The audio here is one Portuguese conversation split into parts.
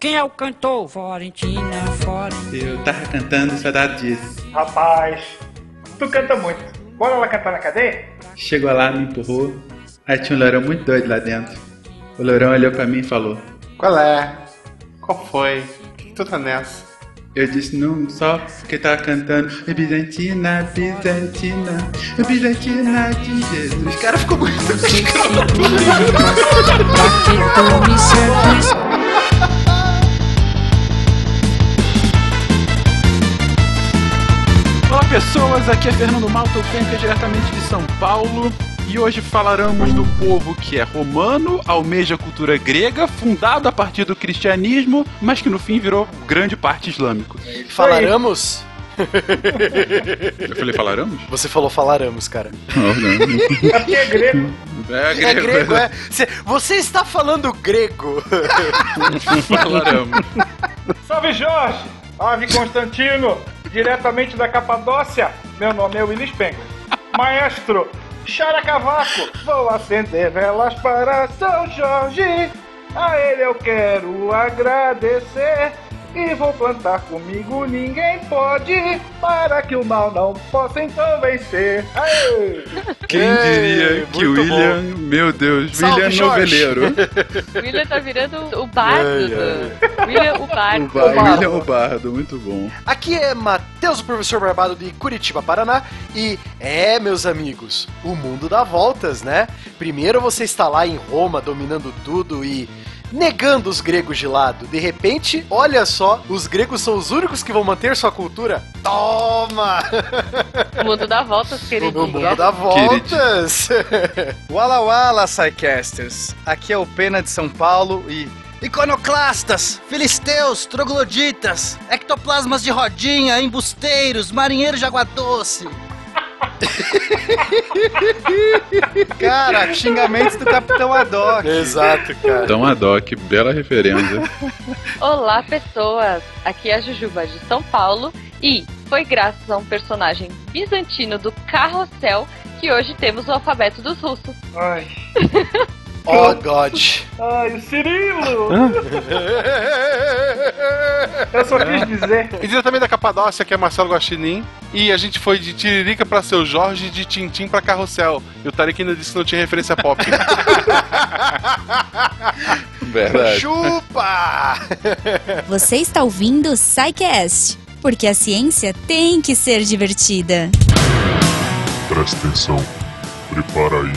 Quem é o cantor? Florentina, fora. Eu tava cantando e dá disso. Rapaz, tu canta muito. Bora lá cantar na cadeia? Chegou lá, me empurrou. Aí tinha um lourão muito doido lá dentro. O lourão olhou pra mim e falou: Qual é? Qual foi? O que, que tu tá nessa? Eu disse, não, só porque tava cantando Bizantina, Bizantina, Bizantina de Jesus. O cara ficou muito pessoas, aqui é Fernando Malta, o Camper diretamente de São Paulo. E hoje falaremos do povo que é romano, almeja a cultura grega, fundado a partir do cristianismo, mas que no fim virou grande parte islâmico. Falaramos? Eu falei falaremos? Você falou falaramos, cara. Não, não. É porque é grego. É É grego, grego, é? Cê- Você está falando grego. Falaramos. Salve Jorge! Ave Constantino, diretamente da Capadócia. Meu nome é Willis Spengler. Maestro, chora cavaco. Vou acender velas para São Jorge. A ele eu quero agradecer. E vou plantar comigo, ninguém pode, para que o mal não possa então vencer. Aê! Quem Ei, diria que o William, meu Deus, Salve, William Jorge. Noveleiro. O William tá virando o bardo. Ai, do- William, o O bardo. Bar- William o Bardo, muito bom. Aqui é Matheus, o professor Barbado de Curitiba, Paraná. E é, meus amigos, o mundo dá voltas, né? Primeiro você está lá em Roma dominando tudo e negando os gregos de lado. De repente, olha só, os gregos são os únicos que vão manter sua cultura. Toma! O mundo dá voltas, O queridinho. mundo dá voltas! Wala Wala, Psycasters! Aqui é o Pena de São Paulo e. Iconoclastas, filisteus, trogloditas, ectoplasmas de rodinha, embusteiros, marinheiros de água doce. Cara, xingamentos do Capitão Haddock. Exato, cara. Então, Adoc, bela referência. Olá, pessoas. Aqui é a Jujuba de São Paulo. E foi graças a um personagem bizantino do Carrossel que hoje temos o alfabeto dos russos. Ai, Oh, God. ai, o Cirilo! Eu só quis dizer. E diretamente da Capadócia, que é Marcelo Guaxinim. E a gente foi de Tiririca pra Seu Jorge e de Tintim pra Carrossel. E o Tarek ainda disse que não tinha referência pop. Verdade. Chupa! Você está ouvindo o SciCast, porque a ciência tem que ser divertida. Presta atenção, prepara aí,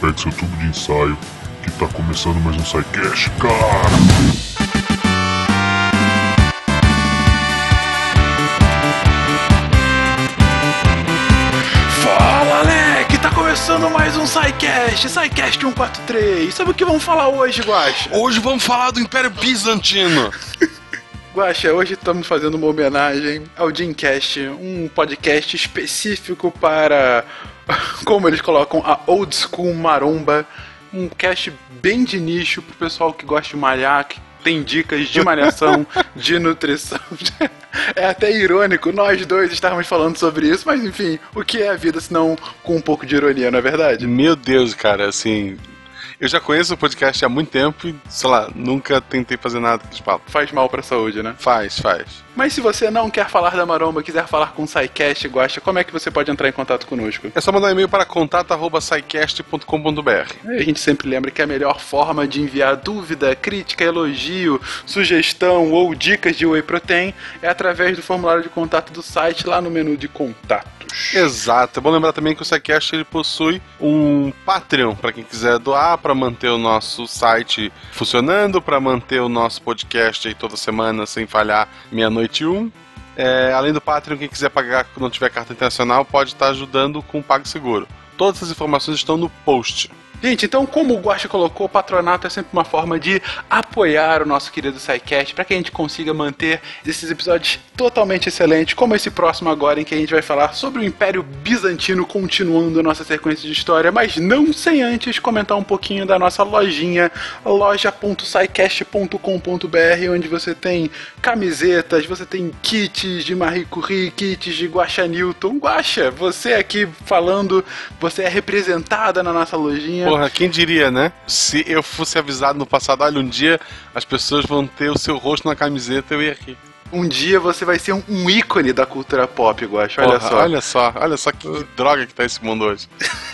pegue seu tubo de ensaio, que tá começando mais um SciCast, cara! Tá começando mais um SciCast, SciCast 143. Sabe o que vamos falar hoje, Guaxa? Hoje vamos falar do Império Bizantino. Guaxa, hoje estamos fazendo uma homenagem ao Jimcast, um podcast específico para, como eles colocam, a old school maromba. Um cast bem de nicho pro pessoal que gosta de malhar, que tem dicas de malhação, de nutrição. É até irônico nós dois estarmos falando sobre isso, mas enfim, o que é a vida se não com um pouco de ironia, não é verdade? Meu Deus, cara, assim. Eu já conheço o podcast há muito tempo e, sei lá, nunca tentei fazer nada eles falam. Faz mal pra saúde, né? Faz, faz. Mas se você não quer falar da maromba, quiser falar com o SciCast, Guaxa, como é que você pode entrar em contato conosco? É só mandar um e-mail para contato.sicast.com.br. A gente sempre lembra que a melhor forma de enviar dúvida, crítica, elogio, sugestão ou dicas de Whey Protein é através do formulário de contato do site lá no menu de contatos. Exato. É bom lembrar também que o SciCast ele possui um Patreon para quem quiser doar para manter o nosso site funcionando, para manter o nosso podcast aí toda semana sem falhar meia-noite e um. É, além do Patreon, quem quiser pagar quando não tiver carta internacional pode estar ajudando com o PagSeguro. Todas as informações estão no post. Gente, então, como o Guaxa colocou, o patronato é sempre uma forma de apoiar o nosso querido SciCast para que a gente consiga manter esses episódios totalmente excelentes, como esse próximo agora, em que a gente vai falar sobre o Império Bizantino, continuando a nossa sequência de história, mas não sem antes comentar um pouquinho da nossa lojinha, loja.scicast.com.br, onde você tem camisetas, você tem kits de Marie Curie, kits de Guaxa Newton. Guaxa, você aqui falando, você é representada na nossa lojinha. Porra, quem diria, né? Se eu fosse avisado no passado, olha, um dia as pessoas vão ter o seu rosto na camiseta, eu ia rir. Um dia você vai ser um, um ícone da cultura pop, eu acho. Olha Porra, só. Olha só, olha só que, que droga que tá esse mundo hoje.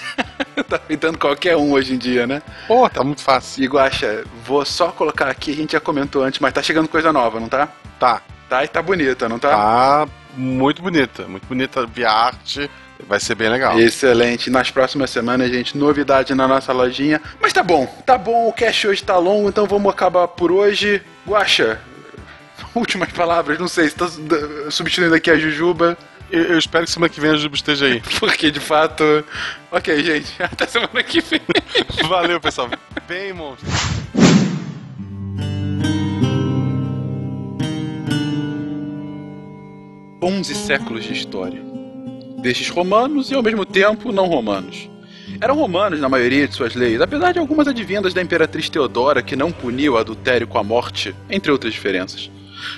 tá feitando qualquer um hoje em dia, né? Pô, tá muito fácil. Iguacha, vou só colocar aqui, a gente já comentou antes, mas tá chegando coisa nova, não tá? Tá. Tá e tá bonita, não tá? Tá muito bonita, muito bonita via arte. Vai ser bem legal. Excelente. Nas próximas semanas, gente, novidade na nossa lojinha. Mas tá bom, tá bom, o cast hoje tá longo, então vamos acabar por hoje. Guaxa, últimas palavras, não sei se tá su- substituindo aqui a Jujuba. Eu, eu espero que semana que vem a Juba esteja aí. Porque de fato. Ok, gente, até semana que vem. Valeu, pessoal. Bem, monstro. Onze séculos de história. Destes romanos e ao mesmo tempo não romanos. Eram romanos na maioria de suas leis, apesar de algumas advindas da imperatriz Teodora que não puniu o adultério com a morte, entre outras diferenças.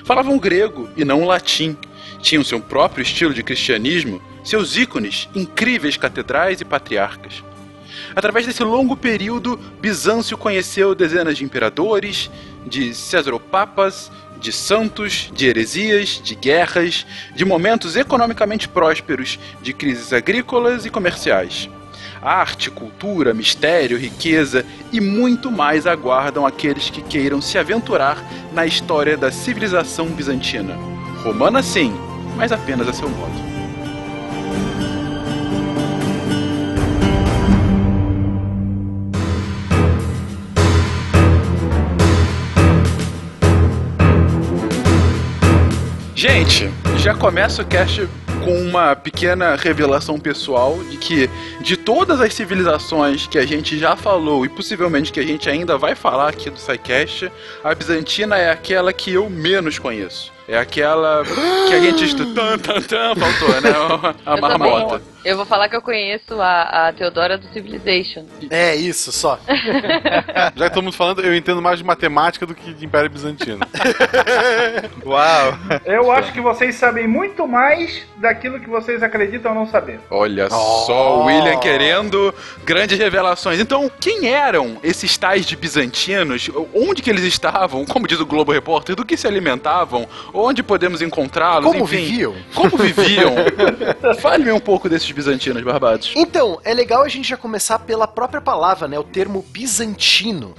Falavam grego e não latim. Tinham seu próprio estilo de cristianismo, seus ícones, incríveis catedrais e patriarcas. Através desse longo período, Bizâncio conheceu dezenas de imperadores, de cesaropapas, de santos, de heresias, de guerras, de momentos economicamente prósperos, de crises agrícolas e comerciais. Arte, cultura, mistério, riqueza e muito mais aguardam aqueles que queiram se aventurar na história da civilização bizantina. Romana sim, mas apenas a seu modo. Gente, já começa o cast com uma pequena revelação pessoal de que de todas as civilizações que a gente já falou e possivelmente que a gente ainda vai falar aqui do SciCast, a Bizantina é aquela que eu menos conheço. É aquela que a gente estuda. Tan, tan, tan, faltou, né? A Eu marmota. Eu vou falar que eu conheço a, a Teodora do Civilization. É isso, só. Já que todo mundo falando, eu entendo mais de matemática do que de Império Bizantino. Uau! Eu acho que vocês sabem muito mais daquilo que vocês acreditam não saber. Olha só, o William querendo grandes revelações. Então, quem eram esses tais de bizantinos? Onde que eles estavam? Como diz o Globo Repórter, do que se alimentavam? Onde podemos encontrá-los? Como Enfim, viviam? Como viviam? Fale-me um pouco desses bizantinos barbados. Então, é legal a gente já começar pela própria palavra, né? O termo bizantino.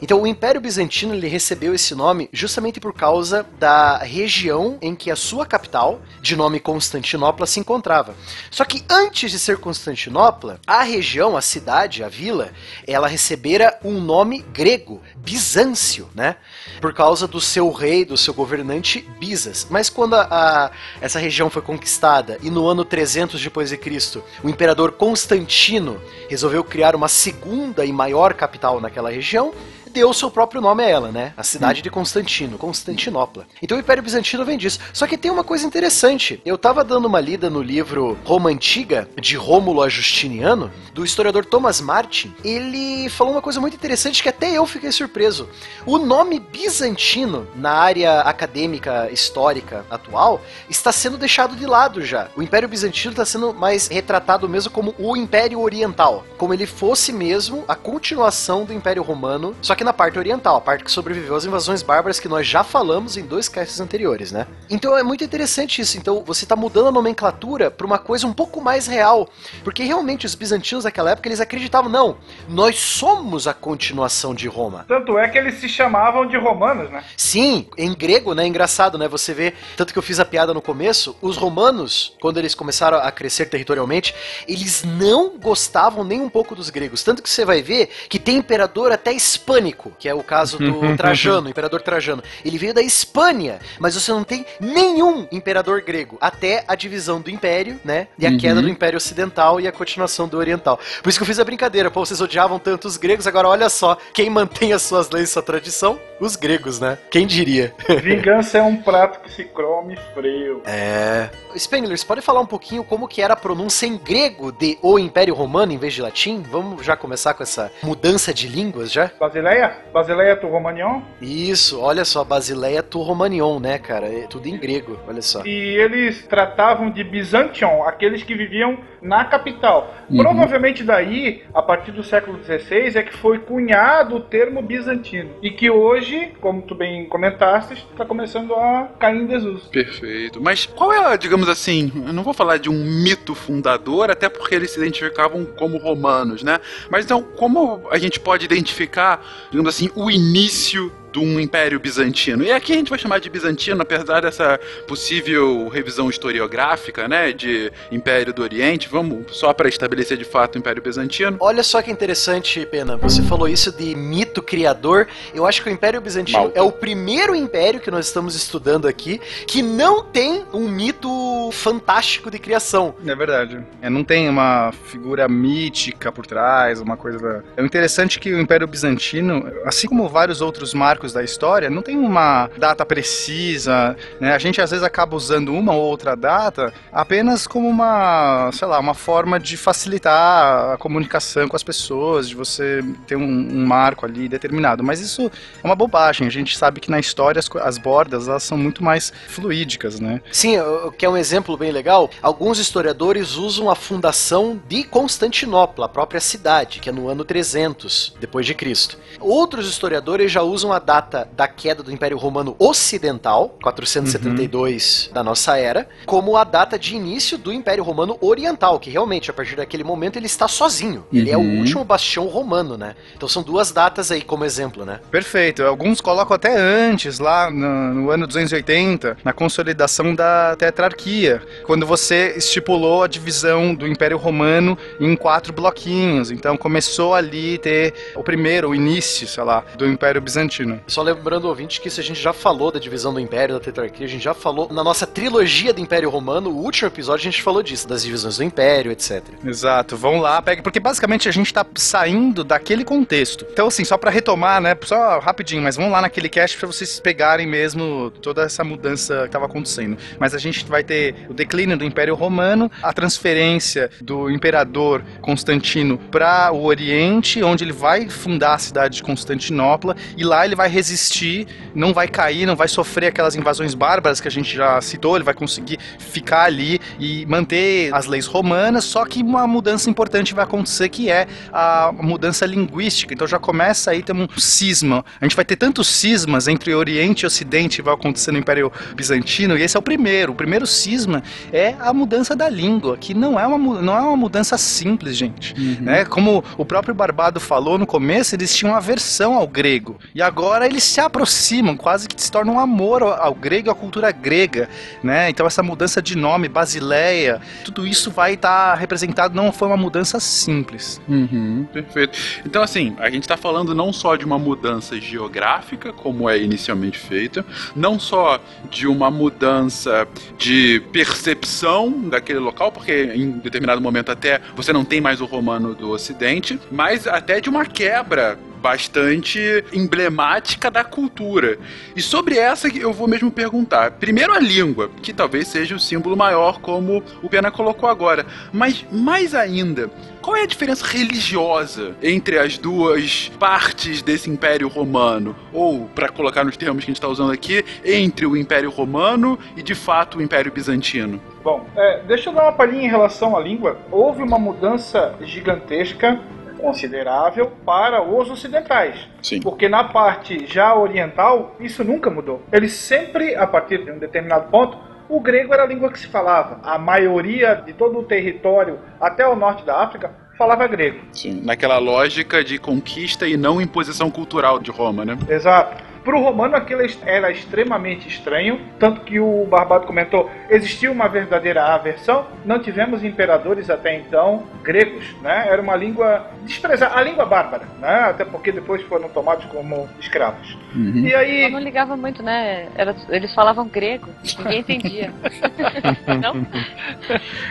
Então, o Império Bizantino ele recebeu esse nome justamente por causa da região em que a sua capital, de nome Constantinopla, se encontrava. Só que antes de ser Constantinopla, a região, a cidade, a vila, ela recebera um nome grego, Bizâncio, né? Por causa do seu rei, do seu governante Bizas. Mas quando a, a- essa região foi conquistada e no ano 300 depois de Cristo, o imperador Constantino resolveu criar uma segunda e maior capital naquela região, deu seu próprio nome a ela, né? A cidade de Constantino, Constantinopla. Então o Império Bizantino vem disso. Só que tem uma coisa interessante. Eu tava dando uma lida no livro Roma Antiga, de Rômulo a Justiniano, do historiador Thomas Martin. Ele falou uma coisa muito interessante que até eu fiquei surpreso. O nome bizantino na área acadêmica histórica atual está sendo deixado de lado já. O Império Bizantino está sendo mais retratado mesmo como o Império Oriental, como ele fosse mesmo a continuação do Império Romano, só que na parte oriental, a parte que sobreviveu às invasões bárbaras que nós já falamos em dois casts anteriores, né? Então é muito interessante isso. Então você está mudando a nomenclatura para uma coisa um pouco mais real, porque realmente os bizantinos naquela época eles acreditavam não, nós somos a continuação de Roma. Tanto é que eles se chamavam de romanos, né? Sim, em grego, né? Engraçado, né? Você vê, tanto que eu fiz a piada no começo, os romanos, quando eles começaram a crescer territorialmente, eles não gostavam nem um pouco dos gregos. Tanto que você vai ver que tem imperador até hispânico, que é o caso do Trajano, imperador Trajano. Ele veio da Espanha, mas você não tem nenhum imperador grego, até a divisão do império, né? E a queda do império ocidental e a continuação do oriental. Por isso que eu fiz a brincadeira, pô, vocês odiavam tanto os gregos, agora olha só, quem mantém as suas leis e sua tradição? Os gregos, né? Quem diria? Vingança é um prato que se come frio. É. Spengler, você pode falar um pouquinho como que era a pronúncia em grego de o Império Romano em vez de latim? Vamos já começar com essa mudança de línguas já? Basileia? Basileia, Basileia Turromanion. Isso, olha só, Basileia Turromanion, né, cara? É tudo em grego, olha só. E eles tratavam de Byzantion, aqueles que viviam na capital. Uhum. Provavelmente daí, a partir do século XVI, é que foi cunhado o termo bizantino. E que hoje, como tu bem comentaste, está começando a cair em desuso. Perfeito. Mas qual é, digamos assim, eu não vou falar de um mito fundador, até porque eles se identificavam como romanos, né? Mas então, como a gente pode identificar, digamos assim, o início de um império bizantino. E aqui a gente vai chamar de bizantino, apesar dessa possível revisão historiográfica, né, de Império do Oriente. Vamos só para estabelecer de fato o Império Bizantino. Olha só que interessante, Pena. Você falou isso de mito criador. Eu acho que o Império Bizantino Malta. é o primeiro império que nós estamos estudando aqui que não tem um mito fantástico de criação. É verdade. É, não tem uma figura mítica por trás, uma coisa. É interessante que o Império Bizantino, assim como vários outros marcos da história, não tem uma data precisa. Né? A gente às vezes acaba usando uma ou outra data apenas como uma, sei lá, uma forma de facilitar a comunicação com as pessoas, de você ter um, um marco ali determinado. Mas isso é uma bobagem. A gente sabe que na história as, as bordas elas são muito mais fluídicas, né? Sim, que é um exemplo bem legal. Alguns historiadores usam a fundação de Constantinopla, a própria cidade, que é no ano 300 depois de Cristo. Outros historiadores já usam a data da queda do Império Romano Ocidental, 472 da nossa era, como a data de início do Império Romano Oriental, que realmente a partir daquele momento ele está sozinho. Ele é o Uhum. último bastião romano, né? Então são duas datas aí como exemplo, né? Perfeito. Alguns colocam até antes, lá no, no ano 280, na consolidação da tetrarquia, quando você estipulou a divisão do Império Romano em quatro bloquinhos. Então começou ali ter o primeiro, o início, sei lá, do Império Bizantino. Só lembrando, ouvinte, que isso a gente já falou da divisão do Império, da tetrarquia, a gente já falou na nossa trilogia do Império Romano, o último episódio a gente falou disso, das divisões do Império, etc. Exato, vão lá, pega, porque basicamente a gente tá saindo daquele contexto. Então, assim, só pra retomar, né, só rapidinho, mas vamos lá naquele cast pra vocês pegarem mesmo toda essa mudança que tava acontecendo. Mas a gente vai ter o declínio do Império Romano, a transferência do imperador Constantino para o Oriente, onde ele vai fundar a cidade de Constantinopla, e lá ele vai resistir, não vai cair, não vai sofrer aquelas invasões bárbaras que a gente já citou, ele vai conseguir ficar ali e manter as leis romanas, só que uma mudança importante vai acontecer que é a mudança linguística. Então já começa aí ter um cisma. A gente vai ter tantos cismas entre Oriente e Ocidente que vai acontecer no Império Bizantino, e esse é o primeiro. O primeiro cisma é a mudança da língua, que não é uma, não é uma mudança simples, gente. Né? Como o próprio Barbado falou no começo, eles tinham aversão ao grego. E agora eles se aproximam, quase que se tornam um amor ao, grego e à cultura grega. Né? Então essa mudança de nome, Basileia, tudo isso vai estar representado, não foi uma mudança simples. Uhum, perfeito. Então, assim, a gente está falando não só de uma mudança geográfica, como é inicialmente feita, não só de uma mudança de percepção daquele local, porque em determinado momento até você não tem mais o romano do Ocidente, mas até de uma quebra bastante emblemática da cultura. E sobre essa eu vou mesmo perguntar. Primeiro a língua, que talvez seja o símbolo maior, como o Pena colocou agora. Mas mais ainda, qual é a diferença religiosa entre as duas partes desse Império Romano? Ou, para colocar nos termos que a gente está usando aqui, entre o Império Romano e de fato o Império Bizantino? Bom, é, deixa eu dar uma palhinha em relação à língua. Houve uma mudança gigantesca, considerável, para os ocidentais. Sim. Porque na parte já oriental, isso nunca mudou. Eles sempre, a partir de um determinado ponto, o grego era a língua que se falava. A maioria de todo o território, até o norte da África, falava grego. Sim. Naquela lógica de conquista e não imposição cultural de Roma, né? Exato. Para o romano aquilo era extremamente estranho, tanto que o Barbado comentou, existia uma verdadeira aversão, não tivemos imperadores até então gregos, né? Era uma língua desprezada, a língua bárbara, né? Até porque depois foram tomados como escravos. Uhum. E aí Eu não ligava muito, né? Era- eles falavam grego, ninguém entendia. não?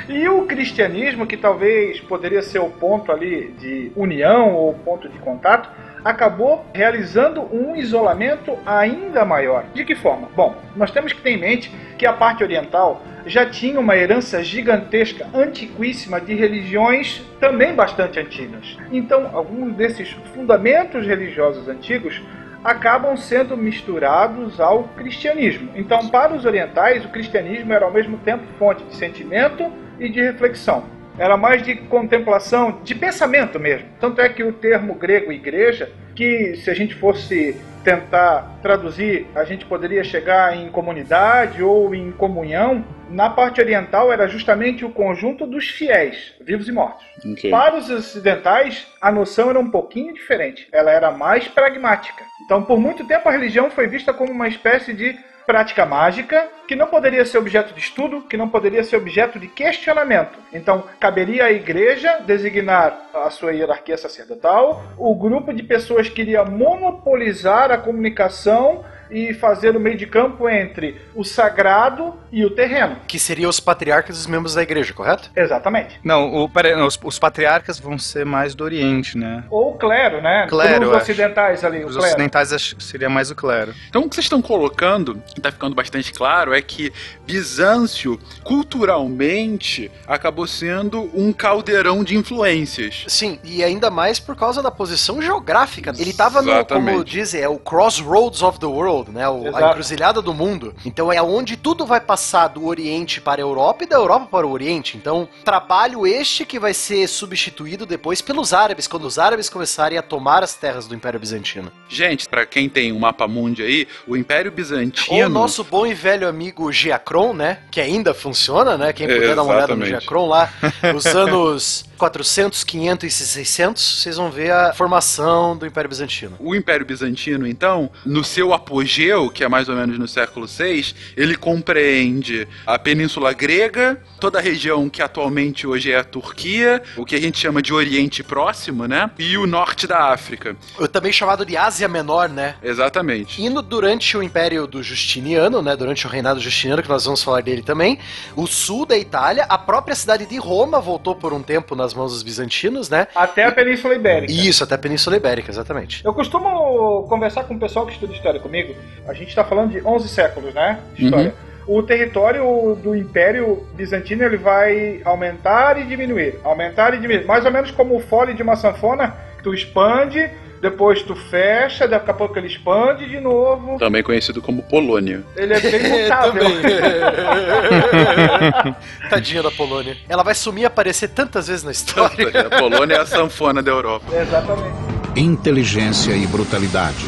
E o cristianismo, que talvez poderia ser o ponto ali de união ou ponto de contato, acabou realizando um isolamento ainda maior. De que forma? Bom, nós temos que ter em mente que a parte oriental já tinha uma herança gigantesca, antiquíssima, de religiões também bastante antigas. Então, alguns desses fundamentos religiosos antigos acabam sendo misturados ao cristianismo. Então, para os orientais, o cristianismo era ao mesmo tempo fonte de sentimento e de reflexão. Era mais de contemplação, de pensamento mesmo. Tanto é que o termo grego igreja, que se a gente fosse tentar traduzir, a gente poderia chegar em comunidade ou em comunhão. Na parte oriental era justamente o conjunto dos fiéis, vivos e mortos. Ok. Para os ocidentais, a noção era um pouquinho diferente. Ela era mais pragmática. Então, por muito tempo, a religião foi vista como uma espécie de prática mágica que não poderia ser objeto de estudo, que não poderia ser objeto de questionamento. Então, caberia à igreja designar a sua hierarquia sacerdotal, o grupo de pessoas que iria monopolizar a comunicação e fazer o meio de campo entre o sagrado e o terreno. Que seriam os patriarcas e os membros da igreja, correto? Exatamente. Não, o, peraí, não, os, os patriarcas vão ser mais do Oriente, né? Ou o clero, né? Clero, Os eu acho. ocidentais ali, o Os clero. ocidentais seria mais o clero. Então o que vocês estão colocando, que tá ficando bastante claro, é que Bizâncio, culturalmente, acabou sendo um caldeirão de influências. Sim, e ainda mais por causa da posição geográfica. Ele tava no, como dizem, é o crossroads of the world, né? O- a encruzilhada do mundo. Então é onde tudo vai passar do Oriente para a Europa e da Europa para o Oriente. Então, trabalho este que vai ser substituído depois pelos árabes, quando os árabes começarem a tomar as terras do Império Bizantino. Gente, pra quem tem um mapa mundi aí, o Império Bizantino. Ou o nosso bom e velho amigo Giacron, né? Que ainda funciona, né? Quem puder dar uma olhada no. Giacron lá, os anos 400, 500 e 600, vocês vão ver a formação do Império Bizantino. O Império Bizantino, então, no seu apogeu, que é mais ou menos no século VI, ele compreende a Península Grega, toda a região que atualmente hoje é a Turquia, o que a gente chama de Oriente Próximo, né? E o norte da África. Também chamado de Ásia Menor, né? Exatamente. Indo durante o Império do Justiniano, né, durante o reinado Justiniano, que nós vamos falar dele também, o sul da Itália, a própria cidade de Roma voltou por um tempo nas mãos dos bizantinos, né? Até a Península Ibérica. Isso, até a Península Ibérica, exatamente. Eu costumo conversar com o pessoal que estuda história comigo. A gente está falando de 11 séculos, né? História. O território do Império Bizantino ele vai aumentar e diminuir, aumentar e diminuir, mais ou menos como o fole de uma sanfona, tu expande, depois tu fecha, daqui a pouco ele expande de novo. Também conhecido como Polônia. Ele é bem mutável. Tadinha da Polônia. Ela vai sumir e aparecer tantas vezes na história. A Polônia é a sanfona da Europa. Exatamente. Inteligência e brutalidade.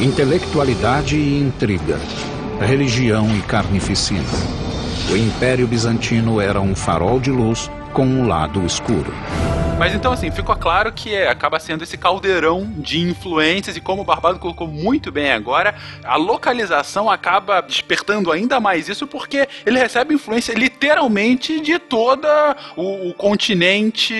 Intelectualidade e intriga. Religião e carnificina. O Império Bizantino era um farol de luz com um lado escuro. Mas então, assim, ficou claro que é, acaba sendo esse caldeirão de influências e como o Barbado colocou muito bem agora, a localização acaba despertando ainda mais isso porque ele recebe influência literalmente de toda o, o continente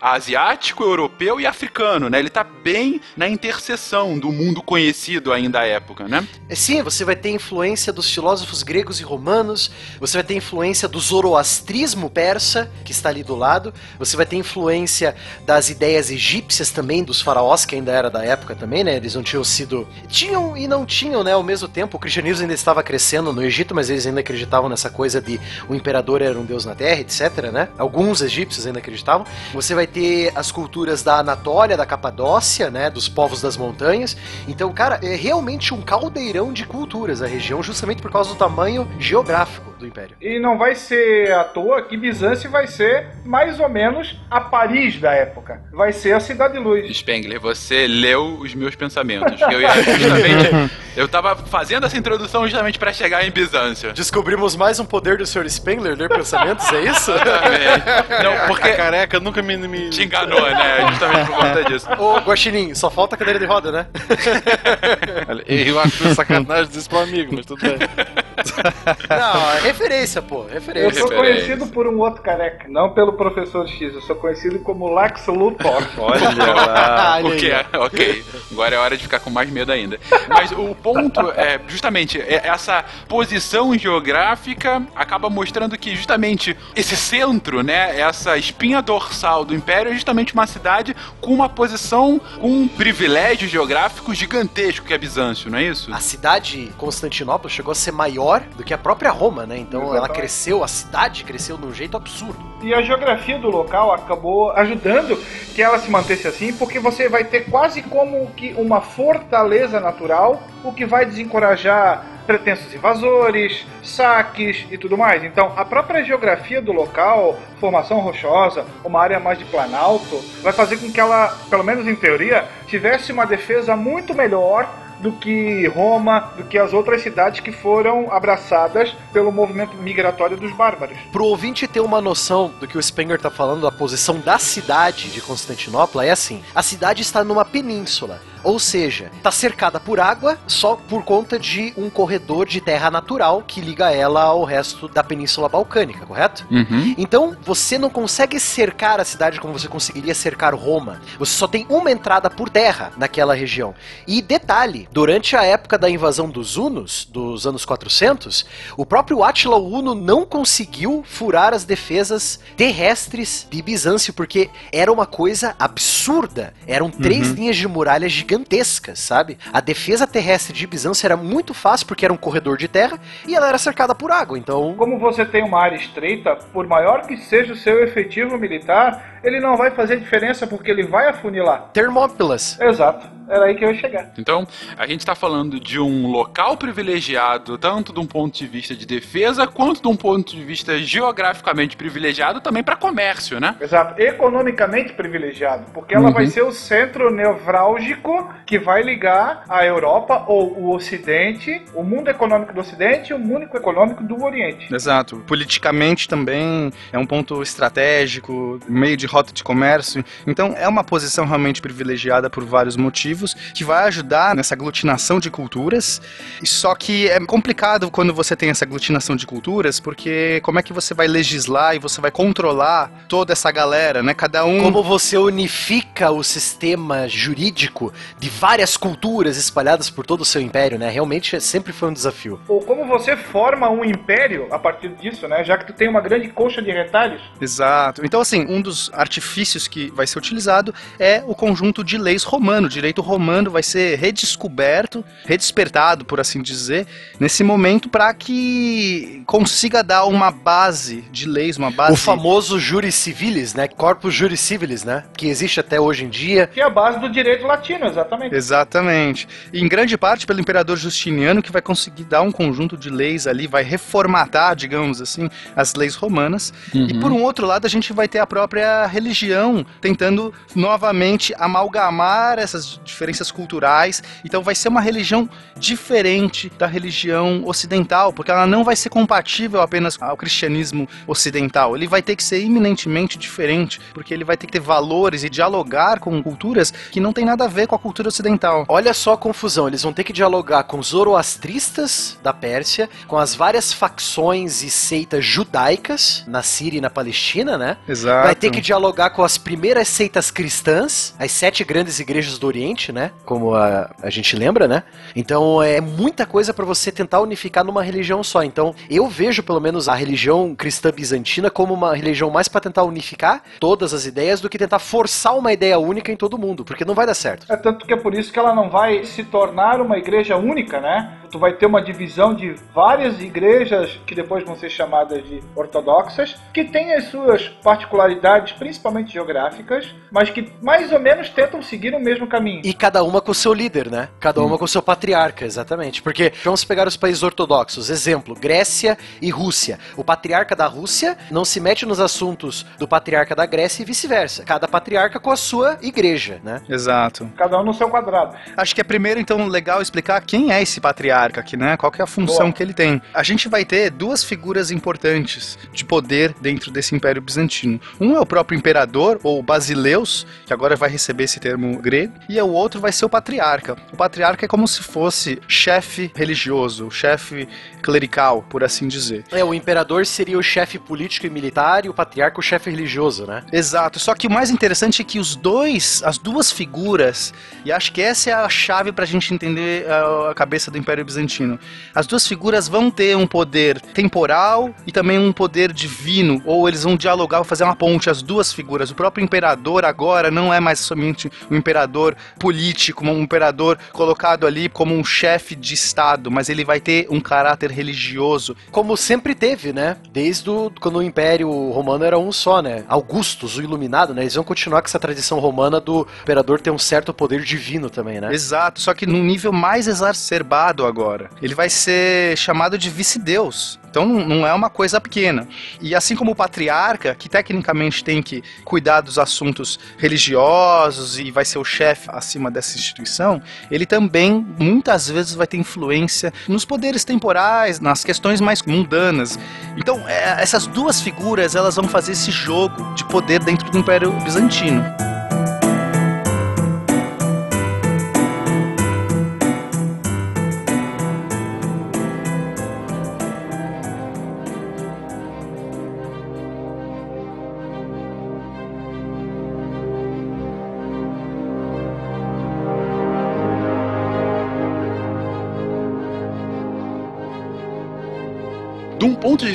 asiático, europeu e africano, né? Ele tá bem na interseção do mundo conhecido ainda à época, né? Sim, você vai ter influência dos filósofos gregos e romanos, você vai ter influência do zoroastrismo persa, que está ali do lado, você vai ter influência das ideias egípcias também, dos faraós, que ainda era da época também, né? Eles não tinham sido. Tinham e não tinham, né? Ao mesmo tempo, o cristianismo ainda estava crescendo no Egito, mas eles ainda acreditavam nessa coisa de o imperador era um deus na terra, etc, né? Alguns egípcios ainda acreditavam. Você vai ter as culturas da Anatólia, da Capadócia, né? Dos povos das montanhas. Então, cara, é realmente um caldeirão de culturas a região, justamente por causa do tamanho geográfico do império. E não vai ser à toa que Bizâncio vai ser mais ou menos a Paris da época. Vai ser a Cidade Luz. Spengler, você leu os meus pensamentos. Eu ia justamente. eu tava fazendo essa introdução justamente pra chegar em Bizâncio. Descobrimos mais um poder do Sr. Spengler ler pensamentos, é isso? Também. Não, porque A careca nunca me, me... te enganou, né? Justamente por conta disso. Ô, Guaxinim, só falta a cadeira de roda, né? Eu acho sacanagem disso pro amigo, mas tudo bem. Não, é referência, pô. Eu Referência. sou conhecido por um outro careca, não pelo professor X, eu sou conhecido como Lex Luthor. Olha lá. Olha O que é? Ok. Agora é hora de ficar com mais medo ainda. Mas o ponto é, justamente, é- essa posição geográfica acaba mostrando que justamente esse centro, né, essa espinha dorsal do Império é justamente uma cidade com uma posição, com um privilégio geográfico gigantesco que é Bizâncio, não é isso? A cidade Constantinopla chegou a ser maior do que a própria Roma, né? Então ela Exatamente. cresceu, a cidade cresceu de um jeito absurdo. E a geografia do local acabou ajudando que ela se mantesse assim, porque você vai ter quase como que uma fortaleza natural, o que vai desencorajar pretensos invasores, saques e tudo mais. Então, a própria geografia do local, formação rochosa, uma área mais de planalto, vai fazer com que ela, pelo menos em teoria, tivesse uma defesa muito melhor do que Roma, do que as outras cidades que foram abraçadas pelo movimento migratório dos bárbaros. Pro ouvinte ter uma noção do que o Spenger tá falando, da posição da cidade de Constantinopla, é assim: a cidade está numa península. Ou seja, está cercada por água só por conta de um corredor de terra natural que liga ela ao resto da Península Balcânica, correto? Uhum. Então, você não consegue cercar a cidade como você conseguiria cercar Roma. Você só tem uma entrada por terra naquela região. E detalhe, durante a época da invasão dos Hunos, dos anos 400, o próprio Átila Huno não conseguiu furar as defesas terrestres de Bizâncio, porque era uma coisa absurda. Eram três linhas de muralha gigantescas, sabe? A defesa terrestre de Bizâncio era muito fácil, porque era um corredor de terra, e ela era cercada por água, então... Como você tem uma área estreita, por maior que seja o seu efetivo militar, ele não vai fazer diferença porque ele vai afunilar. Termópilas. Exato. Era aí que eu ia chegar. Então, a gente está falando de um local privilegiado, tanto de um ponto de vista de defesa, quanto de um ponto de vista geograficamente privilegiado também para comércio, né? Exato. Economicamente privilegiado, porque ela Uhum. vai ser o centro nevrálgico que vai ligar a Europa ou o Ocidente, o mundo econômico do Ocidente e o mundo econômico do Oriente. Exato. Politicamente também é um ponto estratégico, meio de rota de comércio. Então é uma posição realmente privilegiada por vários motivos que vai ajudar nessa aglutinação de culturas. E Só que é complicado quando você tem essa aglutinação de culturas, porque como é que você vai legislar e você vai controlar toda essa galera, né? Cada um Como você unifica o sistema jurídico de várias culturas espalhadas por todo o seu império, né? Realmente sempre foi um desafio. Ou como você forma um império a partir disso, né? Já que tu tem uma grande coxa de retalhos. Exato. Então, assim, um dos artifícios que vai ser utilizado é o conjunto de leis romano. O direito romano vai ser redescoberto, redespertado, por assim dizer, nesse momento para que consiga dar uma base de leis, uma base. O famoso juris civilis, né? Corpus juris civilis, né? Que existe até hoje em dia. Que é a base do direito latino, exatamente. Exatamente. E em grande parte pelo imperador Justiniano, que vai conseguir dar um conjunto de leis ali, vai reformatar, digamos assim, as leis romanas. E por um outro lado, a gente vai ter a própria religião tentando novamente amalgamar essas diferenças culturais. Então vai ser uma religião diferente da religião ocidental, porque ela não vai ser compatível apenas ao cristianismo ocidental. Ele vai ter que ser eminentemente diferente, porque ele vai ter que ter valores e dialogar com culturas que não tem nada a ver com a cultura ocidental. Olha só a confusão, eles vão ter que dialogar com os zoroastristas da Pérsia, com as várias facções e seitas judaicas na Síria e na Palestina, né? Exato. Vai ter que dialogar com as primeiras seitas cristãs, as sete grandes igrejas do Oriente, né? Como a, a gente lembra, né? Então é muita coisa para você tentar unificar numa religião só. Então eu vejo pelo menos a religião cristã bizantina como uma religião mais para tentar unificar todas as ideias do que tentar forçar uma ideia única em todo mundo, porque não vai dar certo. É tanto que é por isso que ela não vai se tornar uma igreja única, né? Tu vai ter uma divisão de várias igrejas que depois vão ser chamadas de ortodoxas, que têm as suas particularidades, principalmente geográficas, mas que mais ou menos tentam seguir o mesmo caminho. E cada uma com o seu líder, né? Cada uma com o seu patriarca, exatamente. Porque vamos pegar os países ortodoxos. Exemplo, Grécia e Rússia. O patriarca da Rússia não se mete nos assuntos do patriarca da Grécia e vice-versa. Cada patriarca com a sua igreja, né? Exato. Cada um no seu quadrado. Acho que é primeiro, então, legal explicar quem é esse patriarca aqui, né? Qual que é a função Boa. que ele tem. A gente vai ter duas figuras importantes de poder dentro desse Império Bizantino. Um é o próprio imperador, ou Basileus, que agora vai receber esse termo grego, e o outro vai ser o patriarca. O patriarca é como se fosse chefe religioso, chefe clerical, por assim dizer. É, o imperador seria o chefe político e militar e o patriarca o chefe religioso, né? Exato. Só que o mais interessante é que os dois, as duas figuras, e acho que essa é a chave pra gente entender a, a cabeça do Império Bizantino. As duas figuras vão ter um poder temporal e também um poder divino, ou eles vão dialogar, vão fazer uma ponte as duas figuras. O próprio imperador agora não é mais somente um imperador político, um imperador colocado ali como um chefe de estado, mas ele vai ter um caráter religioso. Como sempre teve, né? Desde o, quando o Império Romano era um só, né? Augustus, o Iluminado, né? Eles vão continuar com essa tradição romana do imperador ter um certo poder divino também, né? Exato, só que num nível mais exacerbado agora. Ele vai ser chamado de vice-deus. Então não é uma coisa pequena. E assim como o patriarca, que tecnicamente tem que cuidar dos assuntos religiosos e vai ser o chefe acima dessa instituição, ele também muitas vezes vai ter influência nos poderes temporais, nas questões mais mundanas. Então é, essas duas figuras elas vão fazer esse jogo de poder dentro do Império Bizantino.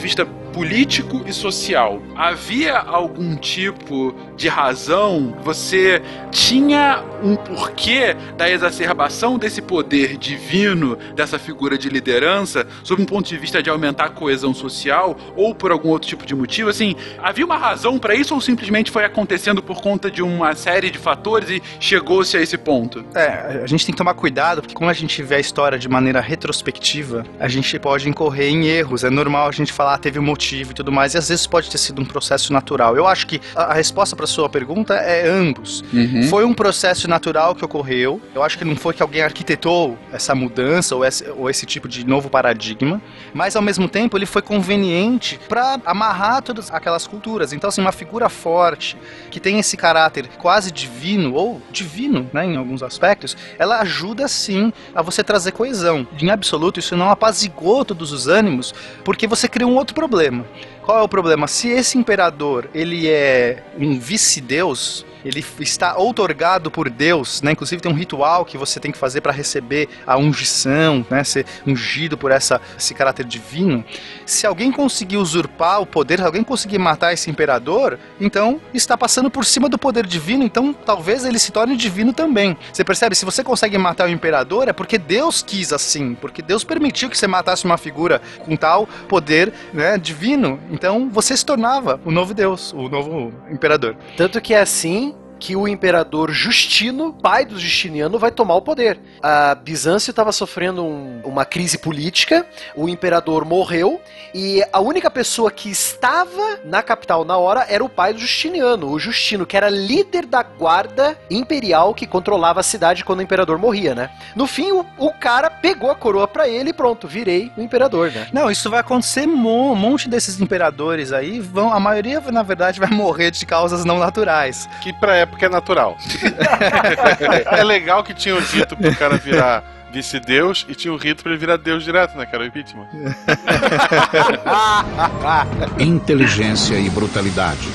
Um ponto de vista político e social, havia algum tipo de razão? Você tinha um porquê da exacerbação desse poder divino, dessa figura de liderança, sob um ponto de vista de aumentar a coesão social ou por algum outro tipo de motivo? Assim, havia uma razão para isso ou simplesmente foi acontecendo por conta de uma série de fatores e chegou-se a esse ponto? É, a gente tem que tomar cuidado, porque quando a gente vê a história de maneira retrospectiva, a gente pode incorrer em erros. É normal a gente falar, ah, teve um motivo e tudo mais, e às vezes pode ter sido um processo natural. Eu acho que a, a resposta para sua pergunta é ambos. Uhum. Foi um processo natural que ocorreu. Eu acho que não foi que alguém arquitetou essa mudança ou esse, ou esse tipo de novo paradigma, mas ao mesmo tempo ele foi conveniente para amarrar todas aquelas culturas. Então, assim, uma figura forte que tem esse caráter quase divino ou divino, né, em alguns aspectos, ela ajuda sim a você trazer coesão. Em absoluto, isso não apazigou todos os ânimos, porque você cria um outro problema. Qual é o problema? Se esse imperador ele é um vice-deus, ele está outorgado por Deus, né? Inclusive tem um ritual que você tem que fazer para receber a ungição, né? Ser ungido por essa, esse caráter divino. Se alguém conseguir usurpar o poder, se alguém conseguir matar esse imperador, então está passando por cima do poder divino, então talvez ele se torne divino também. Você percebe? Se você consegue matar o imperador, é porque Deus quis assim, porque Deus permitiu que você matasse uma figura com tal poder né, divino. Então você se tornava o novo Deus, o novo imperador. Tanto que é assim que o imperador Justino, pai do Justiniano, vai tomar o poder. A Bizâncio estava sofrendo um, uma crise política, o imperador morreu e a única pessoa que estava na capital na hora era o pai do Justiniano, o Justino, que era líder da guarda imperial que controlava a cidade quando o imperador morria, né? No fim, o, o cara pegou a coroa para ele e pronto, virei o imperador, né? Não, isso vai acontecer um monte desses imperadores aí, vão, a maioria na verdade vai morrer de causas não naturais. Que pra época é natural. é legal que tinha o rito pro cara virar vice-deus e tinha o rito pra ele virar deus direto, né? Que era o impeachment. Inteligência e brutalidade.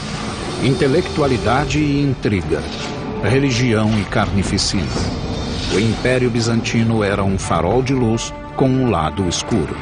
Intelectualidade e intriga. Religião e carnificina. O Império Bizantino era um farol de luz com um lado escuro.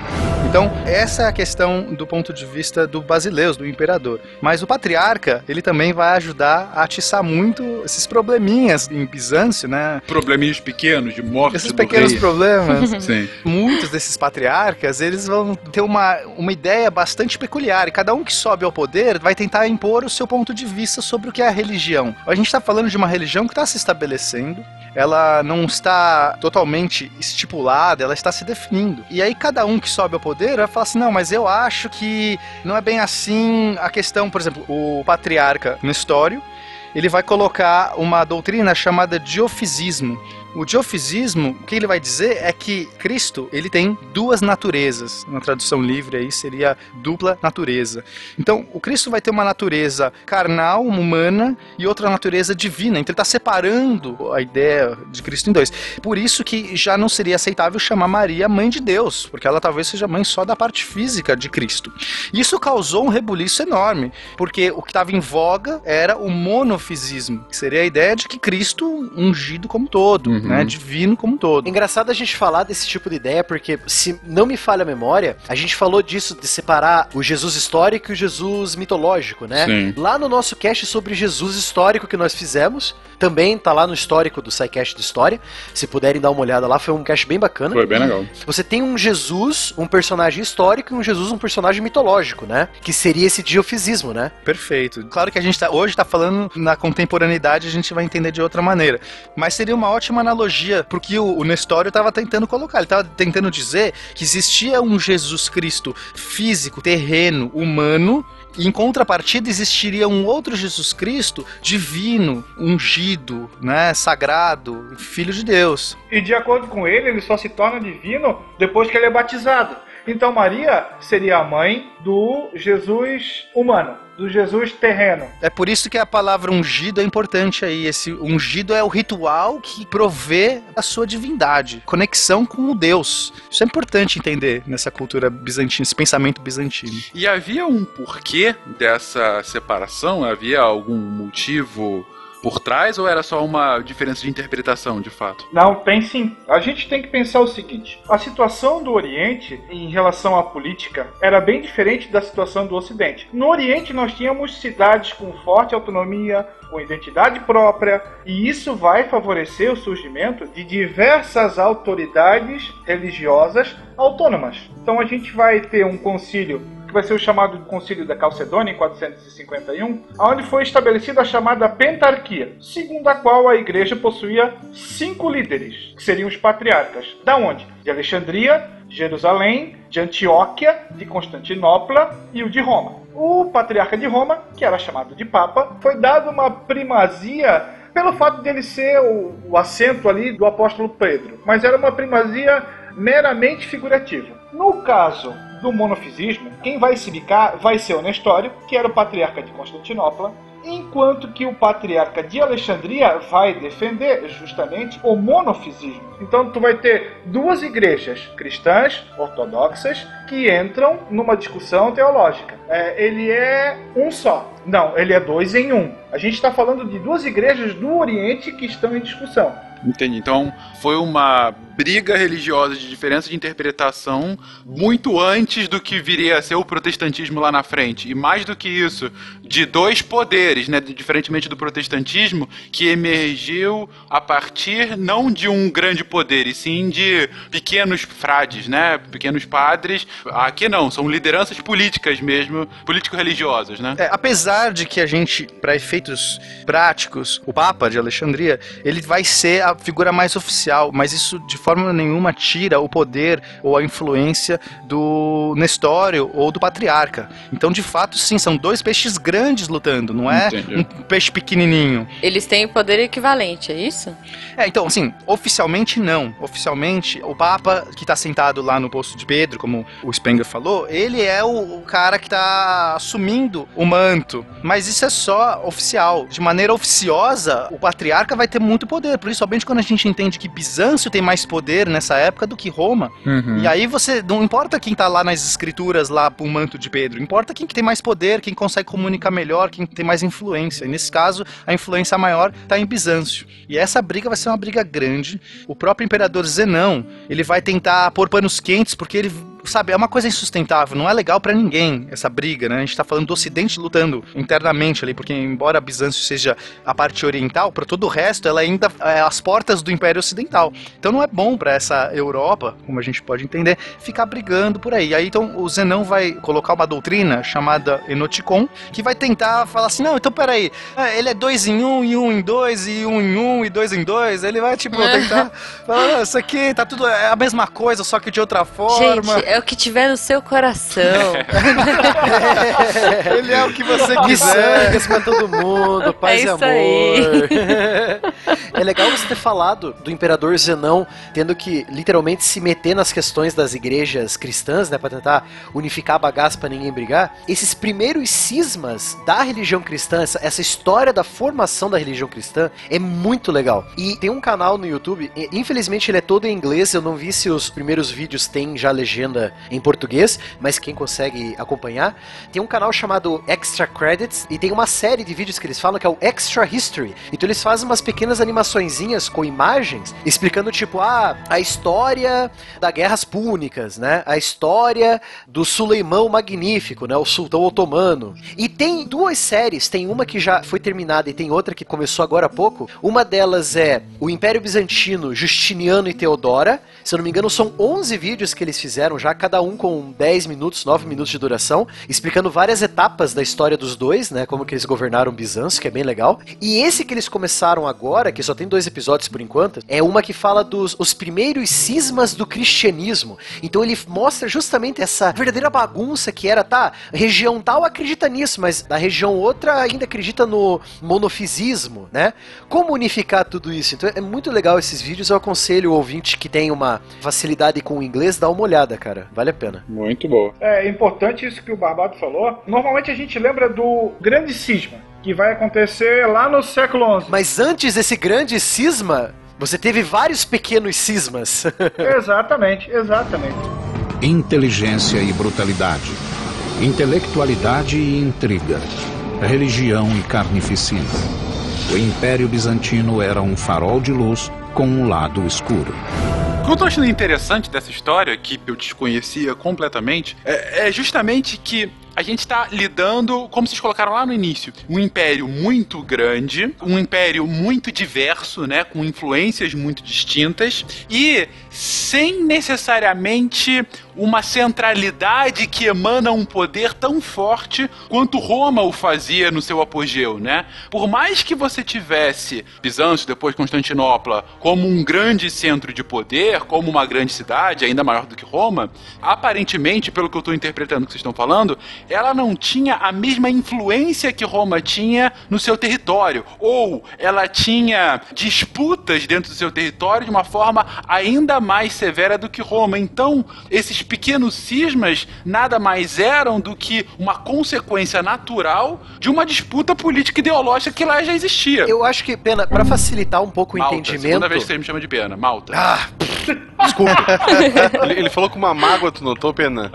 Então, essa é a questão do ponto de vista do Basileus, do imperador. Mas o patriarca, ele também vai ajudar a atiçar muito esses probleminhas em Bizâncio, né? Probleminhas pequenos, de morte Esses pequenos rei. problemas. Sim. Muitos desses patriarcas, eles vão ter uma, uma ideia bastante peculiar. E cada um que sobe ao poder vai tentar impor o seu ponto de vista sobre o que é a religião. A gente está falando de uma religião que está se estabelecendo, ela não está totalmente estipulada, ela está se definindo. E aí cada um que sobe ao poder vai falar assim: não, mas eu acho que não é bem assim a questão, por exemplo, o patriarca Nestório. Ele vai colocar uma doutrina chamada diofisismo. O diofisismo, o que ele vai dizer é que Cristo, ele tem duas naturezas. Na tradução livre aí seria dupla natureza. Então, o Cristo vai ter uma natureza carnal, humana, e outra natureza divina. Então, ele está separando a ideia de Cristo em dois. Por isso que já não seria aceitável chamar Maria mãe de Deus, porque ela talvez seja mãe só da parte física de Cristo. Isso causou um rebuliço enorme, porque o que estava em voga era o monofisismo, que seria a ideia de que Cristo ungido como todo, né, divino como todo. Engraçado a gente falar desse tipo de ideia, porque se não me falha a memória, a gente falou disso de separar o Jesus histórico e o Jesus mitológico, né? Sim. Lá no nosso cast sobre Jesus histórico que nós fizemos, também tá lá no histórico do SciCast de História. Se puderem dar uma olhada lá, foi um cast bem bacana. Foi bem legal. Você tem um Jesus, um personagem histórico, e um Jesus, um personagem mitológico, né? Que seria esse diofisismo, né? Perfeito. Claro que a gente tá, hoje está falando na contemporaneidade, a gente vai entender de outra maneira. Mas seria uma ótima analogia pro que o, o Nestório estava tentando colocar. Ele estava tentando dizer que existia um Jesus Cristo físico, terreno, humano. Em contrapartida existiria um outro Jesus Cristo divino, ungido, né, sagrado, filho de Deus. E de acordo com ele, ele só se torna divino depois que ele é batizado. Então Maria seria a mãe do Jesus humano, do Jesus terreno. É por isso que a palavra ungido é importante aí. Esse ungido é o ritual que provê a sua divindade, conexão com o Deus. Isso é importante entender nessa cultura bizantina, esse pensamento bizantino. E havia um porquê dessa separação? Havia algum motivo por trás ou era só uma diferença de interpretação, de fato? Não, tem sim. A gente tem que pensar o seguinte: a situação do Oriente em relação à política era bem diferente da situação do Ocidente. No Oriente nós tínhamos cidades com forte autonomia, com identidade própria, e isso vai favorecer o surgimento de diversas autoridades religiosas autônomas. Então a gente vai ter um concílio que vai ser o chamado Concílio da Calcedônia, em 451, onde foi estabelecida a chamada Pentarquia, segundo a qual a igreja possuía cinco líderes, que seriam os patriarcas. Da onde? De Alexandria, de Jerusalém, de Antioquia, de Constantinopla e o de Roma. O patriarca de Roma, que era chamado de Papa, foi dado uma primazia pelo fato dele ser o, o assento ali do apóstolo Pedro, mas era uma primazia meramente figurativa. No caso do monofisismo, quem vai se bicar vai ser o Nestório, que era o patriarca de Constantinopla, enquanto que o patriarca de Alexandria vai defender justamente o monofisismo. Então tu vai ter duas igrejas cristãs ortodoxas que entram numa discussão teológica. É, ele é um só. Não, ele é dois em um. A gente está falando de duas igrejas do Oriente que estão em discussão. Entendi. Então foi uma briga religiosa de diferença de interpretação muito antes do que viria a ser o protestantismo lá na frente. E mais do que isso, de dois poderes, né? Diferentemente do protestantismo, que emergiu a partir não de um grande poder, e sim de pequenos frades, né? Pequenos padres. Aqui não, são lideranças políticas mesmo, político-religiosas, né? É, apesar de que a gente, para efeitos práticos, o Papa de Alexandria, ele vai ser a figura mais oficial, mas isso de forma nenhuma tira o poder ou a influência do Nestório ou do Patriarca. Então, de fato, sim, são dois peixes grandes lutando, não é Entendi. um peixe pequenininho. Eles têm poder equivalente, é isso? É, então, assim, oficialmente não. Oficialmente, o Papa que tá sentado lá no posto de Pedro, como o Spenger falou, ele é o, o cara que tá assumindo o manto. Mas isso é só oficial. De maneira oficiosa, o patriarca vai ter muito poder. Principalmente quando a gente entende que Bizâncio tem mais poder nessa época do que Roma. Uhum. E aí você. Não importa quem tá lá nas escrituras, lá pro manto de Pedro. Importa quem que tem mais poder, quem consegue comunicar melhor, quem tem mais influência. E nesse caso, a influência maior tá em Bizâncio. E essa briga vai ser uma briga grande. O próprio imperador Zenão, ele vai tentar pôr panos quentes, porque ele sabe, é uma coisa insustentável, não é legal pra ninguém essa briga, né? A gente tá falando do Ocidente lutando internamente ali, porque embora Bizâncio seja a parte oriental, pra todo o resto ela ainda é as portas do Império Ocidental. Então não é bom pra essa Europa, como a gente pode entender, ficar brigando por aí. Aí então o Zenão vai colocar uma doutrina chamada Enoticon, que vai tentar falar assim, não, então peraí, ah, ele é dois em um, e um em dois, e um em um, e dois em dois, ele vai tipo tentar falar, "Ah, isso aqui tá tudo, é a mesma coisa, só que de outra forma. Gente, é o que tiver no seu coração. Ele é o que você quiser. Miçangas pra todo mundo, paz É e isso amor. É legal você ter falado do imperador Zenão tendo que literalmente se meter nas questões das igrejas cristãs, né, para tentar unificar a bagaça para ninguém brigar. Esses primeiros cismas da religião cristã, essa, essa história da formação da religião cristã é muito legal. E tem um canal no YouTube, infelizmente ele é todo em inglês, eu não vi se os primeiros vídeos têm já legenda em português, mas quem consegue acompanhar, tem um canal chamado Extra Credits e tem uma série de vídeos que eles falam que é o Extra History. Então eles fazem umas pequenas animaçõezinhas com imagens explicando tipo, ah, a história da Guerras Púnicas, né? A história do Suleimão Magnífico, né? O sultão otomano. E tem duas séries, tem uma que já foi terminada e tem outra que começou agora há pouco. Uma delas é o Império Bizantino, Justiniano e Teodora. Se eu não me engano, são 11 vídeos que eles fizeram já, cada um com 10 minutos, 9 minutos de duração, explicando várias etapas da história dos dois, né? Como que eles governaram Bizâncio, que é bem legal. E esse que eles começaram agora, que só tem dois episódios por enquanto, é uma que fala dos os primeiros cismas do cristianismo. Então ele mostra justamente essa verdadeira bagunça que era, tá, região tal acredita nisso, mas da região outra ainda acredita no monofisismo, né? Como unificar tudo isso? Então é muito legal esses vídeos, eu aconselho o ouvinte que tem uma facilidade com o inglês, dá uma olhada, cara. Vale a pena. Muito boa. É importante isso que o Barbado falou. Normalmente a gente lembra do grande cisma, que vai acontecer lá no século XI. Mas antes desse grande cisma, você teve vários pequenos cismas. exatamente, exatamente. Inteligência e brutalidade. Intelectualidade e intriga. Religião e carnificina. O Império Bizantino era um farol de luz com um lado escuro. O que eu tô achando interessante dessa história, que eu desconhecia completamente, é, é justamente que a gente está lidando, como vocês colocaram lá no início, um império muito grande, um império muito diverso, né, com influências muito distintas e sem necessariamente uma centralidade que emana um poder tão forte quanto Roma o fazia no seu apogeu, né? Por mais que você tivesse Bizâncio, depois Constantinopla, como um grande centro de poder, como uma grande cidade, ainda maior do que Roma, aparentemente, pelo que eu estou interpretando que vocês estão falando, ela não tinha a mesma influência que Roma tinha no seu território, ou ela tinha disputas dentro do seu território de uma forma ainda mais severa do que Roma. Então, esses pequenos cismas nada mais eram do que uma consequência natural de uma disputa política e ideológica que lá já existia. Eu acho que, Pena, para facilitar um pouco o Malta, entendimento. Segunda vez que você me chama de Pena, Malta. Ah, desculpa. ele, ele falou com uma mágoa, tu notou, Pena?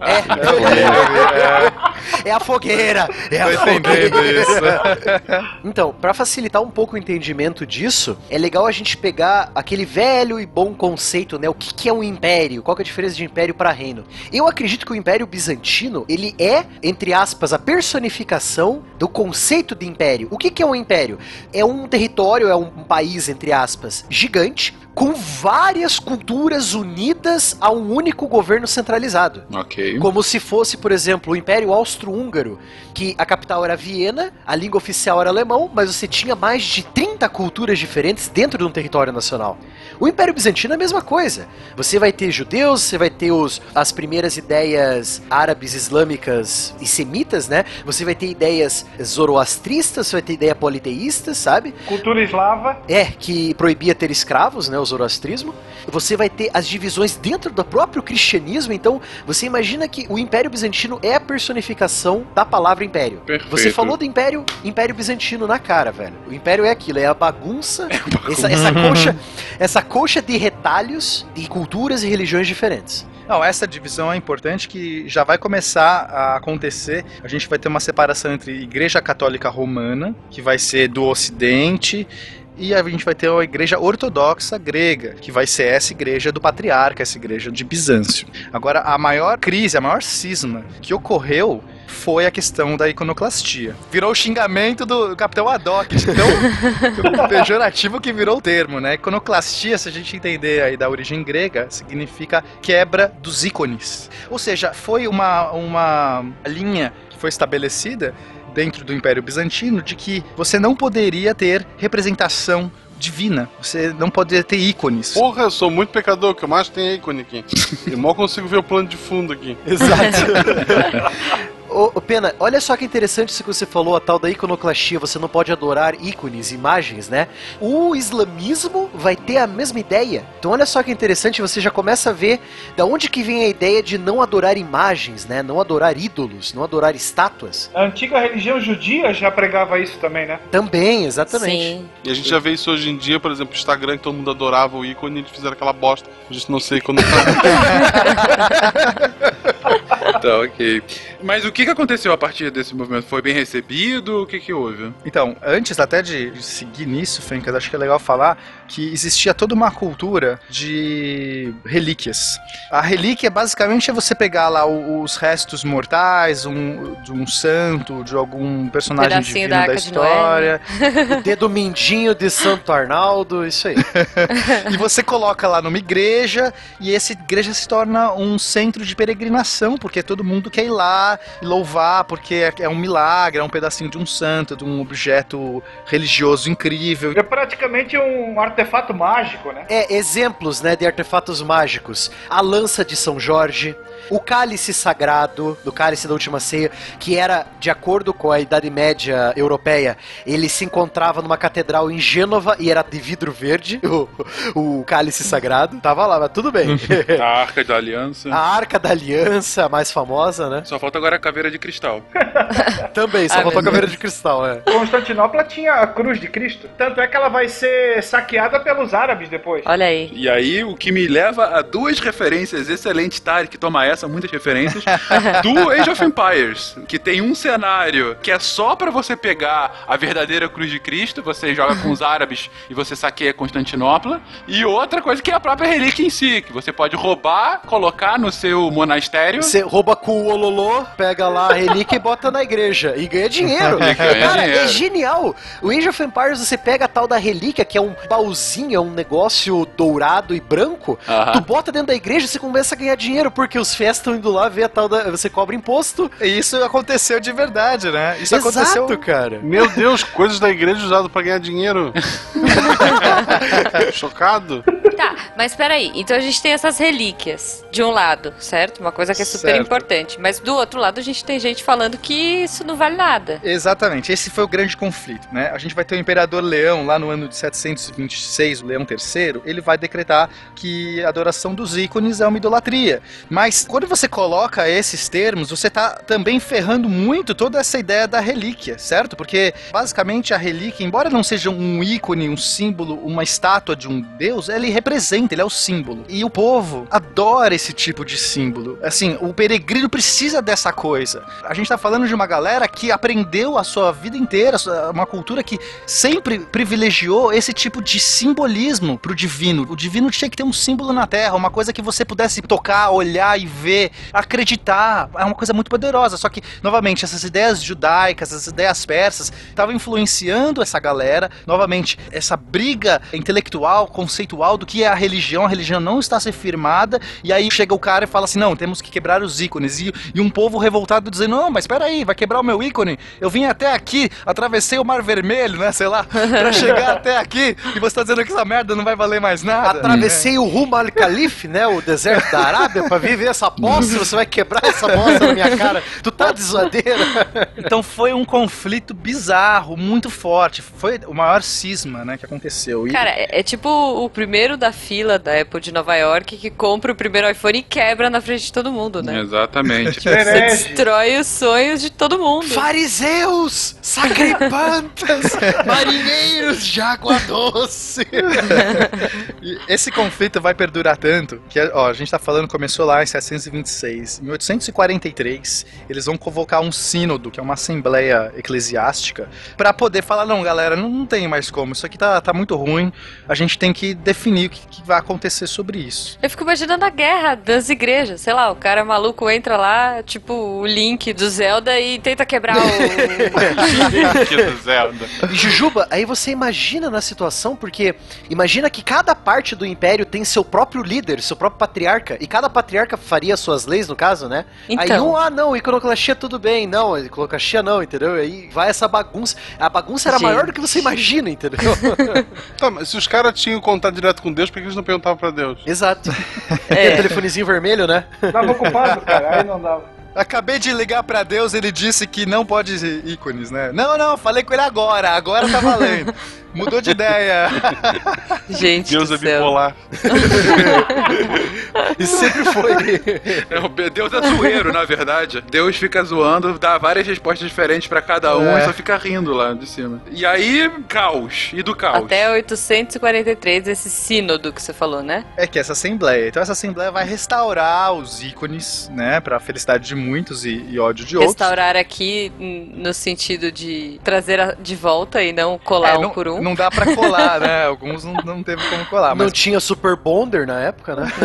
É a fogueira! É a Tô entendendo fogueira. isso. Então, pra facilitar um pouco o entendimento disso, é legal a gente pegar aquele velho e bom conceito, né? O que, que é um império? Qual que é a diferença de império para reino? Eu acredito que o Império Bizantino, ele é, entre aspas, a personificação do conceito de império. O que, que é um império? É um território, é um país, entre aspas, gigante, com várias culturas unidas a um único governo centralizado. Ok. Como se fosse, por exemplo, o Império Austro-Húngaro, que a capital era Viena, a língua oficial era alemão, mas você tinha mais de 30 culturas diferentes dentro de um território nacional. O Império Bizantino é a mesma coisa. Você vai ter judeus, você vai ter os, as primeiras ideias árabes, islâmicas e semitas, né? Você vai ter ideias zoroastristas, você vai ter ideia politeísta, sabe? Cultura eslava. É, que proibia ter escravos, né? Zoroastrismo. Você vai ter as divisões dentro do próprio cristianismo. Então, você imagina que o Império Bizantino é a personificação da palavra império. Perfeito. Você falou do Império, Império Bizantino na cara, velho. O Império é aquilo, é a bagunça, Essa, essa coxa, essa coxa de retalhos de culturas e religiões diferentes. Não, essa divisão é importante que já vai começar a acontecer. A gente vai ter uma separação entre Igreja Católica Romana, que vai ser do Ocidente, e a gente vai ter a Igreja Ortodoxa Grega, que vai ser essa igreja do Patriarca, essa igreja de Bizâncio. Agora, a maior crise, a maior cisma que ocorreu foi a questão da iconoclastia. Virou o xingamento do Capitão Haddock, de tão pejorativo que virou o termo, né? Iconoclastia, se a gente entender aí da origem grega, significa quebra dos ícones. Ou seja, foi uma, uma linha que foi estabelecida dentro do Império Bizantino de que você não poderia ter representação divina. Você não poderia ter ícones. Porra, eu sou muito pecador, que eu mais tenho ícone aqui. Eu mal consigo ver o plano de fundo aqui. Exato. Ô, ô, Pena, olha só que interessante isso que você falou, a tal da iconoclastia, você não pode adorar ícones, imagens, né? O islamismo vai ter a mesma ideia. Então olha só que interessante, você já começa a ver da onde que vem a ideia de não adorar imagens, né? Não adorar ídolos, não adorar estátuas. A antiga religião judia já pregava isso também, né? Também, exatamente. E a gente já vê isso hoje em dia, por exemplo, o Instagram, que todo mundo adorava o ícone, eles fizeram aquela bosta. A gente não sei quando Tá, ok. Mas o que, que aconteceu a partir desse movimento? Foi bem recebido? O que, que houve? Então, antes até de seguir nisso, Fencas, acho que é legal falar que existia toda uma cultura de relíquias. A relíquia basicamente é você pegar lá os restos mortais um, de um santo, de algum personagem Pedacinho divino da da, Arca de história. O dedo mindinho de Santo Arnaldo, isso aí. e você coloca lá numa igreja e essa igreja se torna um centro de peregrinação, porque todo mundo quer ir lá e louvar, porque é- é um milagre, é um pedacinho de um santo, de um objeto religioso incrível. É praticamente um artefato mágico, né? É, exemplos, né, de artefatos mágicos. A lança de São Jorge, o cálice sagrado, do cálice da última ceia, que era, de acordo com a Idade Média europeia, ele se encontrava numa catedral em Gênova e era de vidro verde, o, o cálice sagrado. Tava lá, mas tudo bem. A Arca da Aliança. a Arca da Aliança, a mais famosa, né? Só falta agora a caveira de cristal. Também, só Ai, faltou a caveira de cristal, é. Constantinopla tinha a cruz de Cristo. Tanto é que ela vai ser saqueada pelos árabes depois. Olha aí. E aí, o que me leva a duas referências excelentes, Tarek, toma essa, muitas referências, do Age of Empires, que tem um cenário que é só pra você pegar a verdadeira cruz de Cristo, você joga com os árabes e você saqueia Constantinopla, e outra coisa que é a própria relíquia em si, que você pode roubar, colocar no seu monastério. Você rouba com o Ololô, pega lá a relíquia e bota na igreja. E ganha dinheiro. E ganha Cara, dinheiro. é genial. O Age of Empires, você pega a tal da relíquia, que é um baúzinho, é um negócio dourado e branco. Aham. Tu bota dentro da igreja e você começa a ganhar dinheiro, porque os fiéis estão indo lá ver a tal da. Você cobra imposto. E isso aconteceu de verdade, né? Isso Exato, aconteceu. cara. Meu Deus, coisas da igreja usadas pra ganhar dinheiro. Chocado. Tá, mas peraí. Então a gente tem essas relíquias, de um lado, certo? Uma coisa que é super Certo. importante. Mas do outro lado a gente tem gente falando que isso não vale nada. Exatamente, esse foi o grande conflito, né? A gente vai ter o Imperador Leão lá no ano de 726, o Leão III, ele vai decretar que a adoração dos ícones é uma idolatria. Mas quando você coloca esses termos, você tá também ferrando muito toda essa ideia da relíquia, certo? Porque basicamente a relíquia, embora não seja um ícone, um símbolo, uma estátua de um deus, ele representa, ele é o símbolo. E o povo adora esse tipo de símbolo. Assim, o peregrino precisa dessa coisa. A gente tá falando de uma galera que aprendeu a sua vida inteira, uma cultura que sempre privilegiou esse tipo de simbolismo pro divino. O divino tinha que ter um símbolo na terra, uma coisa que você pudesse tocar, olhar e ver, acreditar. É uma coisa muito poderosa. Só que, novamente, essas ideias judaicas, essas ideias persas, estavam influenciando essa galera. Novamente, essa briga intelectual, conceitual do que é a religião. A religião não está se firmada. E aí chega o cara e fala assim: não, temos que quebrar os ícones. E, e um povo revoltado dizendo: não, mas peraí, vai quebrar o meu ícone. Eu vim até aqui, atravessei o Mar Vermelho, né? Sei lá, pra chegar até aqui. E você tá dizendo que essa merda não vai valer mais nada. Atravessei o rumo al Calife, né? O deserto da Arábia, pra vir ver essa bosta. Você vai quebrar essa bosta na minha cara. Tu tá de zoadeira. Então foi um conflito bizarro, muito forte. Foi o maior cisma, né, que aconteceu. E- Cara, é, é tipo o primeiro da fila da Apple de Nova York que compra o primeiro iPhone e quebra na frente de todo mundo, né? Exatamente. Você destrói os sonhos de todo mundo. Fariseus, sacripantas, marinheiros de água doce. E esse conflito vai perdurar tanto que, ó, a gente tá falando, começou lá em 726. Em 843, eles vão convocar um sínodo, que é uma assembleia eclesiástica, pra poder falar, não, galera, não, não tem mais como, isso aqui tá, tá muito ruim, a gente tem que definir o que, que vai acontecer sobre isso. Eu fico imaginando a guerra das igrejas. Sei lá, o cara maluco entra lá, tipo o Link do Zelda e tenta quebrar o. do Zelda. Jujuba, aí você imagina na situação, porque imagina que cada parte do império tem seu próprio líder, seu próprio patriarca, e cada patriarca faria suas leis, no caso, né? Aí Então. um, ah não, iconoclastia tudo bem, não, iconoclastia não, entendeu? Aí vai essa bagunça. A bagunça era Gente. maior do que você imagina, entendeu? Tá, mas se os caras tinham contato direto com Deus, por que eles não perguntavam pra Deus? Exato. Aquele telefonezinho vermelho, né? Tava ocupado, cara. Aí não dava. Acabei de ligar pra Deus, ele disse que não pode ícones, né? Não, não, falei com ele agora, agora tá valendo. Mudou de ideia. Gente Deus é bipolar. E sempre foi. Deus é zoeiro, na verdade. Deus fica zoando, dá várias respostas diferentes pra cada um É. e só fica rindo lá de cima. E aí, caos. E do caos? Até 843, esse sínodo que você falou, né? É que essa assembleia. Então essa assembleia vai restaurar os ícones, né? Pra felicidade de muitos e, e ódio de outros. Restaurar aqui hum, no sentido de trazer a- de volta e não colar É, um não, por um. Não dá pra colar, né? Alguns não, não teve como colar, Não mas tinha Super Bonder na época, né?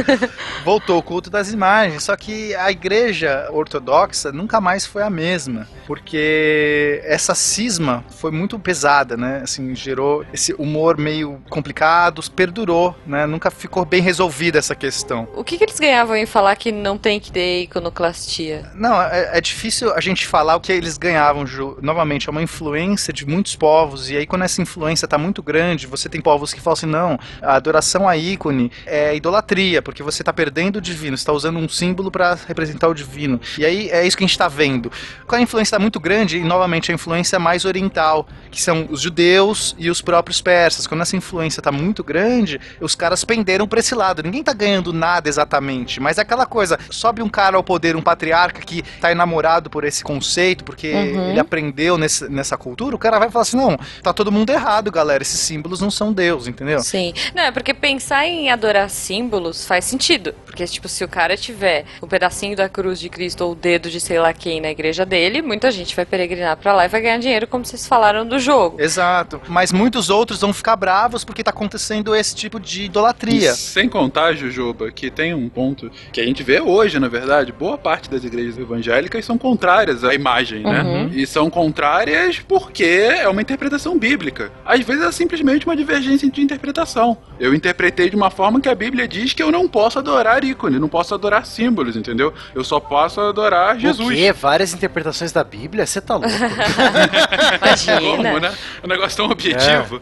voltou o culto das imagens. Só que a igreja ortodoxa nunca mais foi a mesma, porque essa cisma foi muito pesada, né? Assim, gerou esse humor meio complicado, perdurou, né? Nunca ficou bem resolvida essa questão. O que, que eles ganhavam em falar que não tem que ter iconoclastia? Não, é, é difícil a gente falar o que eles ganhavam, Ju. Novamente, é uma influência de muitos povos, e aí quando essa influência tá muito grande, você tem povos que falam assim, não, a adoração a ícone é idolatria, porque você tá perdendo o divino, você tá usando um símbolo para representar o divino. E aí é isso que a gente tá vendo. Quando a influência tá muito grande, e novamente a influência é mais oriental, que são os judeus e os próprios persas. Quando essa influência tá muito grande, os caras penderam pra esse lado. Ninguém tá ganhando nada exatamente, mas é aquela coisa, sobe um cara ao poder, um patriarca que tá enamorado por esse conceito, porque Uhum. ele aprendeu nesse- nessa cultura, o cara vai falar assim, não, tá todo mundo errado, galera, esses símbolos não são Deus, entendeu? Sim. Não, é porque pensar em adorar símbolos faz sentido. Porque, tipo, se o cara tiver um pedacinho da cruz de Cristo ou o dedo de sei lá quem na igreja dele, muita gente vai peregrinar pra lá e vai ganhar dinheiro, como vocês falaram do jogo. Exato. Mas muitos outros vão ficar bravos porque tá acontecendo esse tipo de idolatria. Sem contar, Jujuba, que tem um ponto que a gente vê hoje, na verdade, boa parte das igrejas evangélicas são contrárias à imagem, né? Uhum. E são contrárias porque é uma interpretação bíblica. Às vezes é simplesmente uma divergência de interpretação. Eu interpretei de uma forma que a Bíblia diz que eu não posso adorar ícone, não posso adorar símbolos, entendeu? Eu só posso adorar Jesus. O quê? Várias interpretações da Bíblia? Você tá louco? Imagina. Como, né? Um negócio tão objetivo.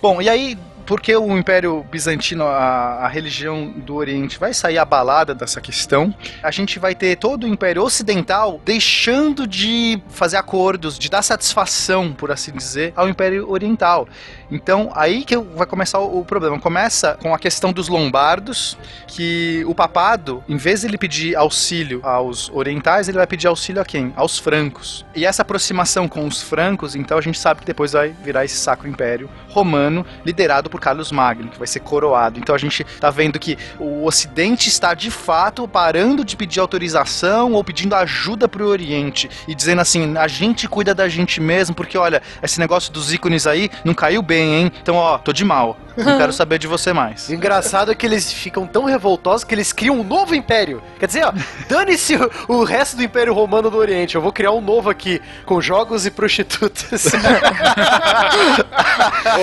Bom, e aí, porque o Império Bizantino, a, a religião do Oriente, vai sair abalada dessa questão, a gente vai ter todo o Império Ocidental deixando de fazer acordos, de dar satisfação, por assim dizer, ao Império Oriental. Então, aí que vai começar o, problema. Começa com a questão dos lombardos, que o papado, em vez de ele pedir auxílio aos orientais, ele vai pedir auxílio a quem? Aos francos. E essa aproximação com os francos, então a gente sabe que depois vai virar esse Sacro Império Romano, liderado por Carlos Magno, que vai ser coroado. Então a gente tá vendo que o Ocidente está de fato parando de pedir autorização ou pedindo ajuda pro Oriente e dizendo assim: a gente cuida da gente mesmo, porque olha, esse negócio dos ícones aí não caiu bem, hein? Então, ó, tô de mal. Não quero saber de você mais. O engraçado é que eles ficam tão revoltosos que eles criam um novo império. Quer dizer, ó, dane-se o, o resto do Império Romano do Oriente. Eu vou criar um novo aqui, com jogos e prostitutas.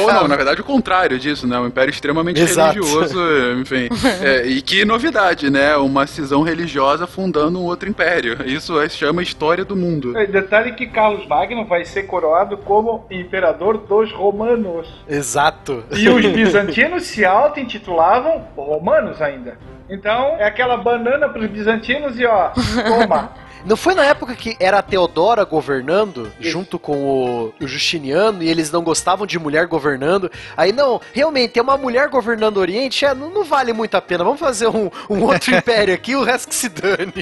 Ou não, na verdade o contrário disso, né? Um império extremamente Exato. religioso, enfim. É, e que novidade, né? Uma cisão religiosa fundando um outro império. Isso é- se chama história do mundo. É, Detalhe que Carlos Magno vai ser coroado como imperador dos romanos. Exato. E os bizantinos se auto-intitulavam romanos ainda. Então, é aquela banana pros bizantinos e ó, toma. Não foi na época que era a Teodora governando, junto com o, o Justiniano, e eles não gostavam de mulher governando? Aí, não, realmente, tem uma mulher governando o Oriente, é, não, não vale muito a pena. Vamos fazer um, um outro império aqui, o resto que se dane.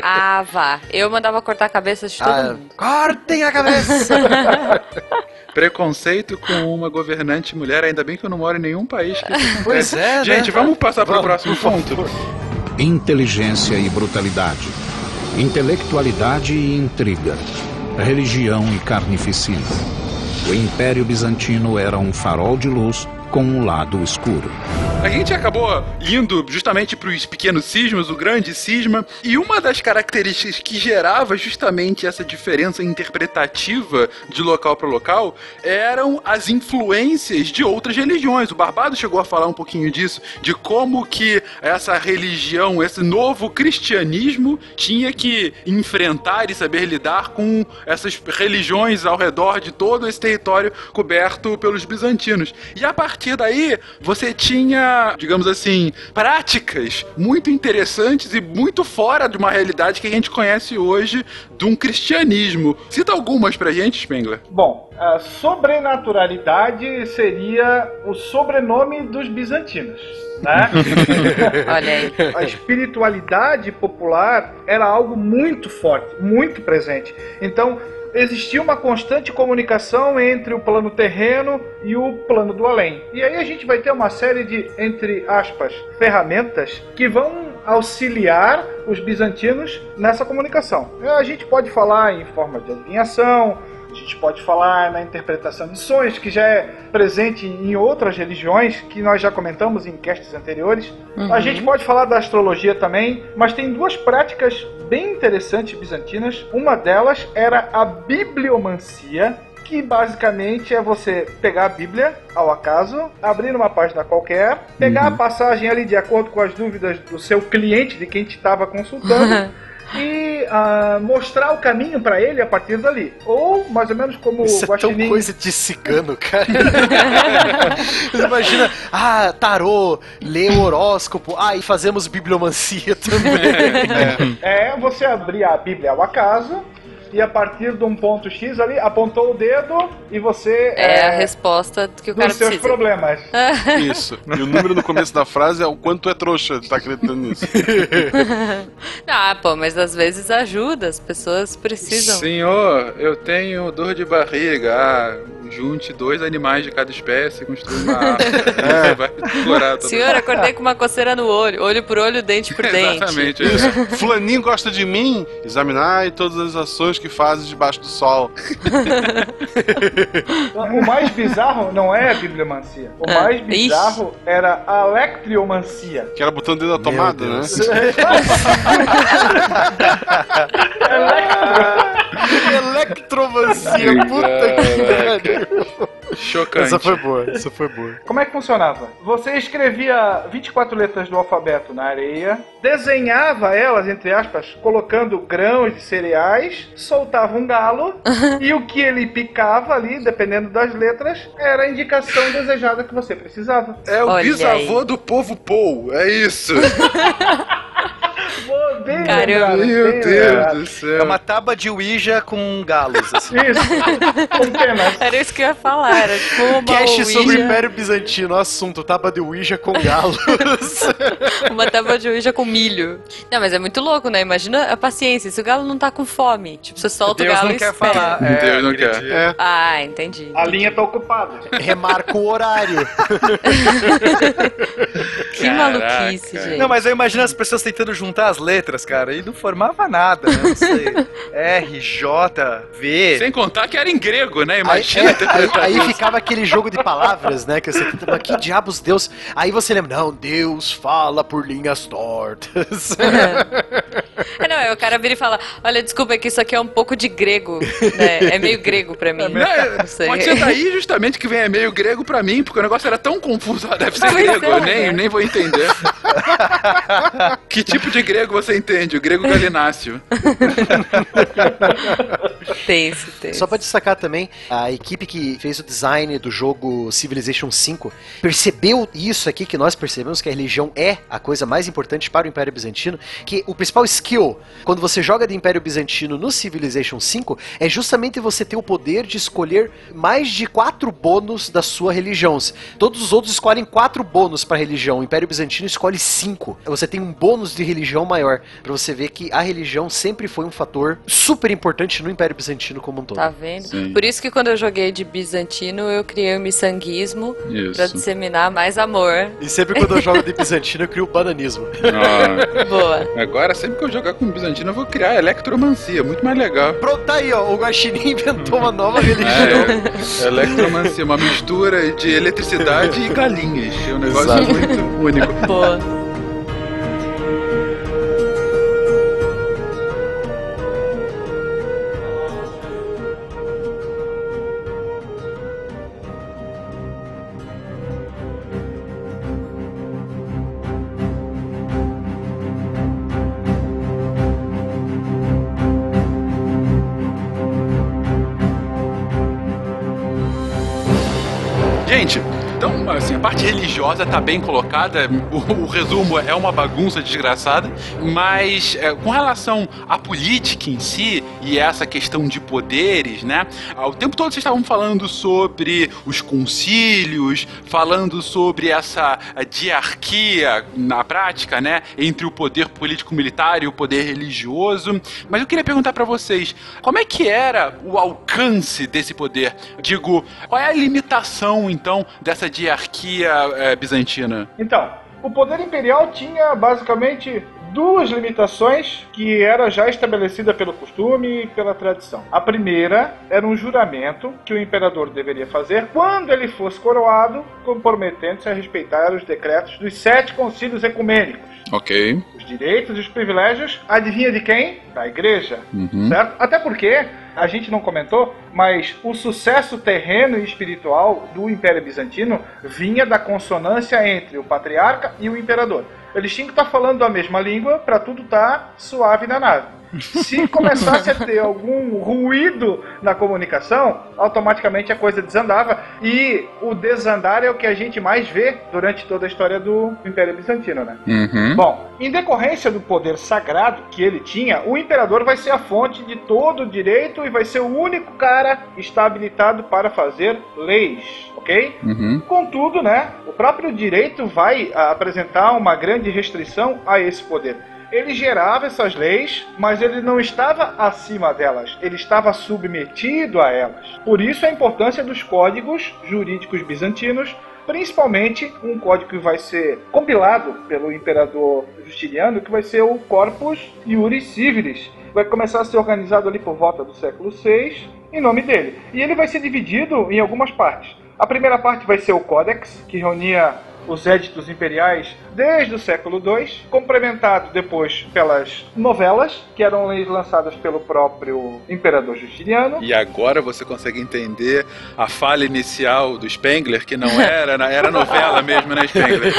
Ah, vá. Eu mandava cortar a cabeça de todo Ah, mundo. cortem a cabeça! Preconceito com uma governante mulher, ainda bem que eu não moro em nenhum país que isso Pois é, né? Gente, vamos passar pro Vamos, próximo ponto. Inteligência e brutalidade. Intelectualidade e intriga. Religião e carnificina. O Império Bizantino era um farol de luz com um lado escuro. A gente acabou indo justamente para os pequenos cismas, o grande cisma, e uma das características que gerava justamente essa diferença interpretativa de local para local eram as influências de outras religiões. O Barbado chegou a falar um pouquinho disso, de como que essa religião, esse novo cristianismo tinha que enfrentar e saber lidar com essas religiões ao redor de todo esse território coberto pelos bizantinos. E a partir daí, você tinha tinha, digamos assim, práticas muito interessantes e muito fora de uma realidade que a gente conhece hoje de um cristianismo. Cita algumas pra gente, Spengler. Bom, a sobrenaturalidade seria o sobrenome dos bizantinos. Né? Olha aí. A espiritualidade popular era algo muito forte, muito presente. Então, existia uma constante comunicação entre o plano terreno e o plano do além. E aí a gente vai ter uma série de, entre aspas, ferramentas que vão auxiliar os bizantinos nessa comunicação. A gente pode falar em forma de adivinhação, gente pode falar na interpretação de sonhos, que já é presente em outras religiões, que nós já comentamos em castes anteriores. Uhum. A gente pode falar da astrologia também, mas tem duas práticas bem interessantes bizantinas. Uma delas era a bibliomancia, que basicamente é você pegar a Bíblia ao acaso, abrir uma página qualquer, pegar a passagem ali de acordo com as dúvidas do seu cliente, de quem te estava consultando. E ah, mostrar o caminho para ele a partir dali. Ou, mais ou menos como Isso o é tão Guaxinim... coisa de cigano, cara. Você imagina, ah, tarô, lê o horóscopo, ah, e fazemos bibliomancia também. É você abrir a Bíblia ao acaso e a partir de um ponto X ali, apontou o dedo e você. É a resposta que o cara dos seus precisa. problemas. Isso. E o número no começo da frase é o quanto é trouxa de tá acreditando nisso. ah, pô, mas às vezes ajuda, as pessoas precisam. Senhor, eu tenho dor de barriga. Ah, junte dois animais de cada espécie e construa uma árvore. É. Vai explorar todo Senhor, acordei com uma coceira no olho, olho por olho, dente por dente. Exatamente. Isso. Fulaninho gosta de mim? Examinar todas as ações que fazes debaixo do sol. O mais bizarro não é a bibliomancia. O Ah, mais ixi. bizarro era a electriomancia. Que era botando o dedo na tomada, né? Electromancia, puta que pariu. Chocante. Essa foi boa, essa foi boa. Como é que funcionava? Você escrevia 24 letras do alfabeto na areia, desenhava elas, entre aspas, colocando grãos de cereais, soltava um galo, e o que ele picava ali, dependendo das letras, era a indicação desejada que você precisava. É o Olha bisavô aí. do povo Paul, é isso. Boa, bem Caramba. lembrado, Meu bem Deus lembrado. do céu. É uma tábua de Ouija com galos. assim. Isso, com penas. Era isso que eu ia falar, tipo uma Cast sobre o Império Bizantino, assunto, tábua de Ouija com galos. uma tábua de Ouija com milho. Não, mas é muito louco, né? Imagina a paciência, se o galo não tá com fome. Tipo, você solta Deus o galo não e quer espera. falar. É, Deus não quer. É. Ah, entendi. A linha tá ocupada. Remarca o horário. Que maluquice, gente. Não, mas eu imagino as pessoas tentando juntar as letras, cara, e não formava nada, né? Não sei. R, J, V. Sem contar que era em grego, né? Aí, Imagina. é, aí- aí ficava aquele jogo de palavras, né? Que você mas que diabos Deus. Aí você lembra, não, Deus fala por linhas tortas. É, não, é o cara vira e fala: Olha, desculpa, é que isso aqui é um pouco de grego. né? É meio grego pra mim. Não, é- Não sei. Pode ser daí justamente que vem e-mail grego pra mim, porque o negócio era tão confuso, ah, deve ser grego, é, eu nem, né? nem vou entender. que tipo de grego você entende? O grego galináceo. Tenso, tenso. Só pra destacar também, a equipe que fez o design do jogo Civilization V percebeu isso aqui que nós percebemos que a religião é a coisa mais importante para o Império Bizantino, que o principal skill quando você joga de Império Bizantino no Civilization V é justamente você ter o poder de escolher mais de quatro bônus da sua religião. Todos os outros escolhem quatro bônus para religião, o Império Bizantino escolhe cinco. Você tem um bônus de religião maior, para você ver que a religião sempre foi um fator super importante no Império Bizantino como um todo. Tá vendo? Sim. Por isso que quando eu joguei de bizantino, eu criei o miçanguismo pra disseminar mais amor. E sempre quando eu jogo de bizantino, eu crio o bananismo. Ah, Boa. agora, sempre que eu jogar com bizantino, eu vou criar electromancia, muito mais legal. Pronto, tá aí, ó. O Guaxinim inventou uma nova religião. É, electromancia, uma mistura de eletricidade e galinhas. É um negócio Exato. muito único. Boa. Religiosa tá bem colocada, o, o resumo é uma bagunça desgraçada, mas é, com relação à política em si e essa questão de poderes, né? O tempo todo vocês estavam falando sobre os concílios, falando sobre essa eh, diarquia na prática, né? Entre o poder político-militar e o poder religioso. Mas eu queria perguntar para vocês, como é que era o alcance desse poder? Digo, qual é a limitação, então, dessa diarquia é, bizantina? Então, o poder imperial tinha basicamente duas limitações que era já estabelecida pelo costume e pela tradição. A primeira era um juramento que o imperador deveria fazer quando ele fosse coroado, comprometendo-se a respeitar os decretos dos sete concílios ecumênicos. Ok. Os direitos e os privilégios, adivinha de quem? Da igreja. Uhum. Certo? Até porque a gente não comentou, mas o sucesso terreno e espiritual do Império Bizantino vinha da consonância entre o patriarca e o imperador. Eles tinham que estar falando a mesma língua para tudo estar suave na nave. Se começasse a ter algum ruído na comunicação, automaticamente a coisa desandava. E o desandar é o que a gente mais vê durante toda a história do Império Bizantino, né? Uhum. Bom, em decorrência do poder sagrado que ele tinha, o imperador vai ser a fonte de todo o direito e vai ser o único cara que está habilitado para fazer leis, ok? Uhum. Contudo, né, o próprio direito vai apresentar uma grande restrição a esse poder. Ele gerava essas leis, mas ele não estava acima delas, ele estava submetido a elas. Por isso a importância dos códigos jurídicos bizantinos, principalmente um código que vai ser compilado pelo imperador Justiniano, que vai ser o Corpus Iuris Civilis. Vai começar a ser organizado ali por volta do século VI, em nome dele. E ele vai ser dividido em algumas partes. A primeira parte vai ser o Codex, que reunia os éditos imperiais desde o século II, complementado depois pelas novelas, que eram leis lançadas pelo próprio imperador Justiniano. E agora você consegue entender a falha inicial do Spengler, que não era, era novela mesmo, né, Spengler?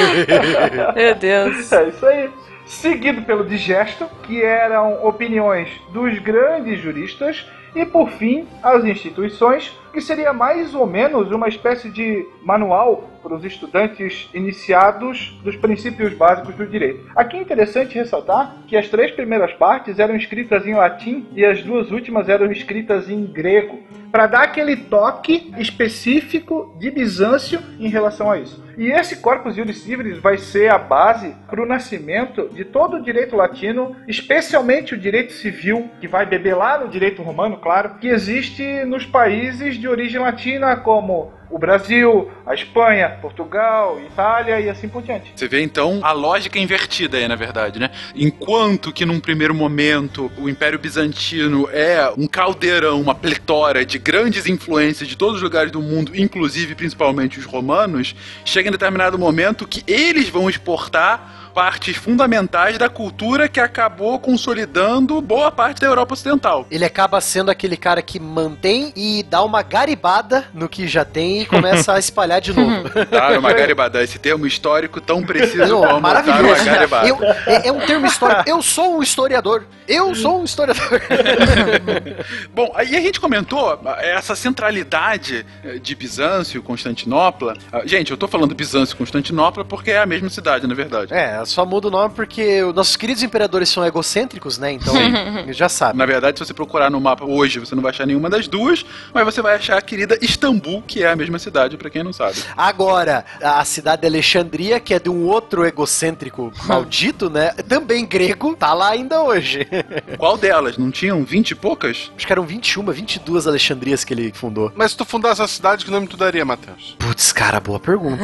Meu Deus. É isso aí. Seguido pelo Digesto, que eram opiniões dos grandes juristas, e por fim, as instituições, que seria mais ou menos uma espécie de manual para os estudantes iniciados dos princípios básicos do direito. Aqui é interessante ressaltar que as três primeiras partes eram escritas em latim e as duas últimas eram escritas em grego, para dar aquele toque específico de Bizâncio em relação a isso. E esse Corpus Iuris Civilis vai ser a base para o nascimento de todo o direito latino, especialmente o direito civil, que vai beber lá no direito romano, claro, que existe nos países de origem latina, como o Brasil, a Espanha, Portugal, Itália e assim por diante. Você vê então a lógica invertida aí, na verdade, né? Enquanto que num primeiro momento o Império Bizantino é um caldeirão, uma pletora de grandes influências de todos os lugares do mundo, inclusive principalmente os romanos, chega em determinado momento que eles vão exportar partes fundamentais da cultura que acabou consolidando boa parte da Europa Ocidental. Ele acaba sendo aquele cara que mantém e dá uma garibada no que já tem e começa a espalhar de novo. Dar uma garibada, esse termo histórico tão preciso Não, como maravilhoso. garibada. Eu- é, é um termo histórico. Eu sou um historiador. Eu sou um historiador. Bom, aí a gente comentou ah, essa centralidade eh, de Bizâncio, Constantinopla. Ah, Gente, eu tô falando Bizâncio e Constantinopla porque é a mesma cidade, na verdade. É, só muda o nome porque os nossos queridos imperadores são egocêntricos, né? Então, já sabe. Na verdade, se você procurar no mapa hoje, você não vai achar nenhuma das duas, mas você vai achar a querida Istambul, que é a mesma cidade, pra quem não sabe. Agora, a cidade de Alexandria, que é de um outro egocêntrico maldito, né? Também grego, tá lá ainda hoje. Qual delas? Não tinham 20 e poucas? Acho que eram 21, 22 Alexandrias que ele fundou. Mas se tu fundasse a cidade, que nome tu daria, Matheus? Putz, cara, boa pergunta.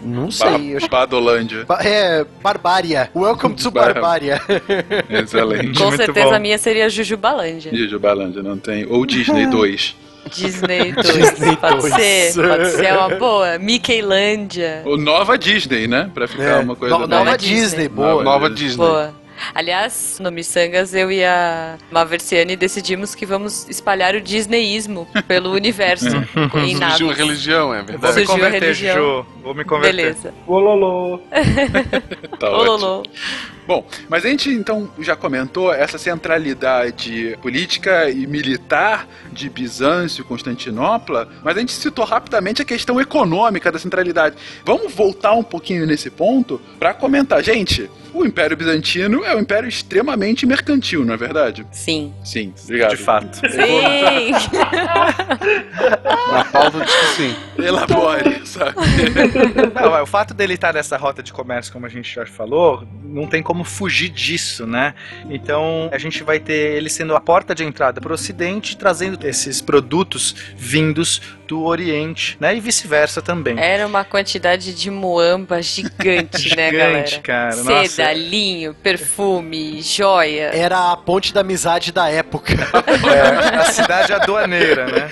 Não sei. eu acho que- Badolândia. Ba- É, Barbária. Welcome to Bar- Barbária. Excelente. Com certeza a minha seria Jujubalândia. Jujubalândia não tem. Ou Disney 2. Disney 2. Disney pode 2. ser, pode ser uma boa. Mickeylândia. Ou Nova Disney, né? Pra ficar É, uma coisa no- Nova Disney. Disney, boa. Nova Disney. Boa. Aliás, no Missangas, eu e a Maversiane decidimos que vamos espalhar o disneyismo pelo universo. em Surgiu a religião, é Vou verdade. me Surgiu a converter. Ju. Vou me converter. Beleza. Ololô. Tá Ololô. Bom, mas a gente então já comentou essa centralidade política e militar de Bizâncio e Constantinopla, mas a gente citou rapidamente a questão econômica da centralidade. Vamos voltar um pouquinho nesse ponto para comentar. Gente, o Império Bizantino é um império extremamente mercantil, não é verdade? Sim. Sim, obrigado. De fato. Sim. Na pauta diz que sim. Elabore, sabe? Não, é, o fato dele estar nessa rota de comércio, como a gente já falou, não tem como fugir disso, né? Então a gente vai ter ele sendo a porta de entrada para o Ocidente, trazendo esses produtos vindos do Oriente, né? E vice-versa também. Era uma quantidade de muamba gigante, né, galera? Gigante, cara, Seda, nossa. linho, perfume, joia. Era a ponte da amizade da época. É, a cidade aduaneira, né?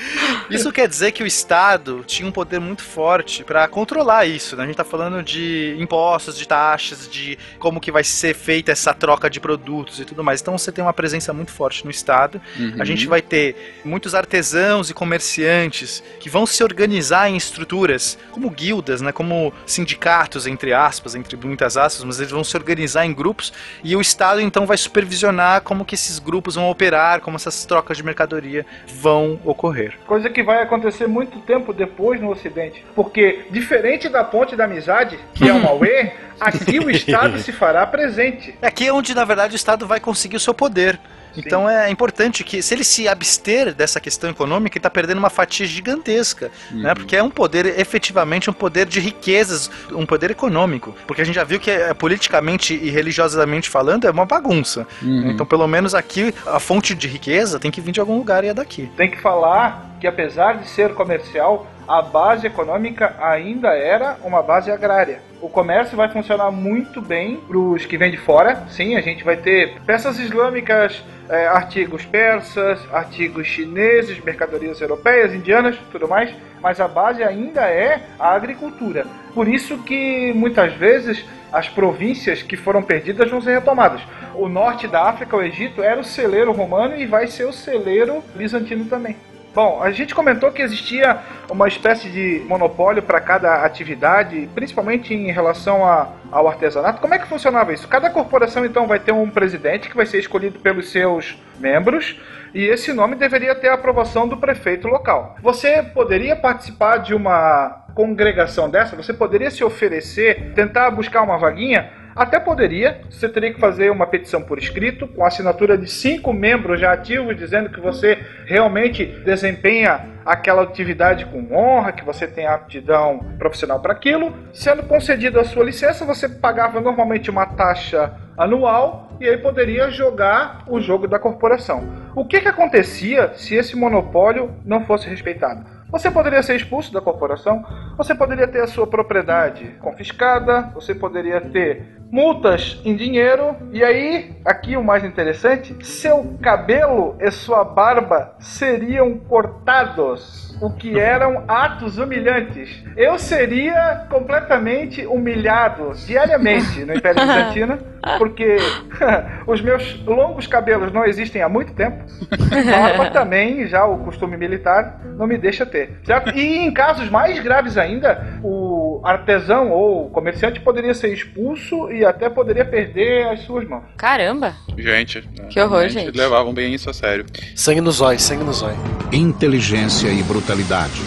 Isso quer dizer que o Estado tinha um poder muito forte para controlar isso, né? A gente tá falando de impostos, de taxas, de como que vai ser feita essa troca de produtos e tudo mais. Então você tem uma presença muito forte no Estado. Uhum. A gente vai ter muitos artesãos e comerciantes que vão se organizar em estruturas como guildas, né? Como sindicatos, entre aspas, entre muitas aspas, mas eles vão se organizar em grupos e o Estado então vai supervisionar como que esses grupos vão operar, como essas trocas de mercadoria vão ocorrer. Coisa que vai acontecer muito tempo depois no Ocidente. Porque, diferente da ponte da amizade, que é uma UE, aqui o Estado se fará presente. Aqui é onde, na verdade, o Estado vai conseguir o seu poder. Então é importante que, se ele se abster dessa questão econômica, ele está perdendo uma fatia gigantesca, né? Porque é um poder, efetivamente, um poder de riquezas, um poder econômico. Porque a gente já viu que, é, politicamente e religiosamente falando, é uma bagunça. Uhum. Então, pelo menos aqui, a fonte de riqueza tem que vir de algum lugar e é daqui. Tem que falar que, apesar de ser comercial, a base econômica ainda era uma base agrária. O comércio vai funcionar muito bem para os que vêm de fora. Sim, a gente vai ter peças islâmicas, eh, artigos persas, artigos chineses, mercadorias europeias, indianas, tudo mais. Mas a base ainda é a agricultura. Por isso que muitas vezes as províncias que foram perdidas vão ser retomadas. O norte da África, o Egito, era o celeiro romano e vai ser o celeiro bizantino também. Bom, a gente comentou que existia uma espécie de monopólio para cada atividade, principalmente em relação a, ao artesanato. Como é que funcionava isso? Cada corporação então vai ter um presidente que vai ser escolhido pelos seus membros e esse nome deveria ter a aprovação do prefeito local. Você poderia participar de uma congregação dessa? Você poderia se oferecer, tentar buscar uma vaguinha? Até poderia, você teria que fazer uma petição por escrito, com assinatura de cinco membros já ativos, dizendo que você realmente desempenha aquela atividade com honra, que você tem aptidão profissional para aquilo. Sendo concedida a sua licença, você pagava normalmente uma taxa anual e aí poderia jogar o jogo da corporação. O que, que acontecia se esse monopólio não fosse respeitado? Você poderia ser expulso da corporação, você poderia ter a sua propriedade confiscada, você poderia ter multas em dinheiro, e aí, aqui o mais interessante, seu cabelo e sua barba seriam cortados, o que eram atos humilhantes. Eu seria completamente humilhado diariamente no Império Bizantino, porque os meus longos cabelos não existem há muito tempo. Barba também, já o costume militar, não me deixa ter. Certo? E em casos mais graves ainda, o artesão ou comerciante poderia ser expulso e até poderia perder as suas mãos. Caramba! Gente, Que horror, gente. levavam bem isso a sério. Sangue no zóio, sangue no zóio. Inteligência e brutalidade.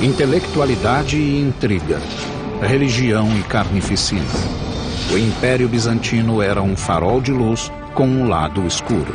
Intelectualidade e intriga. Religião e carnificina. O Império Bizantino era um farol de luz com um lado escuro.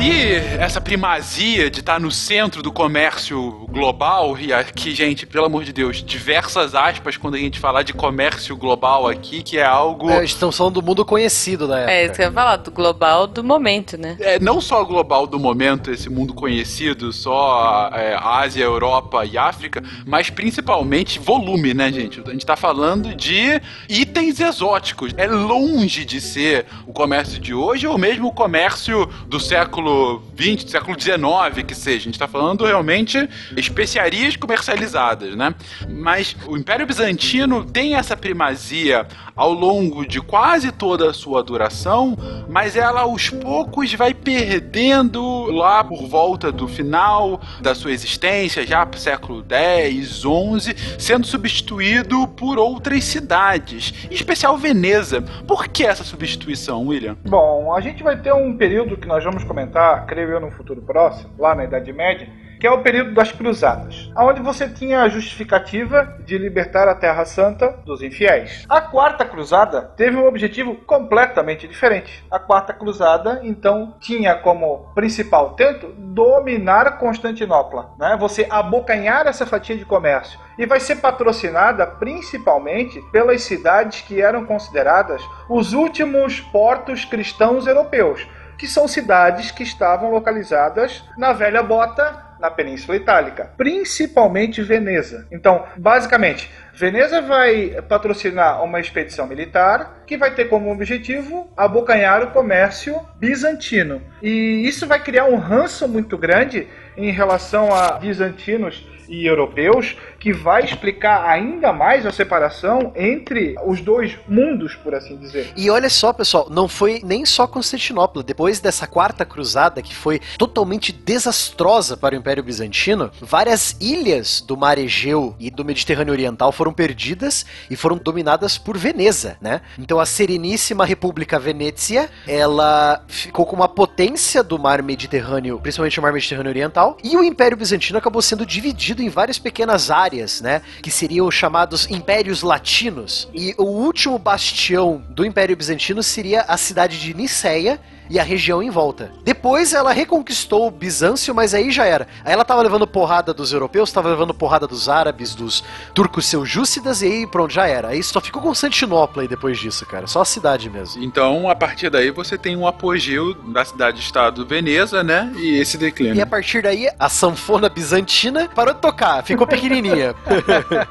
E essa primazia de estar no centro do comércio global, e aqui, gente, pelo amor de Deus, diversas aspas quando a gente falar de comércio global aqui, que é algo. É, estão falando do mundo conhecido na época. É, isso que eu ia falar, do global do momento, né? É, não só global do momento, esse mundo conhecido, só é, Ásia, Europa e África, mas principalmente volume, né, gente? A gente tá falando de itens exóticos. É longe de ser o comércio de hoje, ou mesmo o comércio do século XX, do século XIX, que seja. A gente está falando realmente especiarias comercializadas, né? Mas o Império Bizantino tem essa primazia ao longo de quase toda a sua duração, mas ela aos poucos vai perdendo lá por volta do final da sua existência, já pro século X, XI, sendo substituído por outras cidades, em especial Veneza. Por que essa substituição, William? Bom, a gente vai ter um período que nós vamos comentar, creio eu, no futuro próximo, lá na Idade Média, que é o período das cruzadas, onde você tinha a justificativa de libertar a Terra Santa dos infiéis. A quarta cruzada teve um objetivo completamente diferente. A quarta cruzada, então, tinha como principal tento dominar Constantinopla, né? Você abocanhar essa fatia de comércio e vai ser patrocinada principalmente pelas cidades que eram consideradas os últimos portos cristãos europeus, que são cidades que estavam localizadas na velha bota na Península Itálica, principalmente Veneza. Então, basicamente, Veneza vai patrocinar uma expedição militar que vai ter como objetivo abocanhar o comércio bizantino. E isso vai criar um ranço muito grande em relação a bizantinos e europeus, que vai explicar ainda mais a separação entre os dois mundos, por assim dizer. E olha só, pessoal, não foi nem só Constantinopla. Depois dessa quarta cruzada, que foi totalmente desastrosa para o Império Bizantino, várias ilhas do Mar Egeu e do Mediterrâneo Oriental foram perdidas e foram dominadas por Veneza, né? Então a Sereníssima República Venécia, ela ficou com uma potência do Mar Mediterrâneo, principalmente o Mar Mediterrâneo Oriental, e o Império Bizantino acabou sendo dividido em várias pequenas áreas, né? Que seriam os chamados Impérios Latinos. E o último bastião do Império Bizantino seria a cidade de Niceia, e a região em volta. Depois ela reconquistou o Bizâncio, mas aí já era. Aí ela tava levando porrada dos europeus, tava levando porrada dos árabes, dos turcos seljúcidas, e aí pronto, já era. Aí só ficou Constantinopla aí depois disso, cara. Só a cidade mesmo. Então, a partir daí, você tem um apogeu da cidade-estado Veneza, né? E esse declínio. E a partir daí, a sanfona bizantina parou de tocar, ficou pequenininha.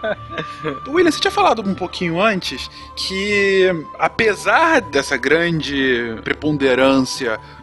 William, você tinha falado um pouquinho antes que, apesar dessa grande preponderância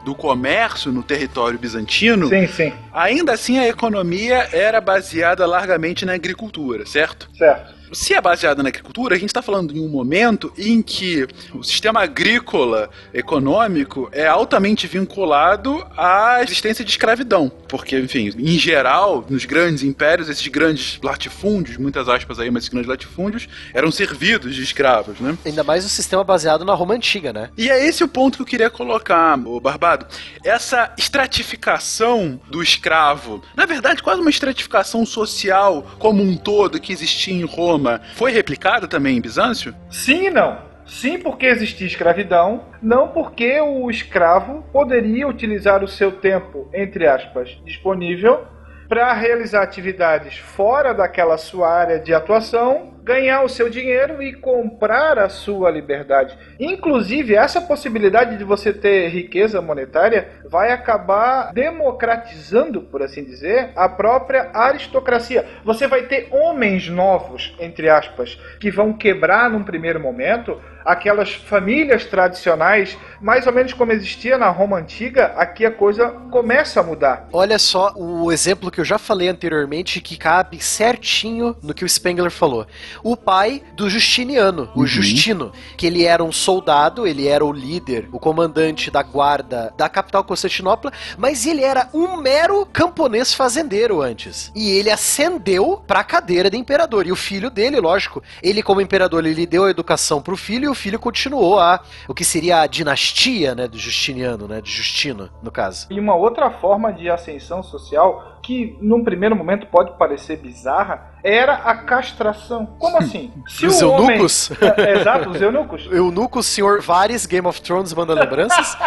do comércio no território bizantino, Sim, sim. ainda assim a economia era baseada largamente na agricultura, certo? Certo. Se é baseada na agricultura, a gente está falando em um momento em que o sistema agrícola econômico é altamente vinculado à existência de escravidão. Porque, enfim, em geral, nos grandes impérios, esses grandes latifúndios, muitas aspas aí, mas esses grandes latifúndios, eram servidos de escravos, né? Ainda mais o sistema baseado na Roma Antiga, né? E é esse o ponto que eu queria colocar, o Barbado. Essa estratificação do escravo, na verdade, quase uma estratificação social como um todo que existia em Roma, foi replicada também em Bizâncio? Sim e não. Sim, porque existia escravidão, não porque o escravo poderia utilizar o seu tempo, entre aspas, disponível para realizar atividades fora daquela sua área de atuação, ganhar o seu dinheiro e comprar a sua liberdade. Inclusive, essa possibilidade de você ter riqueza monetária vai acabar democratizando, por assim dizer, a própria aristocracia. Você vai ter homens novos, entre aspas, que vão quebrar num primeiro momento aquelas famílias tradicionais, mais ou menos como existia na Roma antiga, aqui a coisa começa a mudar. Olha só o exemplo que eu já falei anteriormente que cabe certinho no que o Spengler falou. O pai do Justiniano, o Justino, que ele era um soldado, ele era o líder, o comandante da guarda da capital Constantinopla, mas ele era um mero camponês fazendeiro antes. E ele ascendeu para a cadeira de imperador. E o filho dele, lógico, ele como imperador, ele deu a educação pro filho e o filho continuou a o que seria a dinastia, né, do Justiniano, né, de Justino, no caso. E uma outra forma de ascensão social que num primeiro momento pode parecer bizarra era a castração. Como assim? Se Os o homem- eunucos? É, Exato, os eunucos. Eunuco, senhor Vares, Game of Thrones, manda lembranças.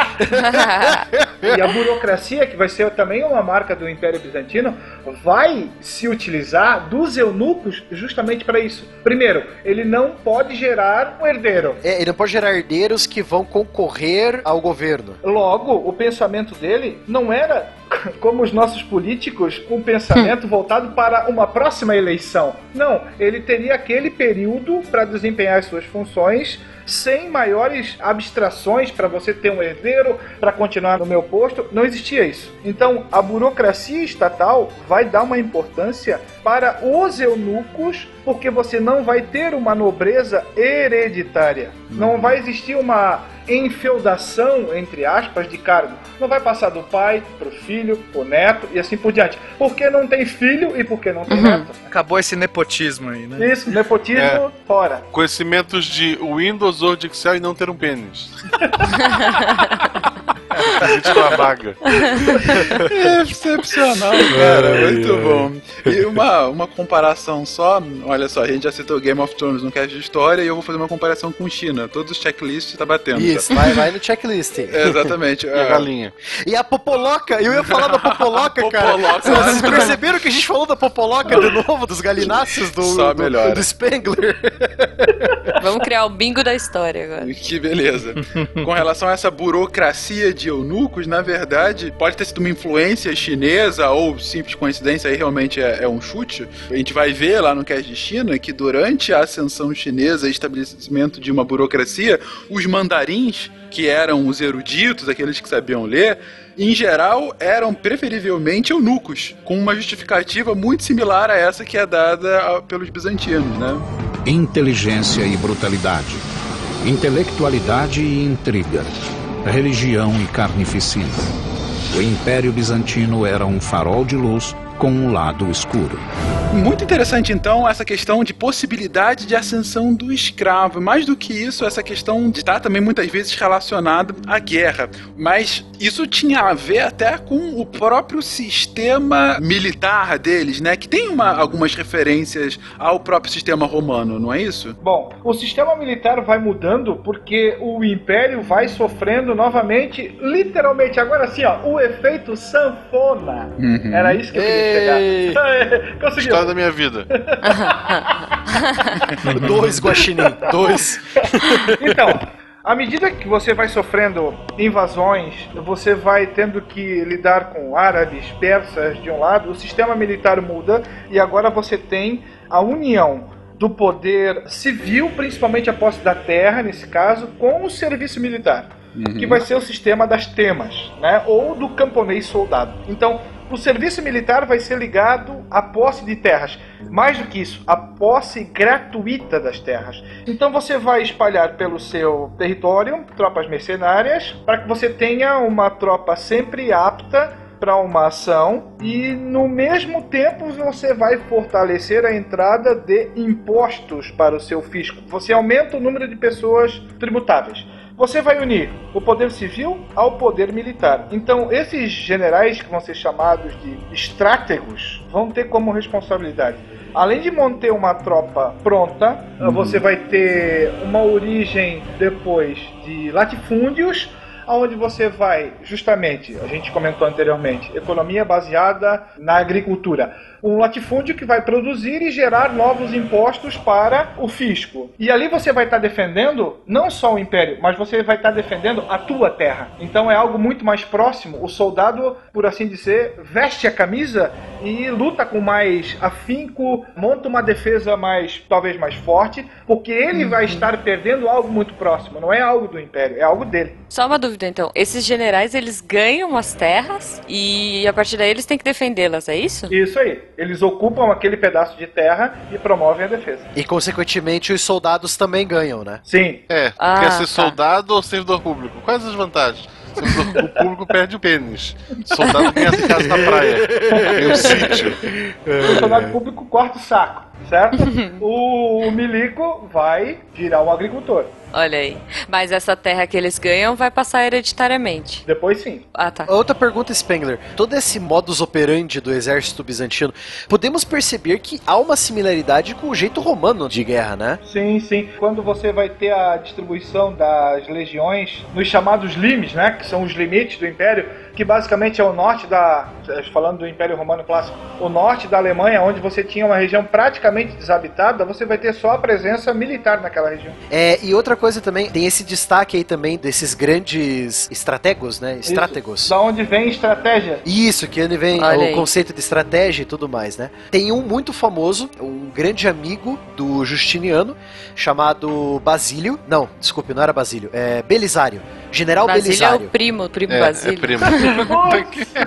E a burocracia, que vai ser também uma marca do Império Bizantino, vai se utilizar dos eunucos justamente para isso. Primeiro, ele não pode gerar um herdeiro. É, ele não pode gerar herdeiros que vão concorrer ao governo. Logo, o pensamento dele não era como os nossos políticos, um pensamento voltado para uma próxima eleição. Não, ele teria aquele período para desempenhar as suas funções sem maiores abstrações para você ter um herdeiro, para continuar no meu posto. Não existia isso. Então, a burocracia estatal vai dar uma importância para os eunucos, porque você não vai ter uma nobreza hereditária. Não vai existir uma enfeudação, entre aspas, de cargo. Não vai passar do pai pro filho, pro neto e assim por diante. Porque não tem filho e porque não tem neto. Acabou esse nepotismo aí, né? Isso, nepotismo É. fora. Conhecimentos de Windows, Word, Excel e não ter um pênis. Gente com a vaga. É excepcional, cara. Muito bom. E uma, uma comparação só, olha só, a gente já citou Game of Thrones no cast de história e eu vou fazer uma comparação com China. Todos os checklists tá batendo. Isso, vai, vai no checklist. É, exatamente. E a É. galinha. E a Popoloca, eu ia falar da Popoloca, cara. Popoloca. Vocês perceberam que a gente falou da Popoloca de novo, dos galináceos do, Só do, melhora. do Spengler? Vamos criar o bingo da história agora. Que beleza. Com relação a essa burocracia de eunucos, na verdade, pode ter sido uma influência chinesa ou simples coincidência, aí realmente é, é um chute. A gente vai ver lá no cast de China que durante a ascensão chinesa e estabelecimento de uma burocracia, os mandarins, que eram os eruditos, aqueles que sabiam ler, em geral eram preferivelmente eunucos, com uma justificativa muito similar a essa que é dada pelos bizantinos, né? Inteligência e brutalidade. Intelectualidade e intriga. Religião e carnificina. O Império Bizantino era um farol de luz com um lado escuro. Muito interessante, então, essa questão de possibilidade de ascensão do escravo. Mais do que isso, essa questão de estar também muitas vezes relacionado à guerra. Mas isso tinha a ver até com o próprio sistema militar deles, né? Que tem uma- algumas referências ao próprio sistema romano, não é isso? Bom, o sistema militar vai mudando porque o império vai sofrendo novamente, literalmente, agora sim, ó, o efeito sanfona. Uhum. Era isso que eu queria Conseguiu. História da minha vida. Dois guaxinim, dois. Então, à medida que você vai sofrendo invasões, você vai tendo que lidar com árabes, persas de um lado, o sistema militar muda e agora você tem a união do poder civil, principalmente a posse da terra, nesse caso, com o serviço militar, que vai ser o sistema das temas, né? Ou do camponês soldado. Então, o serviço militar vai ser ligado à posse de terras. Mais do que isso, a posse gratuita das terras. Então você vai espalhar pelo seu território tropas mercenárias para que você tenha uma tropa sempre apta para uma ação e no mesmo tempo você vai fortalecer a entrada de impostos para o seu fisco. Você aumenta o número de pessoas tributáveis. Você vai unir o poder civil ao poder militar. Então, esses generais que vão ser chamados de estrátegos vão ter como responsabilidade, além de manter uma tropa pronta, você vai ter uma origem depois de latifúndios, onde você vai, justamente, a gente comentou anteriormente, economia baseada na agricultura. Um latifúndio que vai produzir e gerar novos impostos para o fisco. E ali você vai estar defendendo não só o império, mas você vai estar defendendo a tua terra. Então é algo muito mais próximo. O soldado, por assim dizer, veste a camisa e luta com mais afinco, monta uma defesa mais, talvez mais forte, porque ele vai estar perdendo algo muito próximo. Não é algo do império, é algo dele. Só uma dúvida então, esses generais eles ganham as terras e a partir daí eles têm que defendê-las, é isso? Isso aí. Eles ocupam aquele pedaço de terra e promovem a defesa. E, consequentemente, os soldados também ganham, né? Sim. É, Ah, quer ser tá. soldado ou servidor público? Quais as vantagens? Servidor público perde o pênis. Soldado ganha a casa na praia. Tem um sítio. O funcionário público corta o saco, certo? o, o milico vai virar um agricultor. Olha aí. Mas essa terra que eles ganham vai passar hereditariamente. Depois sim. Ah, tá. Outra pergunta, Spengler. Todo esse modus operandi do exército bizantino, podemos perceber que há uma similaridade com o jeito romano de guerra, né? Sim, sim. Quando você vai ter a distribuição das legiões nos chamados limes, né? Que são os limites do império, que basicamente é o norte da. Falando do Império Romano Clássico, o norte da Alemanha, onde você tinha uma região praticamente praticamente desabitada, você vai ter só a presença militar naquela região. É, e outra coisa também, tem esse destaque aí também desses grandes estrategos, né? Estrátegos. Da onde vem estratégia. Isso, que onde vem Olha o aí. conceito de estratégia e tudo mais, né? Tem um muito famoso, um grande amigo do Justiniano, chamado Basílio. Não, desculpe, não era Basílio, é Belisário. General Basílio é Belisário. o primo, o primo É, Basílio. é primo.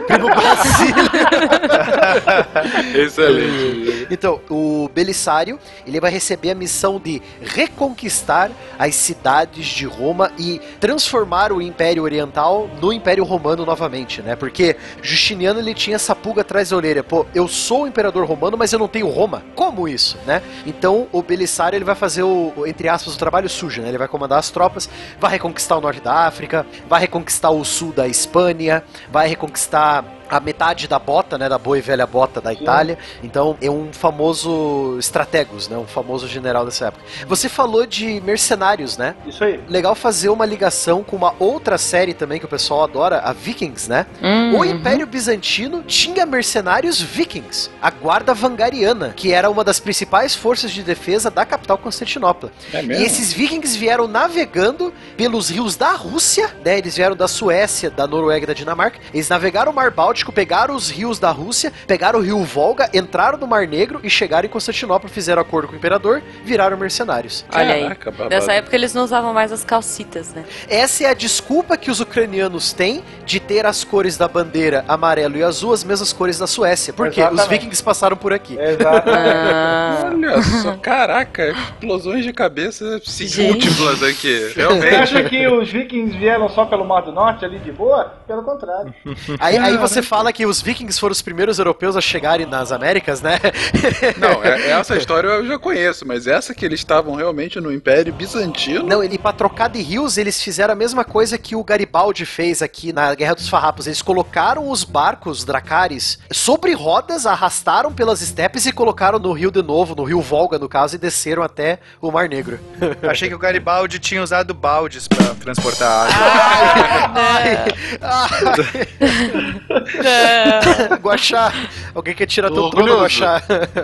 Primo Basílio. Excelente. Então, o Belisário, ele vai receber a missão de reconquistar as cidades de Roma e transformar o Império Oriental no Império Romano novamente, né? Porque Justiniano ele tinha essa pulga atrás da orelha. Pô, eu sou o imperador romano, mas eu não tenho Roma. Como isso, né? Então, o Belisário ele vai fazer o, entre aspas, o trabalho sujo, né? Ele vai comandar as tropas, vai reconquistar o norte da África, vai reconquistar o sul da Espanha, vai reconquistar a metade da bota, né, da boa e velha bota da Itália. Então é um famoso strategos, né, um famoso general dessa época. Você falou de mercenários, né? Isso aí. Legal fazer uma ligação com uma outra série também que o pessoal adora, a Vikings, né? Hum, O Império Bizantino tinha mercenários vikings, a Guarda Vangariana, que era uma das principais forças de defesa da capital Constantinopla. É E mesmo? esses vikings vieram navegando pelos rios da Rússia, né? Eles vieram da Suécia, da Noruega e da Dinamarca. Eles navegaram o Mar Báltico, pegaram os rios da Rússia, pegaram o rio Volga, entraram no Mar Negro e chegaram em Constantinopla, fizeram acordo com o imperador, viraram mercenários. Olha aí. Caraca. Nessa época eles não usavam mais as calcitas, né? Essa é a desculpa que os ucranianos têm de ter as cores da bandeira amarelo e azul, as mesmas cores da Suécia. Porque os Exatamente. vikings passaram por aqui. Exatamente. Ah, Olha só, caraca, explosões de cabeça Gente. múltiplas aqui. Você Realmente. acha que os vikings vieram só pelo Mar do Norte ali de boa? Pelo contrário. Aí, aí você fala que os vikings foram os primeiros europeus a chegarem nas Américas, né? Não, é- essa história eu já conheço, mas essa que eles estavam realmente no Império Bizantino. Não, ele pra trocar de rios, eles fizeram a mesma coisa que o Garibaldi fez aqui na Guerra dos Farrapos. Eles colocaram os barcos dracares sobre rodas, arrastaram pelas estepes e colocaram no rio de novo, no rio Volga, no caso, e desceram até o Mar Negro. Achei que o Garibaldi tinha usado baldes pra transportar água. Ai, ai. Guaxá, alguém quer tirar teu trono, Orgulhoso. Guaxá?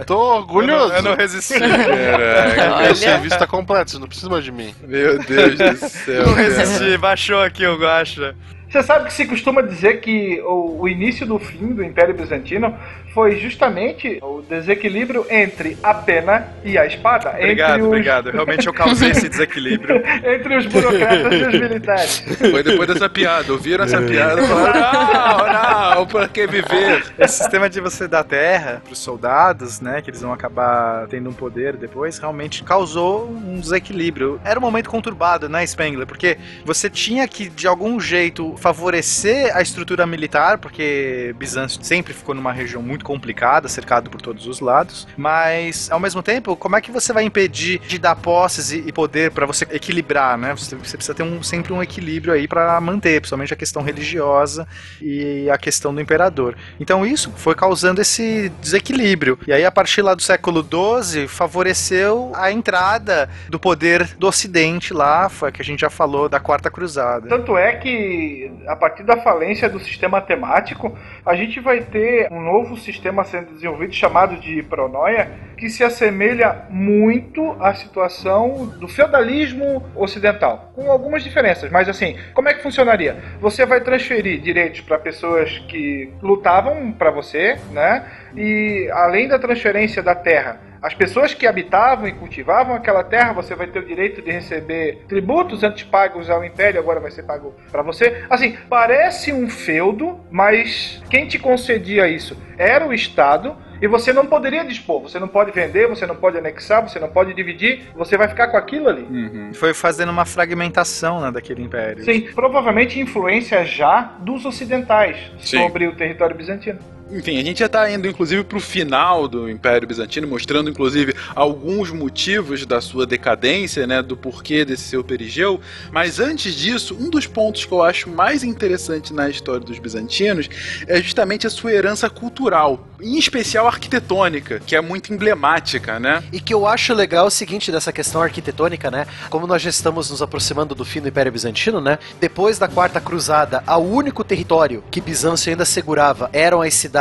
Tô orgulhoso. Eu não resisti. Caraca, Meu serviço tá completo, você não precisa mais de mim. meu Deus do céu. Não cara. resisti, baixou aqui o Guaxa. Você sabe que se costuma dizer que o, o início do fim do Império Bizantino foi justamente o desequilíbrio entre a pena e a espada. Obrigado, entre os, obrigado. Realmente eu causei esse desequilíbrio. entre os burocratas e os militares. Foi depois dessa piada. Ouviram essa piada e falaram: não, não, pra que viver? Esse sistema de você dar terra pros soldados, né, que eles vão acabar tendo um poder depois, realmente causou um desequilíbrio. Era um momento conturbado, né, Spengler? Porque você tinha que, de algum jeito, favorecer a estrutura militar, porque Bizâncio sempre ficou numa região muito complicada, cercado por todos os lados, mas, ao mesmo tempo, como é que você vai impedir de dar posses e, poder para você equilibrar, né? Você, você precisa ter um, sempre um equilíbrio aí para manter, principalmente a questão religiosa e a questão do imperador. Então isso foi causando esse desequilíbrio. E aí, a partir lá do século XII, favoreceu a entrada do poder do Ocidente lá, foi que a gente já falou da Quarta Cruzada. Tanto é que, a partir da falência do sistema temático, a gente vai ter um novo sistema sendo desenvolvido chamado de pronoia, que se assemelha muito à situação do feudalismo ocidental, com algumas diferenças. Mas assim, como é que funcionaria? Você vai transferir direitos para pessoas que lutavam para você, né? E além da transferência da terra, as pessoas que habitavam e cultivavam aquela terra, você vai ter o direito de receber tributos antes pagos ao império, agora vai ser pago para você. Assim, parece um feudo, mas quem te concedia isso era o Estado. E você não poderia dispor, você não pode vender, você não pode anexar, você não pode dividir, você vai ficar com aquilo ali. Foi fazendo uma fragmentação né, daquele império. Sim, provavelmente influência já dos ocidentais Sim. sobre o território bizantino. Enfim, a gente já está indo inclusive para o final do Império Bizantino, mostrando inclusive alguns motivos da sua decadência, né, do porquê desse seu perigeu. Mas antes disso, um dos pontos que eu acho mais interessante na história dos bizantinos é justamente a sua herança cultural, em especial arquitetônica, que é muito emblemática, né? E que eu acho legal é o seguinte dessa questão arquitetônica, né? Como nós já estamos nos aproximando do fim do Império Bizantino, né? Depois da Quarta Cruzada, o único território que Bizâncio ainda segurava eram as cidades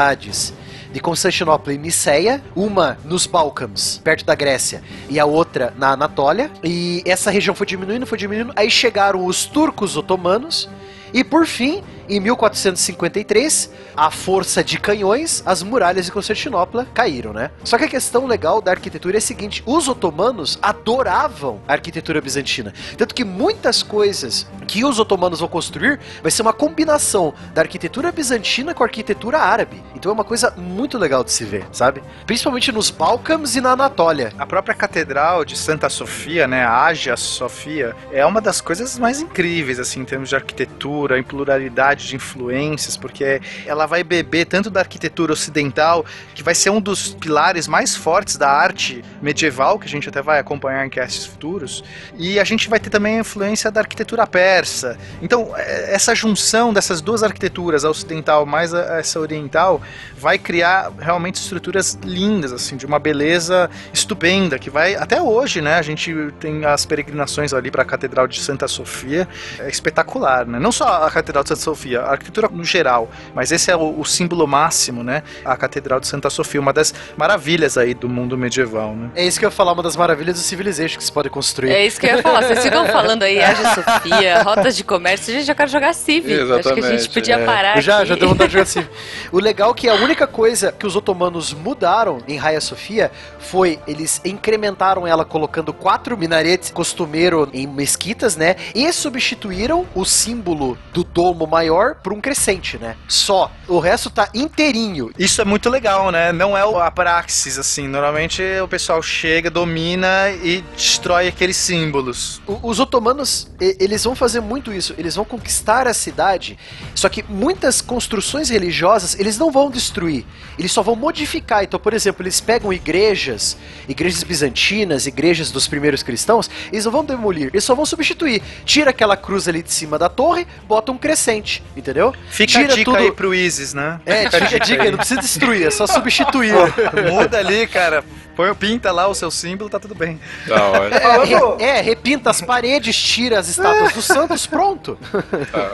de Constantinopla e Niceia, uma nos Balcãs, perto da Grécia, e a outra na Anatólia. E essa região foi diminuindo, foi diminuindo. Aí chegaram os turcos otomanos. E por fim, em 1453, a força de canhões, as muralhas de Constantinopla caíram, né? Só que a questão legal da arquitetura é a seguinte: os otomanos adoravam a arquitetura bizantina. Tanto que muitas coisas que os otomanos vão construir vai ser uma combinação da arquitetura bizantina com a arquitetura árabe. Então é uma coisa muito legal de se ver, sabe? Principalmente nos Balcãs e na Anatólia. A própria catedral de Santa Sofia, né, a Hagia Sofia, é uma das coisas mais incríveis assim em termos de arquitetura, em pluralidade de influências, porque ela vai beber tanto da arquitetura ocidental, que vai ser um dos pilares mais fortes da arte medieval, que a gente até vai acompanhar em castes futuros, e a gente vai ter também a influência da arquitetura persa. Então, é, essa junção dessas duas arquiteturas, a ocidental mais a- essa oriental, vai criar realmente estruturas lindas, assim, de uma beleza estupenda, que vai até hoje, né? A gente tem as peregrinações ali para a Catedral de Santa Sofia, é espetacular, né? Não só a Catedral de Santa Sofia, a arquitetura no geral, mas esse é o, o símbolo máximo, né? A Catedral de Santa Sofia, uma das maravilhas aí do mundo medieval, né? É isso que eu ia falar, uma das maravilhas do Civilization que se pode construir. É isso que eu ia falar. Vocês ficam falando aí, Hagia Sofia, rotas de comércio. Gente, eu quero jogar Civ. Acho que a gente podia É. parar Eu já, aqui. já deu vontade de jogar assim. O legal é que a única coisa que os otomanos mudaram em Hagia Sofia foi eles incrementaram ela colocando quatro minaretes costumeiro em mesquitas, né? E substituíram o símbolo do domo maior por um crescente, né? Só. O resto tá inteirinho. Isso é muito legal, né? Não é o- a praxis, assim. Normalmente o pessoal chega, domina e destrói aqueles símbolos. O- Os otomanos, eles vão fazer muito isso. Eles vão conquistar a cidade. Só que muitas construções religiosas, eles não vão destruir. Eles só vão modificar. Então, por exemplo, eles pegam igrejas, igrejas bizantinas, igrejas dos primeiros cristãos, eles não vão demolir. Eles só vão substituir. Tira aquela cruz ali de cima da torre, bota um crescente, entendeu? Fica Tira a dica tudo- aí pro Isis, né? É, fica a dica aí, não precisa destruir, é só substituir. Muda ali, cara. Põe, pinta lá o seu símbolo, tá tudo bem. Da hora. É, re- é, repinta as paredes, tira as estátuas dos santos, pronto.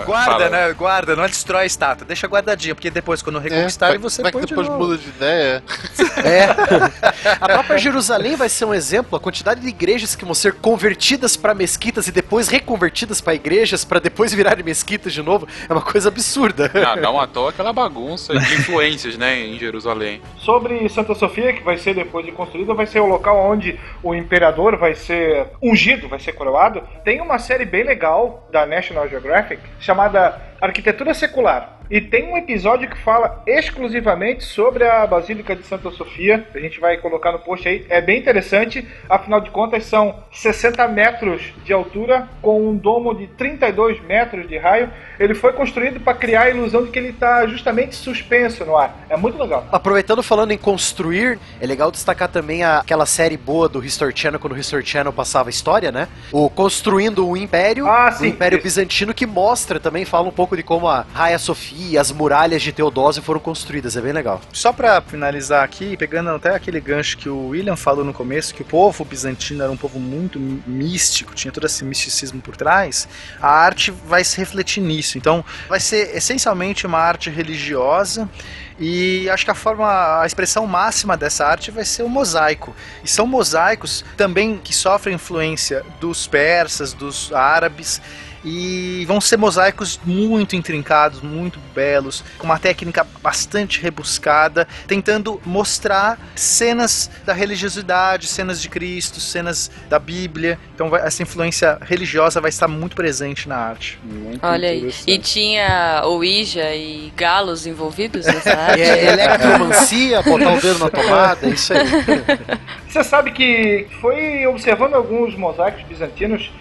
Guarda, Fala. né? Guarda, não destrói a estátua. Deixa guardadinha, porque depois, quando reconquistarem, vai- você vai põe que de depois novo. muda de ideia. É. A própria Jerusalém vai ser um exemplo. A quantidade de igrejas que vão ser convertidas para mesquitas e depois reconvertidas para igrejas para depois virarem mesquitas de novo é uma coisa absurda. Não, não à toa aquela bagunça de influências, né, em Jerusalém. Sobre Santa Sofia, que vai ser depois de construída, vai ser o local onde o imperador vai ser ungido, vai ser coroado. Tem uma série bem legal da National Geographic chamada Arquitetura Secular. E tem um episódio que fala exclusivamente sobre a Basílica de Santa Sofia. A gente vai colocar no post aí. É bem interessante. Afinal de contas, são 60 metros de altura com um domo de 32 metros de raio. Ele foi construído para criar a ilusão de que ele está justamente suspenso no ar. É muito legal. Aproveitando falando em construir, é legal destacar também a- aquela série boa do History Channel, quando o History Channel passava a história, né? O Construindo o Império, Ah, o sim, Império isso. Bizantino, que mostra também, fala um pouco de como a Hagia Sofia, as muralhas de Teodósio foram construídas, é bem legal. Só pra finalizar aqui, pegando até aquele gancho que o William falou no começo, que o povo bizantino era um povo muito místico, tinha todo esse misticismo por trás, a arte vai se refletir nisso. Então, vai ser essencialmente uma arte religiosa. E acho que a forma, a expressão máxima dessa arte vai ser o mosaico. E são mosaicos também que sofrem influência dos persas, dos árabes, e vão ser mosaicos muito intrincados, muito belos, com uma técnica bastante rebuscada, tentando mostrar cenas da religiosidade, cenas de Cristo, cenas da Bíblia. Então vai- essa influência religiosa vai estar muito presente na arte. Olha aí. E tinha Ouija e galos envolvidos nessa arte? É, eletromancia, botar o dedo na tomada, é isso aí. Você sabe que foi observando alguns mosaicos bizantinos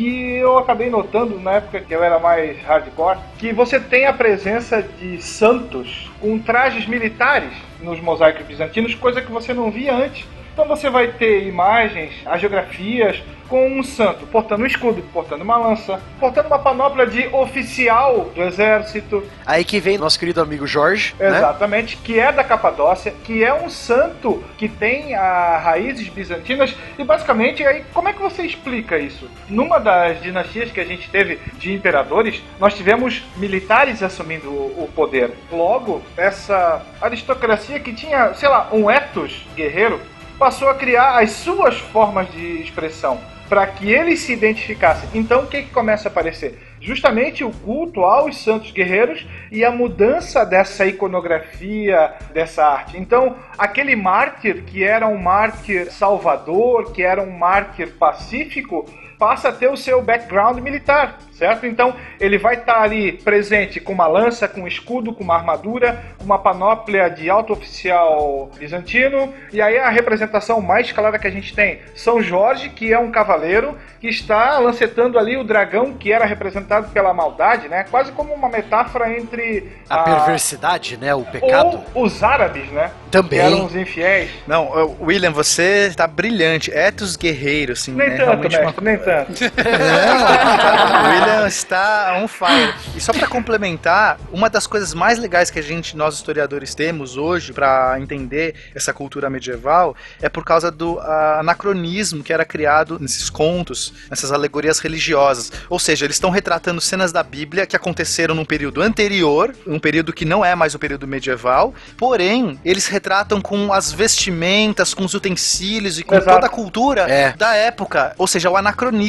que eu acabei notando na época que eu era mais hardcore, que você tem a presença de santos com trajes militares nos mosaicos bizantinos, coisa que você não via antes. Então você vai ter imagens, agiografias com um santo portando um escudo, portando uma lança, portando uma panóplia de oficial do exército. Aí que vem nosso querido amigo Jorge, né? Exatamente, que é da Capadócia, que é um santo que tem a raízes bizantinas e basicamente aí como é que você explica isso? Numa das dinastias que a gente teve de imperadores, nós tivemos militares assumindo o o poder. Logo, essa aristocracia que tinha, sei lá, um ethos guerreiro, passou a criar as suas formas de expressão para que eles se identificassem. Então, o que, que começa a aparecer? Justamente o culto aos santos guerreiros e a mudança dessa iconografia, dessa arte. Então, aquele mártir que era um mártir salvador, que era um mártir pacífico, passa a ter o seu background militar, certo? Então ele vai estar ali presente com uma lança, com um escudo, com uma armadura, com uma panóplia de alto oficial bizantino. E aí a representação mais clara que a gente tem, São Jorge, que é um cavaleiro que está lancetando ali o dragão que era representado pela maldade, né? Quase como uma metáfora entre A perversidade, né? O pecado. ou os árabes, né? Também. Que eram os infiéis. Não, William, você tá brilhante. Etos guerreiro, assim, Nem né? tanto, Realmente uma mestre, nem tanto. Não, o William está on fire. E só pra complementar, uma das coisas mais legais que a gente, nós historiadores, temos hoje pra entender essa cultura medieval é por causa do anacronismo que era criado nesses contos, nessas alegorias religiosas. Ou seja, eles estão retratando cenas da Bíblia que aconteceram num período anterior, um período que não é mais o período medieval, porém, eles retratam com as vestimentas, com os utensílios e com Exato. toda a cultura É. da época, ou seja, o anacronismo.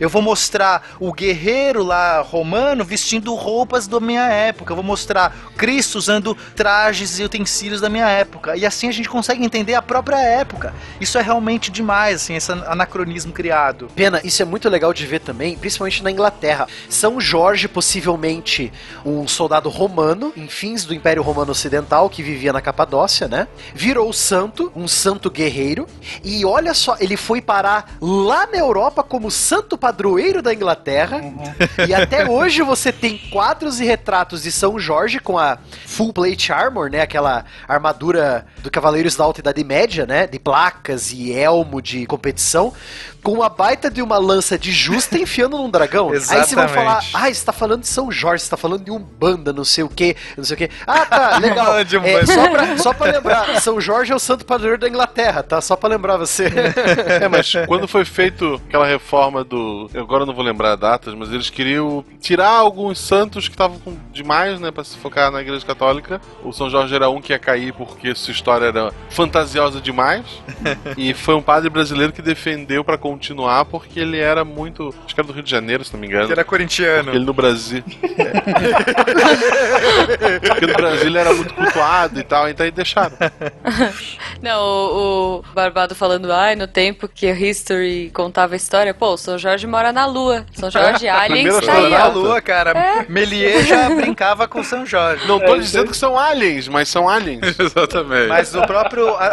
Eu vou mostrar o guerreiro lá romano vestindo roupas da minha época, eu vou mostrar Cristo usando trajes e utensílios da minha época. E assim a gente consegue entender a própria época. Isso é realmente demais, assim, esse anacronismo criado. Pena, isso é muito legal de ver também, principalmente na Inglaterra. São Jorge, possivelmente um soldado romano, em fins do Império Romano Ocidental, que vivia na Capadócia, né? Virou santo, um santo guerreiro. E olha só, ele foi parar lá na Europa como santo padroeiro da Inglaterra. E até hoje você tem quadros e retratos de São Jorge com a full plate armor, né? Aquela armadura do Cavaleiros da Alta Idade Média, né? De placas e elmo de competição. Com uma baita de uma lança de justa enfiando num dragão. Aí vocês vão falar, Exatamente. ah, você tá falando de São Jorge, você tá falando de Umbanda, não sei o que, não sei o que. Ah, tá, legal. De É, só, pra, só pra lembrar, São Jorge é o santo padroeiro da Inglaterra, tá? Só pra lembrar você. É, mas quando foi feito aquela reforma do. Agora eu não vou lembrar datas, mas eles queriam tirar alguns santos que estavam com demais, né, pra se focar na Igreja Católica. O São Jorge era um que ia cair porque sua história era fantasiosa demais. e foi um padre brasileiro que defendeu pra continuar porque ele era muito. Acho que era do Rio de Janeiro, se não me engano. Ele era corintiano. Porque ele no Brasil. porque no Brasil ele era muito cultuado e tal, então aí deixaram. Não, o, o Barbado falando, ai, no tempo que a History contava a história, pô, o São Jorge mora na Lua. São Jorge Aliens tá aí, na lua, cara. É. Melier já brincava com São Jorge. Não tô dizendo que são aliens, mas são aliens. Exatamente. Mas no próprio a-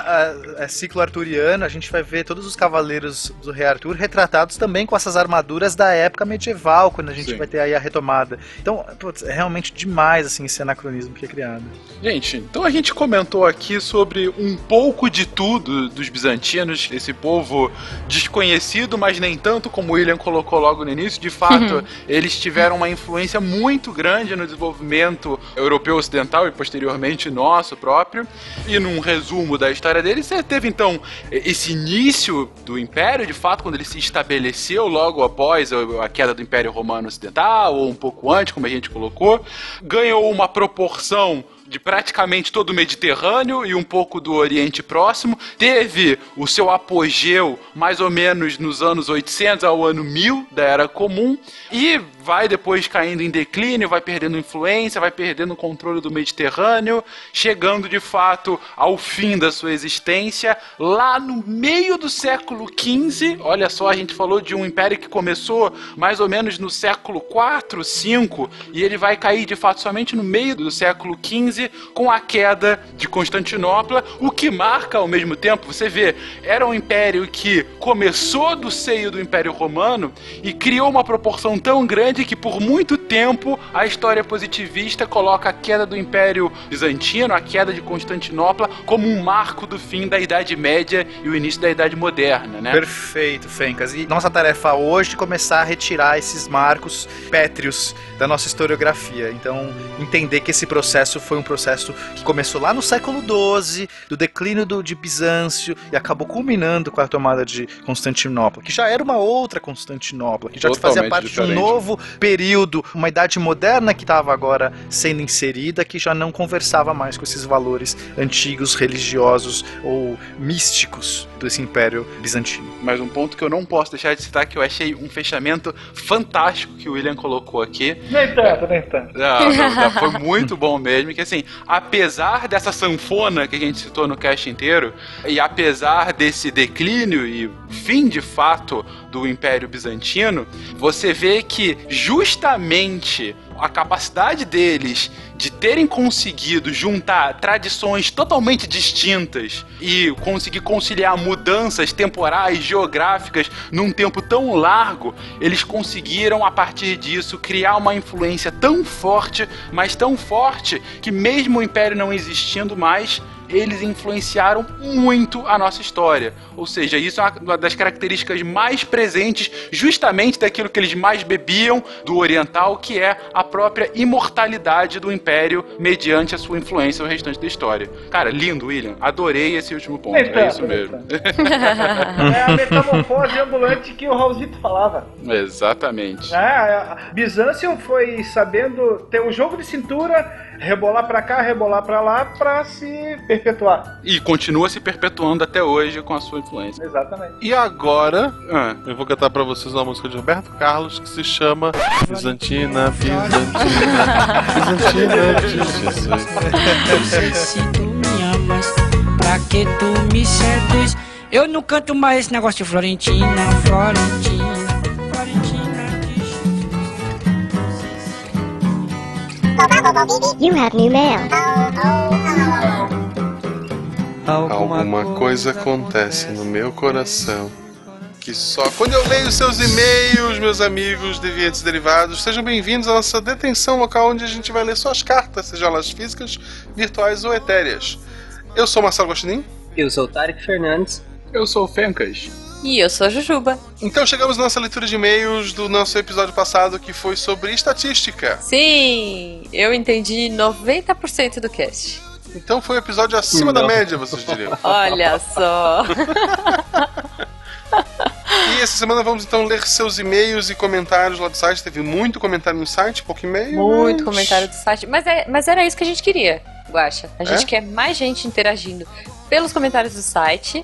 a- a ciclo arturiano, a gente vai ver todos os cavaleiros do Rei Arthur retratados também com essas armaduras da época medieval, quando a gente Sim. vai ter aí a retomada. Então, putz, é realmente demais assim esse anacronismo que é criado. Gente, então a gente comentou aqui sobre um pouco de tudo dos bizantinos, esse povo desconhecido, mas nem tanto como o William colocou logo no início. De fato, eles tiveram uma influência muito grande no desenvolvimento europeu ocidental e posteriormente nosso próprio. E num resumo da história deles, você teve então esse início do Império, de fato, quando ele se estabeleceu logo após a queda do Império Romano Ocidental, ou um pouco antes, como a gente colocou, ganhou uma proporção de praticamente todo o Mediterrâneo e um pouco do Oriente Próximo. Teve o seu apogeu mais ou menos nos anos 800 ao ano 1000 da Era Comum e vai depois caindo em declínio, vai perdendo influência, vai perdendo o controle do Mediterrâneo, chegando de fato ao fim da sua existência lá no meio do século XV. Olha só, a gente falou de um império que começou mais ou menos no século 4, 5 e ele vai cair de fato somente no meio do século XV 15 com a queda de Constantinopla, o que marca ao mesmo tempo, você vê, era um império que começou do seio do Império Romano e criou uma proporção tão grande que por muito tempo a história positivista coloca a queda do Império Bizantino, a queda de Constantinopla, como um marco do fim da Idade Média e o início da Idade Moderna, né? Perfeito, Fencas. E nossa tarefa hoje é começar a retirar esses marcos pétreos da nossa historiografia. Então, entender que esse processo foi um processo que começou lá no século XII, do declínio do, de Bizâncio, e acabou culminando com a tomada de Constantinopla, que já era uma outra Constantinopla, que já Totalmente fazia parte de um diferente. novo período, uma idade moderna que estava agora sendo inserida, que já não conversava mais com esses valores antigos, religiosos ou místicos desse Império Bizantino. Mas um ponto que eu não posso deixar de citar que eu achei um fechamento fantástico que o William colocou aqui. Nem tanto, nem tanto. Não, foi muito bom mesmo. Que assim, apesar dessa sanfona que a gente citou no cast inteiro, e apesar desse declínio e fim de fato do Império Bizantino, você vê que justamente a capacidade deles de terem conseguido juntar tradições totalmente distintas e conseguir conciliar mudanças temporais, geográficas num tempo tão largo, eles conseguiram a partir disso criar uma influência tão forte, mas tão forte que mesmo o império não existindo mais, eles influenciaram muito a nossa história. Ou seja, isso é uma das características mais presentes, justamente daquilo que eles mais bebiam do oriental, que é a própria imortalidade do império mediante a sua influência no restante da história. Cara, lindo, William. Adorei esse último ponto. Nem É isso mesmo. É a metamorfose ambulante que o Raulzito falava. Exatamente. É, Byzantium foi sabendo ter um jogo de cintura, rebolar pra cá, rebolar pra lá, pra se perpetuar. E continua se perpetuando até hoje com a sua influência. Exatamente. E agora, eu vou cantar pra vocês uma música de Roberto Carlos que se chama Bizantina, Bizantina, Bizantina de Jesus. Não sei se tu me amas, pra que tu me seduz? Eu não canto mais esse negócio de Florentina, Florentina You have new mail. Alguma coisa acontece no meu coração que só quando eu leio seus e-mails, meus amigos deviantes derivados, sejam bem-vindos à nossa detenção local onde a gente vai ler suas cartas, sejam elas físicas, virtuais ou etéreas. Eu sou Marcelo Gostinin. Eu sou o Tarek Fernandes. Eu sou o Fencas. E eu sou a Jujuba. Então chegamos na nossa leitura de e-mails do nosso episódio passado que foi sobre estatística. Sim, eu entendi 90% do cast. Então foi um episódio acima da Não. média, vocês diriam. Olha só. E essa semana vamos então ler seus e-mails e comentários lá do site. Teve muito comentário no site, pouco e-mail. Muito mas- comentário do site. Mas, é, mas era isso que a gente queria, Guaxa. A gente É? quer mais gente interagindo pelos comentários do site.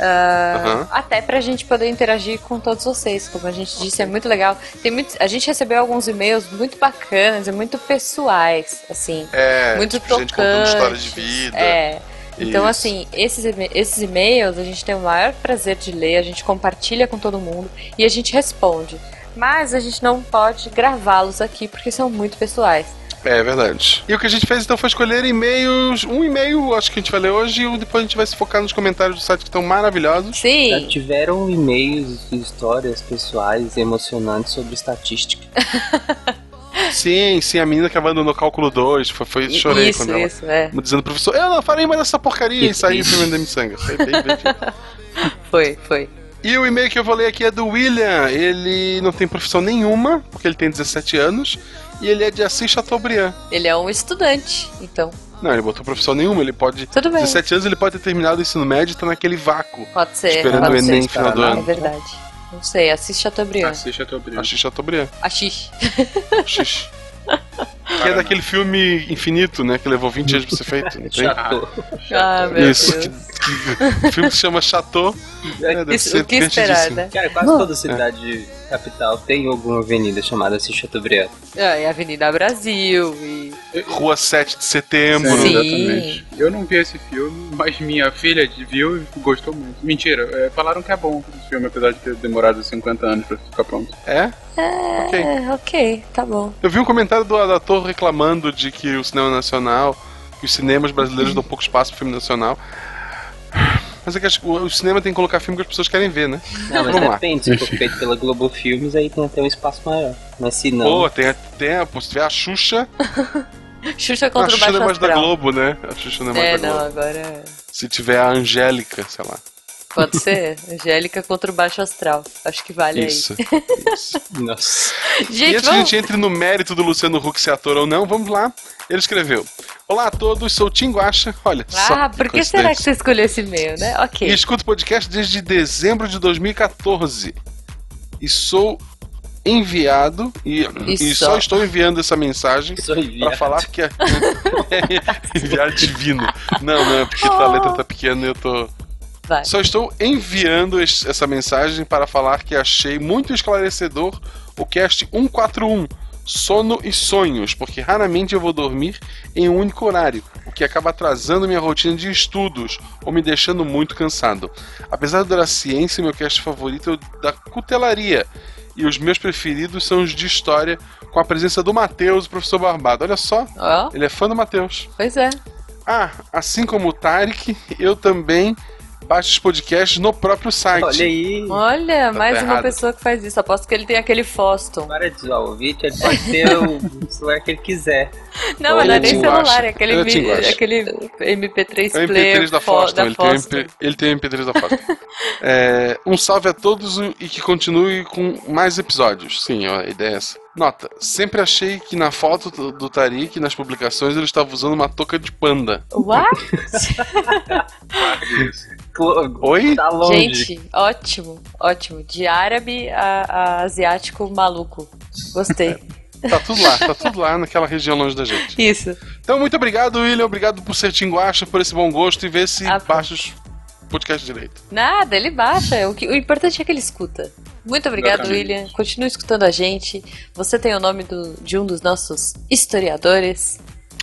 Ah, Aham. Até pra gente poder interagir com todos vocês. Como a gente disse, é muito legal. Tem muito, a gente recebeu alguns e-mails muito bacanas e muito pessoais, assim. É, muito tipo, gente contando tocantes. histórias de vida. É. Então, Isso. assim, esses, esses e-mails a gente tem o maior prazer de ler, a gente compartilha com todo mundo e a gente responde. Mas a gente não pode gravá-los aqui porque são muito pessoais. É verdade. E o que a gente fez então foi escolher e-mails. Um e-mail, acho que a gente vai ler hoje, e depois a gente vai se focar nos comentários do site que estão maravilhosos. Sim. Já tiveram e-mails e histórias pessoais e emocionantes sobre estatística. Sim, sim, a menina que abandonou cálculo 2, foi, foi chorei Isso, quando ela. isso, é. Dizendo pro professor, eu não farei mais essa porcaria e saí pra vender miçanga. Foi bem divertido. Foi, foi. E o e-mail que eu vou ler aqui é do William. Ele não tem profissão nenhuma, porque ele tem 17 anos, e ele é de Assis Chateaubriand. Ele é um estudante, então. Não, ele botou profissão nenhuma, ele pode. Tudo bem. 17 anos ele pode ter terminado o ensino médio e tá naquele vácuo. Pode ser. Esperando pode o Enem ser. final do É ano. verdade. Não sei, assiste Chateaubriand. Assis Chateaubriand. Assis Chateaubriand. Axis. Xixi. Que é daquele filme infinito, né? Que levou 20 anos pra ser feito. Não tem? Chateau. Ah, meu Isso. Deus. Que, que, o filme se chama Chateau. É, deve Isso, o que esperar, divertidíssimo. né? Cara, quase toda cidade capital tem alguma avenida chamada Assis Chateaubriand. É, e Avenida Brasil e. Rua 7 de setembro. Sim. Exatamente. Eu não vi esse filme, mas minha filha viu e gostou muito. Mentira, é, falaram que é bom esse filme, apesar de ter demorado 50 anos pra ficar pronto. É? Ok. É, ok, tá bom. Eu vi um comentário do ator reclamando de que o cinema nacional que os cinemas brasileiros dão pouco espaço pro filme nacional. Mas é que acho que o o cinema tem que colocar filme que as pessoas querem ver, né? Não, mas Vamos lá. depende, se for feito pela Globo Filmes, aí tem até um espaço maior. Mas se não. Pô, tem, tem pô, se tiver a Xuxa. Xuxa a contra o Xuxa não Baixo é mais da Astral. Globo, né? A Xuxa não é mais É, da não, Globo. agora Se tiver a Angélica, sei lá. Pode ser. Angélica contra o Baixo Astral. Acho que vale Isso. aí. Nossa. e Gente, antes que a vamos... gente entre no mérito do Luciano Huck ser ator ou não, vamos lá. Ele escreveu: Olá a todos, sou o Tim Guaxa. Olha só. Ah, por que será que você escolheu esse e-mail, né? Ok. E escuto o podcast desde dezembro de 2014. E sou enviado e, E e só. só estou enviando essa mensagem para falar que é enviado divino. Não, não, é porque a letra tá pequena e eu tô Vai. Só estou enviando es- essa mensagem para falar que achei muito esclarecedor o cast 141, Sono e Sonhos, porque raramente eu vou dormir em um único horário, o que acaba atrasando minha rotina de estudos ou me deixando muito cansado. Apesar da ciência, meu cast favorito é o da cutelaria, e os meus preferidos são os de história, com a presença do Matheus, o professor Barbado. Olha só, Ó. ele é fã do Matheus. Pois é. Ah, assim como o Tarek, eu também baixo os podcasts no próprio site. Olha aí. Olha, Tá mais uma errado. pessoa que faz isso. Aposto que ele tem aquele Foston. Para de zoar o Vit, ele pode ter o celular que ele quiser. Não, mas não é é nem celular, Guaxa. é aquele, é aquele MP3 É o player MP3 da fo- Foston, da ele, tem. MP, ele tem o MP3 da Foston. É, um salve a todos e que continue com mais episódios. Sim, a ideia é essa. Nota, sempre achei que na foto do, do Tariq, nas publicações, ele estava usando uma touca de panda. What? Oi? Tá Gente, ótimo, ótimo. De árabe a, a asiático maluco. Gostei. Tá tudo lá, tá tudo lá naquela região longe da gente. Isso. Então, muito obrigado, William. Obrigado por ser tinguacha, por esse bom gosto e ver se Ah, baixa os podcasts direito. Nada, ele baixa. O, que- o importante é que ele escuta. Muito obrigado, Exatamente. William. Continue escutando a gente. Você tem o nome do- de um dos nossos historiadores.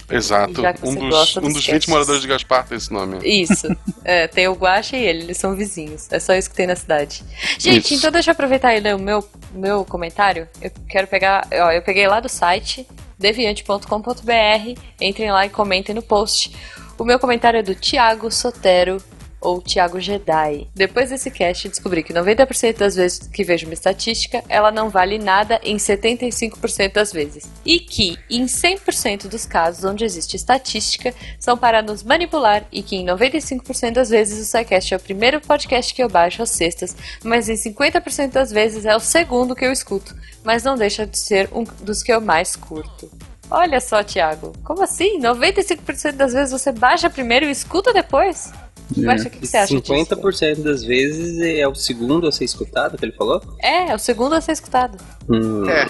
Exato. Um dos, um dos dos casts. 20 moradores de Gaspar tem esse nome. Isso. É, tem o Guaxa e ele, eles são vizinhos. É só isso que tem na cidade. Gente, Isso. então deixa eu aproveitar e ler o meu, meu comentário. Eu quero pegar. Ó, eu peguei lá do site deviante.com.br. Entrem lá e comentem no post. O meu comentário é do Thiago Sotero. Ou Thiago Jedi. Depois desse cast, descobri que 90% das vezes que vejo uma estatística, ela não vale nada em 75% das vezes. E que, em 100% dos casos onde existe estatística, são para nos manipular e que em 95% das vezes o SciCast é o primeiro podcast que eu baixo às sextas, mas em 50% das vezes é o segundo que eu escuto, mas não deixa de ser um dos que eu mais curto. Olha só, Thiago, como assim? 95% das vezes você baixa primeiro e escuta depois? O que, que você acha disso? 50% das vezes é o segundo a ser escutado que ele falou? É, é o segundo a ser escutado. Hum. É.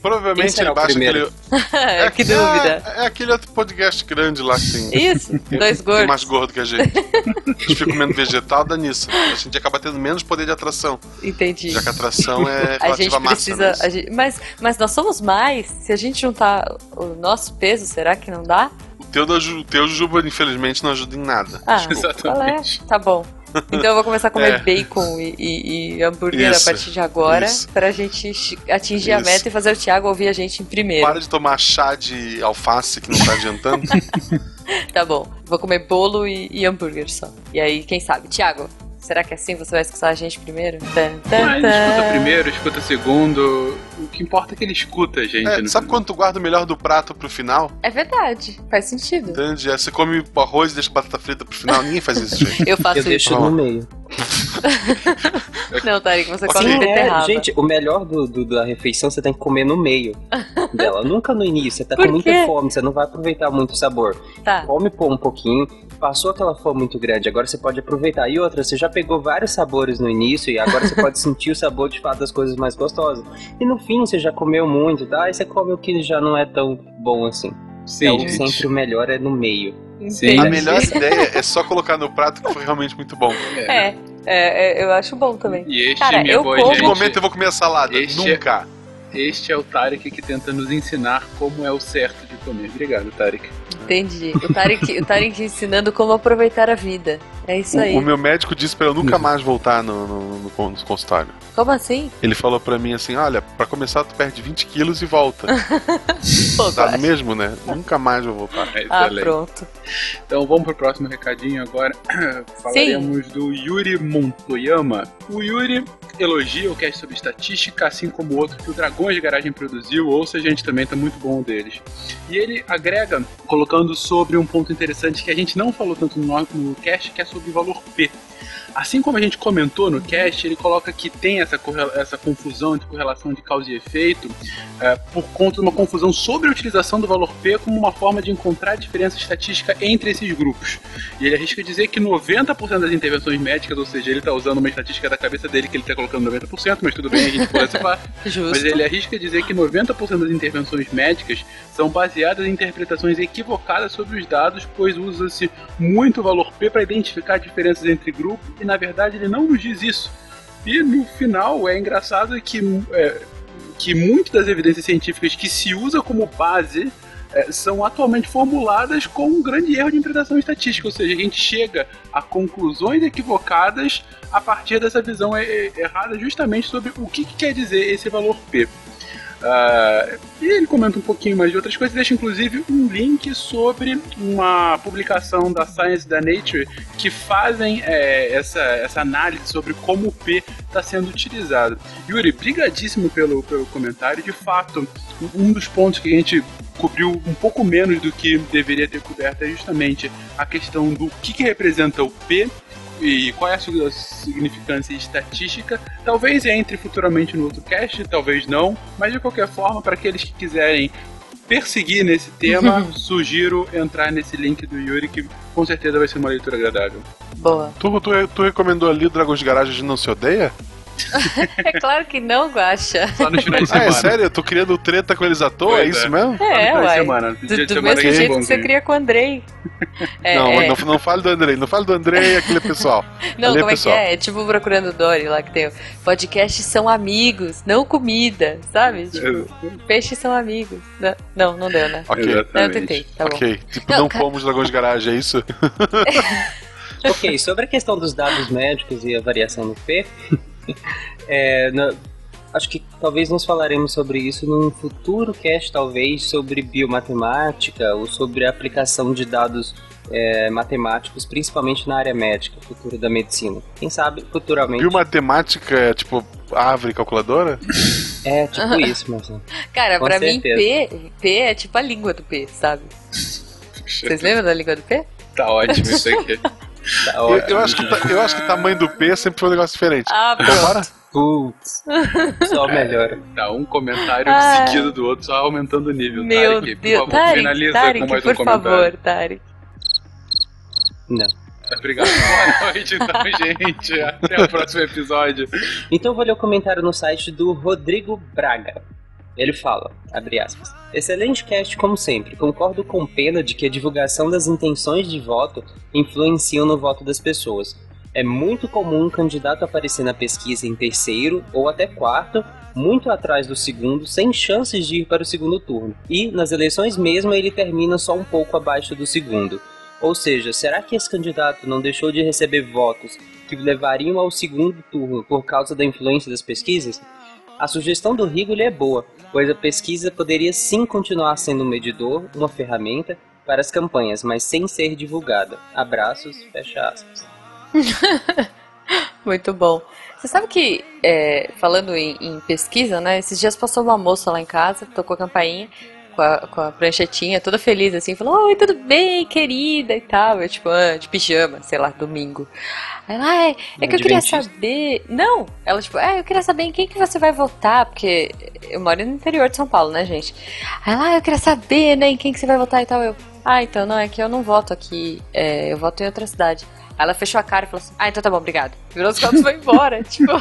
Provavelmente ele baixa aquele. que dúvida. É, é aquele outro podcast grande lá que tem. Isso, dois Tem gordos. mais gordo que a gente. A gente fica comendo vegetal, dá nisso. A gente acaba tendo menos poder de atração. Entendi. Já que a atração é A gente massa. precisa. né? a gente- mas, mas nós somos mais. Se a gente juntar o nosso peso, será que não dá? Teu, da Ju- teu Juba, infelizmente, não ajuda em nada. Ah, é? Tá bom. Então eu vou começar a comer É. bacon e, e- e hambúrguer Isso, a partir de agora isso. pra gente atingir a Isso. meta e fazer o Thiago ouvir a gente em primeiro. Para de tomar chá de alface que não tá adiantando. Tá bom. Vou comer bolo e, e hambúrguer só. E aí, quem sabe? Thiago, será que assim você vai escutar a gente primeiro? Tan, tan, Ah, tan. escuta primeiro, escuta segundo. O que importa é que ele escuta a gente. É, no sabe quando tu guarda o melhor do prato pro final? É verdade, faz sentido. Entende? É, você come o arroz e deixa a batata frita pro final. Ninguém faz isso, gente. Eu faço Eu deixo isso. no meio. Não, Tarek, você come é, beterraba. gente, o melhor do, do- da refeição você tem que comer no meio dela, nunca no início. Você tá Por com muita quê? fome, você não vai aproveitar muito o sabor. Tá. Come pô, um pouquinho, passou aquela fome muito grande, agora você pode aproveitar. E outra, você já pegou vários sabores no início e agora você pode sentir o sabor de fato das coisas mais gostosas. E no fim você já comeu muito, tá? Aí você come o que já não é tão bom assim. Sim, então gente. sempre o melhor é no meio. Sim. A melhor ideia é só colocar no prato que foi realmente muito bom. É, é, é, eu acho bom também. E este, Cara, minha eu boa como- que momento eu vou comer a salada? Este Nunca. Este é o Tarek que tenta nos ensinar como é o certo de comer. Obrigado, Tarek. Entendi. O Tarek, o Tarek ensinando como aproveitar a vida. É isso aí. O, o meu médico disse pra eu nunca mais voltar no, no, no, no consultório. Como assim? Ele falou pra mim assim: olha, pra começar, tu perde 20 quilos e volta. Pô, tá mesmo, né? Nunca mais vou voltar. É, Ah, pronto. Então vamos pro próximo recadinho agora. Falaremos do Yuri Montoyama. O Yuri elogia o cast sobre estatística, assim como o outro que o Dragões de Garagem produziu, ou seja, a gente também tá muito bom deles. E ele agrega, colocando sobre um ponto interessante que a gente não falou tanto no, no cast, que é sobre o valor P. Assim como a gente comentou no cast, ele coloca que tem essa, essa confusão entre correlação de causa e efeito é, por conta de uma confusão sobre a utilização do valor P como uma forma de encontrar a diferença estatística entre esses grupos. E ele arrisca dizer que 90% das intervenções médicas, ou seja, ele está usando uma estatística da cabeça dele que ele está colocando 90%, mas tudo bem, a gente pode. Justo. Mas ele arrisca dizer que 90% das intervenções médicas são baseadas em interpretações equivocadas sobre os dados, pois usa-se muito valor P para identificar diferenças entre grupos na verdade ele não nos diz isso. E no final é engraçado que, é, que muitas das evidências científicas que se usa como base é, são atualmente formuladas com um grande erro de interpretação estatística, ou seja, a gente chega a conclusões equivocadas a partir dessa visão é, é, errada justamente sobre o que, que quer dizer esse valor P. Ah, e ele comenta um pouquinho mais de outras coisas, deixa inclusive um link sobre uma publicação da Science da Nature que fazem é, essa, essa análise sobre como o P está sendo utilizado. Yuri, brigadíssimo pelo, pelo comentário. De fato, um dos pontos que a gente cobriu um pouco menos do que deveria ter coberto é justamente a questão do que, que representa o P e qual é a sua significância estatística. Talvez entre futuramente no outro cast, talvez não, mas de qualquer forma, para aqueles que quiserem perseguir nesse tema, sugiro entrar nesse link do Yuri, que com certeza vai ser uma leitura agradável. Boa. Tu, tu, tu recomendou ali Dragões de Garagem de Não Se Odeia? É claro que não, Guaxa. Só no final de Ah, é semana. sério? Eu tô criando treta com eles à toa? Pois é isso é. mesmo? É, de uai. semana, Do, do semana mesmo é jeito que você cria com o Andrei. É, não, é. não, não fale do Andrei, não fale do Andrei e aquele pessoal. Não, Ali como é que pessoal. é? É tipo Procurando Dory lá que tem o podcast são amigos, não comida, sabe? Tipo, peixes são amigos. Não, Não, deu, né? Ok. Não, eu tentei, tá bom. Ok, tipo, Não, não, pomos dragões de garagem, é isso? Ok, sobre a questão dos dados médicos e a variação no P, é, na- acho que talvez nós falaremos sobre isso num futuro cast, talvez, sobre biomatemática ou sobre a aplicação de dados é, matemáticos, principalmente na área médica, futuro da medicina. Quem sabe futuramente. Biomatemática é tipo árvore calculadora? É, tipo isso, mas. Cara, Com pra mim, certeza. P, P é tipo a língua do P, sabe? Vocês lembram da língua do P? Tá ótimo isso aqui. Eu, eu acho que, eu acho que o tamanho do P sempre foi um negócio diferente. Ah, Então, bora? Putz, só melhora. Tá, um comentário Ah. seguido do outro, só aumentando o nível. Meu Tarek, por Deus, favor, Tarek, finaliza Tarek, com mais por um comentário. favor, Tarek. Não. Obrigado, boa noite, então, gente. Até o próximo episódio. Então vou ler o comentário no site do Rodrigo Braga. Ele fala, abre aspas, excelente cast como sempre, concordo com pena de que a divulgação das intenções de voto influenciam no voto das pessoas. É muito comum um candidato aparecer na pesquisa em terceiro ou até quarto, muito atrás do segundo, sem chances de ir para o segundo turno. E, nas eleições mesmo, ele termina só um pouco abaixo do segundo. Ou seja, será que esse candidato não deixou de receber votos que levariam ao segundo turno por causa da influência das pesquisas? A sugestão do Rigoli é boa, pois a pesquisa poderia sim continuar sendo um medidor, uma ferramenta para as campanhas, mas sem ser divulgada. Abraços, fecha aspas. Muito bom. Você sabe que, é, falando em, em pesquisa, né? Esses dias passou uma moça lá em casa, tocou a campainha com a, com a pranchetinha, toda feliz assim, falou: Oi, tudo bem, querida e tal. Eu, tipo, ah, de pijama, sei lá, domingo. Aí ela, ah, é, é que eu queria saber. Não! Ela, tipo, é, eu queria saber em quem que você vai votar, porque eu moro no interior de São Paulo, né, gente? Aí ela, ah, eu queria saber, né, em quem que você vai votar e tal. Eu, ah, então, não, é que eu não voto aqui, é, eu voto em outra cidade. Ela fechou a cara e falou assim: Ah, então tá bom, obrigado. Virou os copos e foi embora. tipo.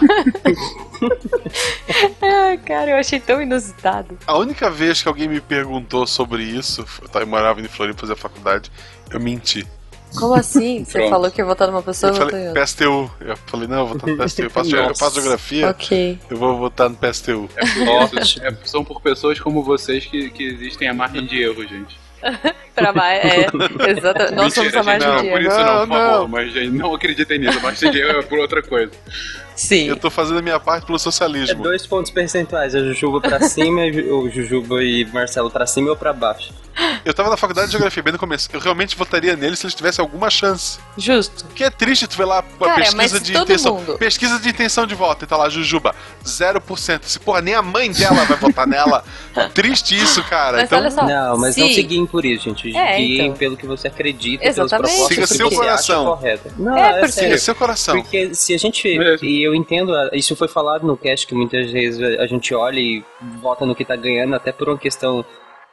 ah, cara, eu achei tão inusitado. A única vez que alguém me perguntou sobre isso, eu morava em Floripa fazer faculdade, eu menti. Como assim? Você Pronto. falou que ia votar numa pessoa Eu falei. PSTU. Eu falei, não, eu vou votar no PSTU. Eu faço, eu faço geografia. Ok. Eu vou votar no PSTU. É é- são por pessoas como vocês que, que existem a margem de erro, gente. Pra mais, é, exatamente. Nós somos Mentira, a mais não, judia. por isso não, Não, por favor. não. Mas gente, não acreditem nisso. Mas é por outra coisa. Sim. Eu tô fazendo a minha parte pelo É socialismo. dois pontos percentuais, a Jujuba pra cima, e o Jujuba e Marcelo pra cima ou pra baixo. Eu tava na faculdade de geografia bem no começo. Eu realmente votaria nele se eles tivessem alguma chance. Justo. Porque é triste tu ver lá a Cara, pesquisa de intenção. mundo- Pesquisa de intenção de voto e tá lá, Jujuba, 0%. Se porra, nem a mãe dela vai votar nela. Triste isso, cara. Mas então, olha só, Não, mas não se- se guiem por isso, gente. É, Guiem então. pelo que você acredita, Exatamente. pelas propostas Siga que seu você coração. acha correta. Não, É, é, porque- sério. siga seu coração. Porque se a gente. Mesmo. E eu entendo, a- isso foi falado no cast que muitas vezes a gente olha e vota no que tá ganhando, até por uma questão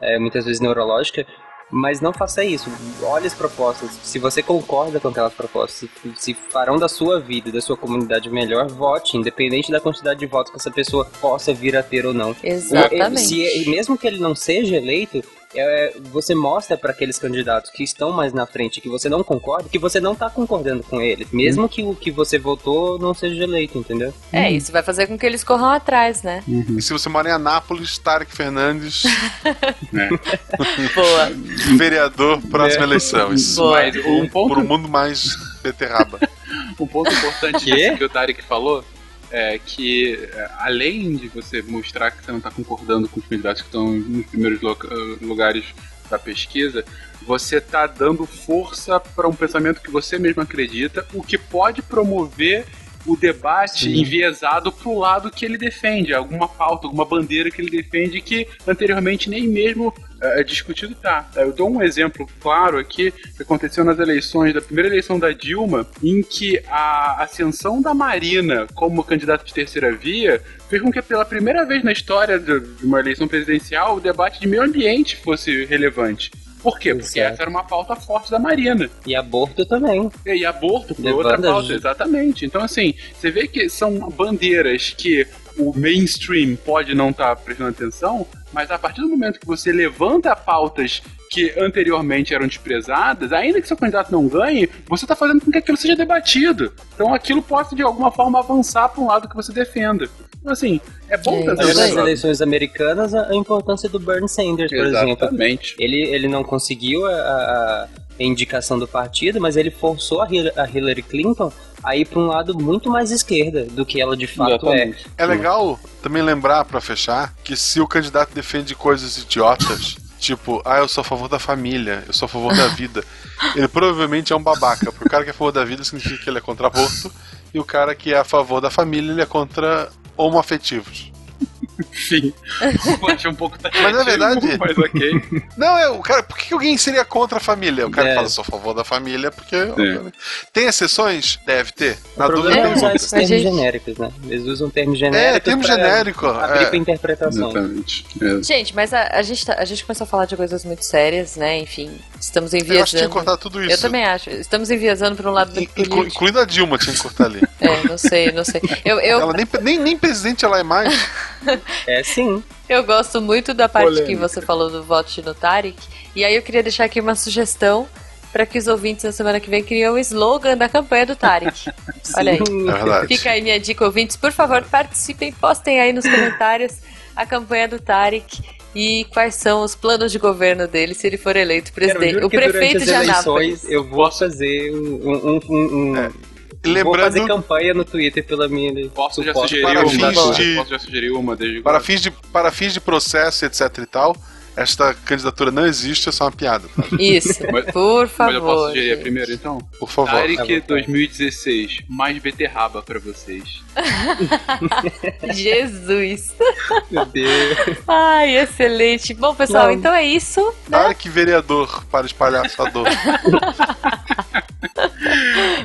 é, muitas vezes neurológica. Mas não faça isso. Olhe as propostas. Se você concorda com aquelas propostas, se, se farão da sua vida e da sua comunidade melhor, vote, independente da quantidade de votos que essa pessoa possa vir a ter ou não. Exatamente. Se, mesmo que ele não seja eleito, é, você mostra para aqueles candidatos que estão mais na frente, que você não concorda, que você não tá concordando com eles, mesmo que o que você votou não seja eleito, entendeu? É, isso vai fazer com que eles corram atrás, né? E se você mora em Anápolis, Tarek Fernandes, Boa. vereador, próxima eleição. Isso. Boa. Mas um ponto, Por um mundo mais beterraba. um ponto importante que o Tarek falou é que, é, além de você mostrar que você não está concordando com os candidatos que estão nos primeiros eh, lugares da pesquisa, você está dando força para um pensamento que você mesmo acredita, o que pode promover o debate Sim. enviesado para o lado que ele defende, alguma pauta, alguma bandeira que ele defende que anteriormente nem mesmo é, discutido tá. Eu dou um exemplo claro aqui que aconteceu nas eleições, da primeira eleição da Dilma, em que a ascensão da Marina como candidata de terceira via fez com que pela primeira vez na história de uma eleição presidencial o debate de meio ambiente fosse relevante. Por quê? Porque Exato. essa era uma pauta forte da Marina. E aborto também. E, e aborto por Levando outra pauta, ju- exatamente. Então, assim, você vê que são bandeiras que o mainstream pode não estar prestando atenção, mas a partir do momento que você levanta pautas que anteriormente eram desprezadas, ainda que seu candidato não ganhe, você está fazendo com que aquilo seja debatido. Então aquilo possa de alguma forma avançar para um lado que você defenda. Assim, é bom É, isso nas eleições americanas, a importância do Bernie Sanders, por exemplo. Exatamente. Ele, ele não conseguiu a, a- indicação do partido, mas ele forçou a Hil- a Hillary Clinton a ir para um lado muito mais esquerda do que ela de fato é. Exatamente. É legal também lembrar, pra fechar, que se o candidato defende coisas idiotas, tipo, ah, eu sou a favor da família, eu sou a favor da vida, ele provavelmente é um babaca, porque o cara que é a favor da vida significa que ele é contra aborto, e o cara que é a favor da família, ele é contra homoafetivos. Sim. Eu achei um pouco Mas na verdade- Mas ok. Não, é o cara. Por que alguém seria contra a família? O cara que É. fala, sou a favor da família, porque. obviamente. Tem exceções? Deve ter. Na O dúvida, é usar esses termos gente- genéricos, né? Eles usam termos genéricos. É, termo genérico. Abrir é. pra interpretação. Exatamente. É. Gente, mas a, a gente tá- a gente começou a falar de coisas muito sérias, né? Enfim, estamos Eu acho que tinha que enviesando. cortar tudo isso. Eu também acho. Estamos enviesando para um lado Inclu- político. incluindo a Dilma, tinha que cortar ali. É, não sei, não sei. Eu, eu, Ela nem, nem, nem presidente ela é mais. É sim. eu gosto muito da parte que Polêmica. você falou do voto no Tarek. E aí eu queria deixar aqui uma sugestão para que os ouvintes na semana que vem criem o slogan da campanha do Tarek. Olha aí. É verdade. Fica aí minha dica, ouvintes. Por favor, participem, postem aí nos comentários a campanha do Tarek e quais são os planos de governo dele se ele for eleito presidente. O prefeito de Anápolis. eleições eu vou fazer um. um, um, um- É. Vou fazer Lembrando, campanha no Twitter pela minha. Posso já sugerir uma? fins de- Posso já sugerir uma desde para fins, de, para fins de processo, etc e tal, esta candidatura não existe, é só uma piada. tá? Isso, Mas- por Mas eu posso favor. gente. primeira então? Por favor. Tarek 2016, mais beterraba pra vocês. Jesus. Meu Deus. Ai, excelente. Bom, pessoal, Não. então é isso. Né? Tarek vereador para espalhar essa dor.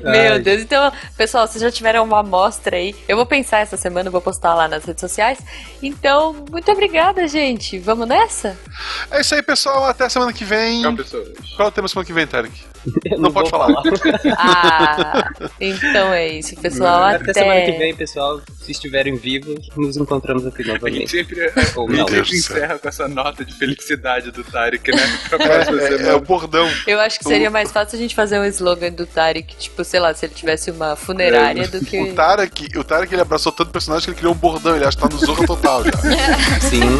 Meu Ai. Deus. Então, pessoal, vocês já tiveram uma amostra aí. Eu vou pensar essa semana, vou postar lá nas redes sociais. Então, muito obrigada, gente. Vamos nessa? É isso aí, pessoal. Até semana que vem. Tchau, pessoas. Qual é o tema semana que vem, Tarek? Eu Não pode vou falar. Ah, então é isso, pessoal. Até, Até, semana que vem, pessoal. Se estiverem vivos, nos encontramos aqui A gente novamente. sempre, é, Ou a gente não. Do céu. encerra com essa nota de felicidade do Tarek, né? É, é, é o bordão. Eu acho que seria mais fácil a gente fazer um slogan do Tarek, tipo, sei lá, se ele tivesse uma funerária do que. O Tarek, o Tarek ele abraçou tanto personagem que ele criou um bordão. Ele acha que tá no Zorro total já. Sim.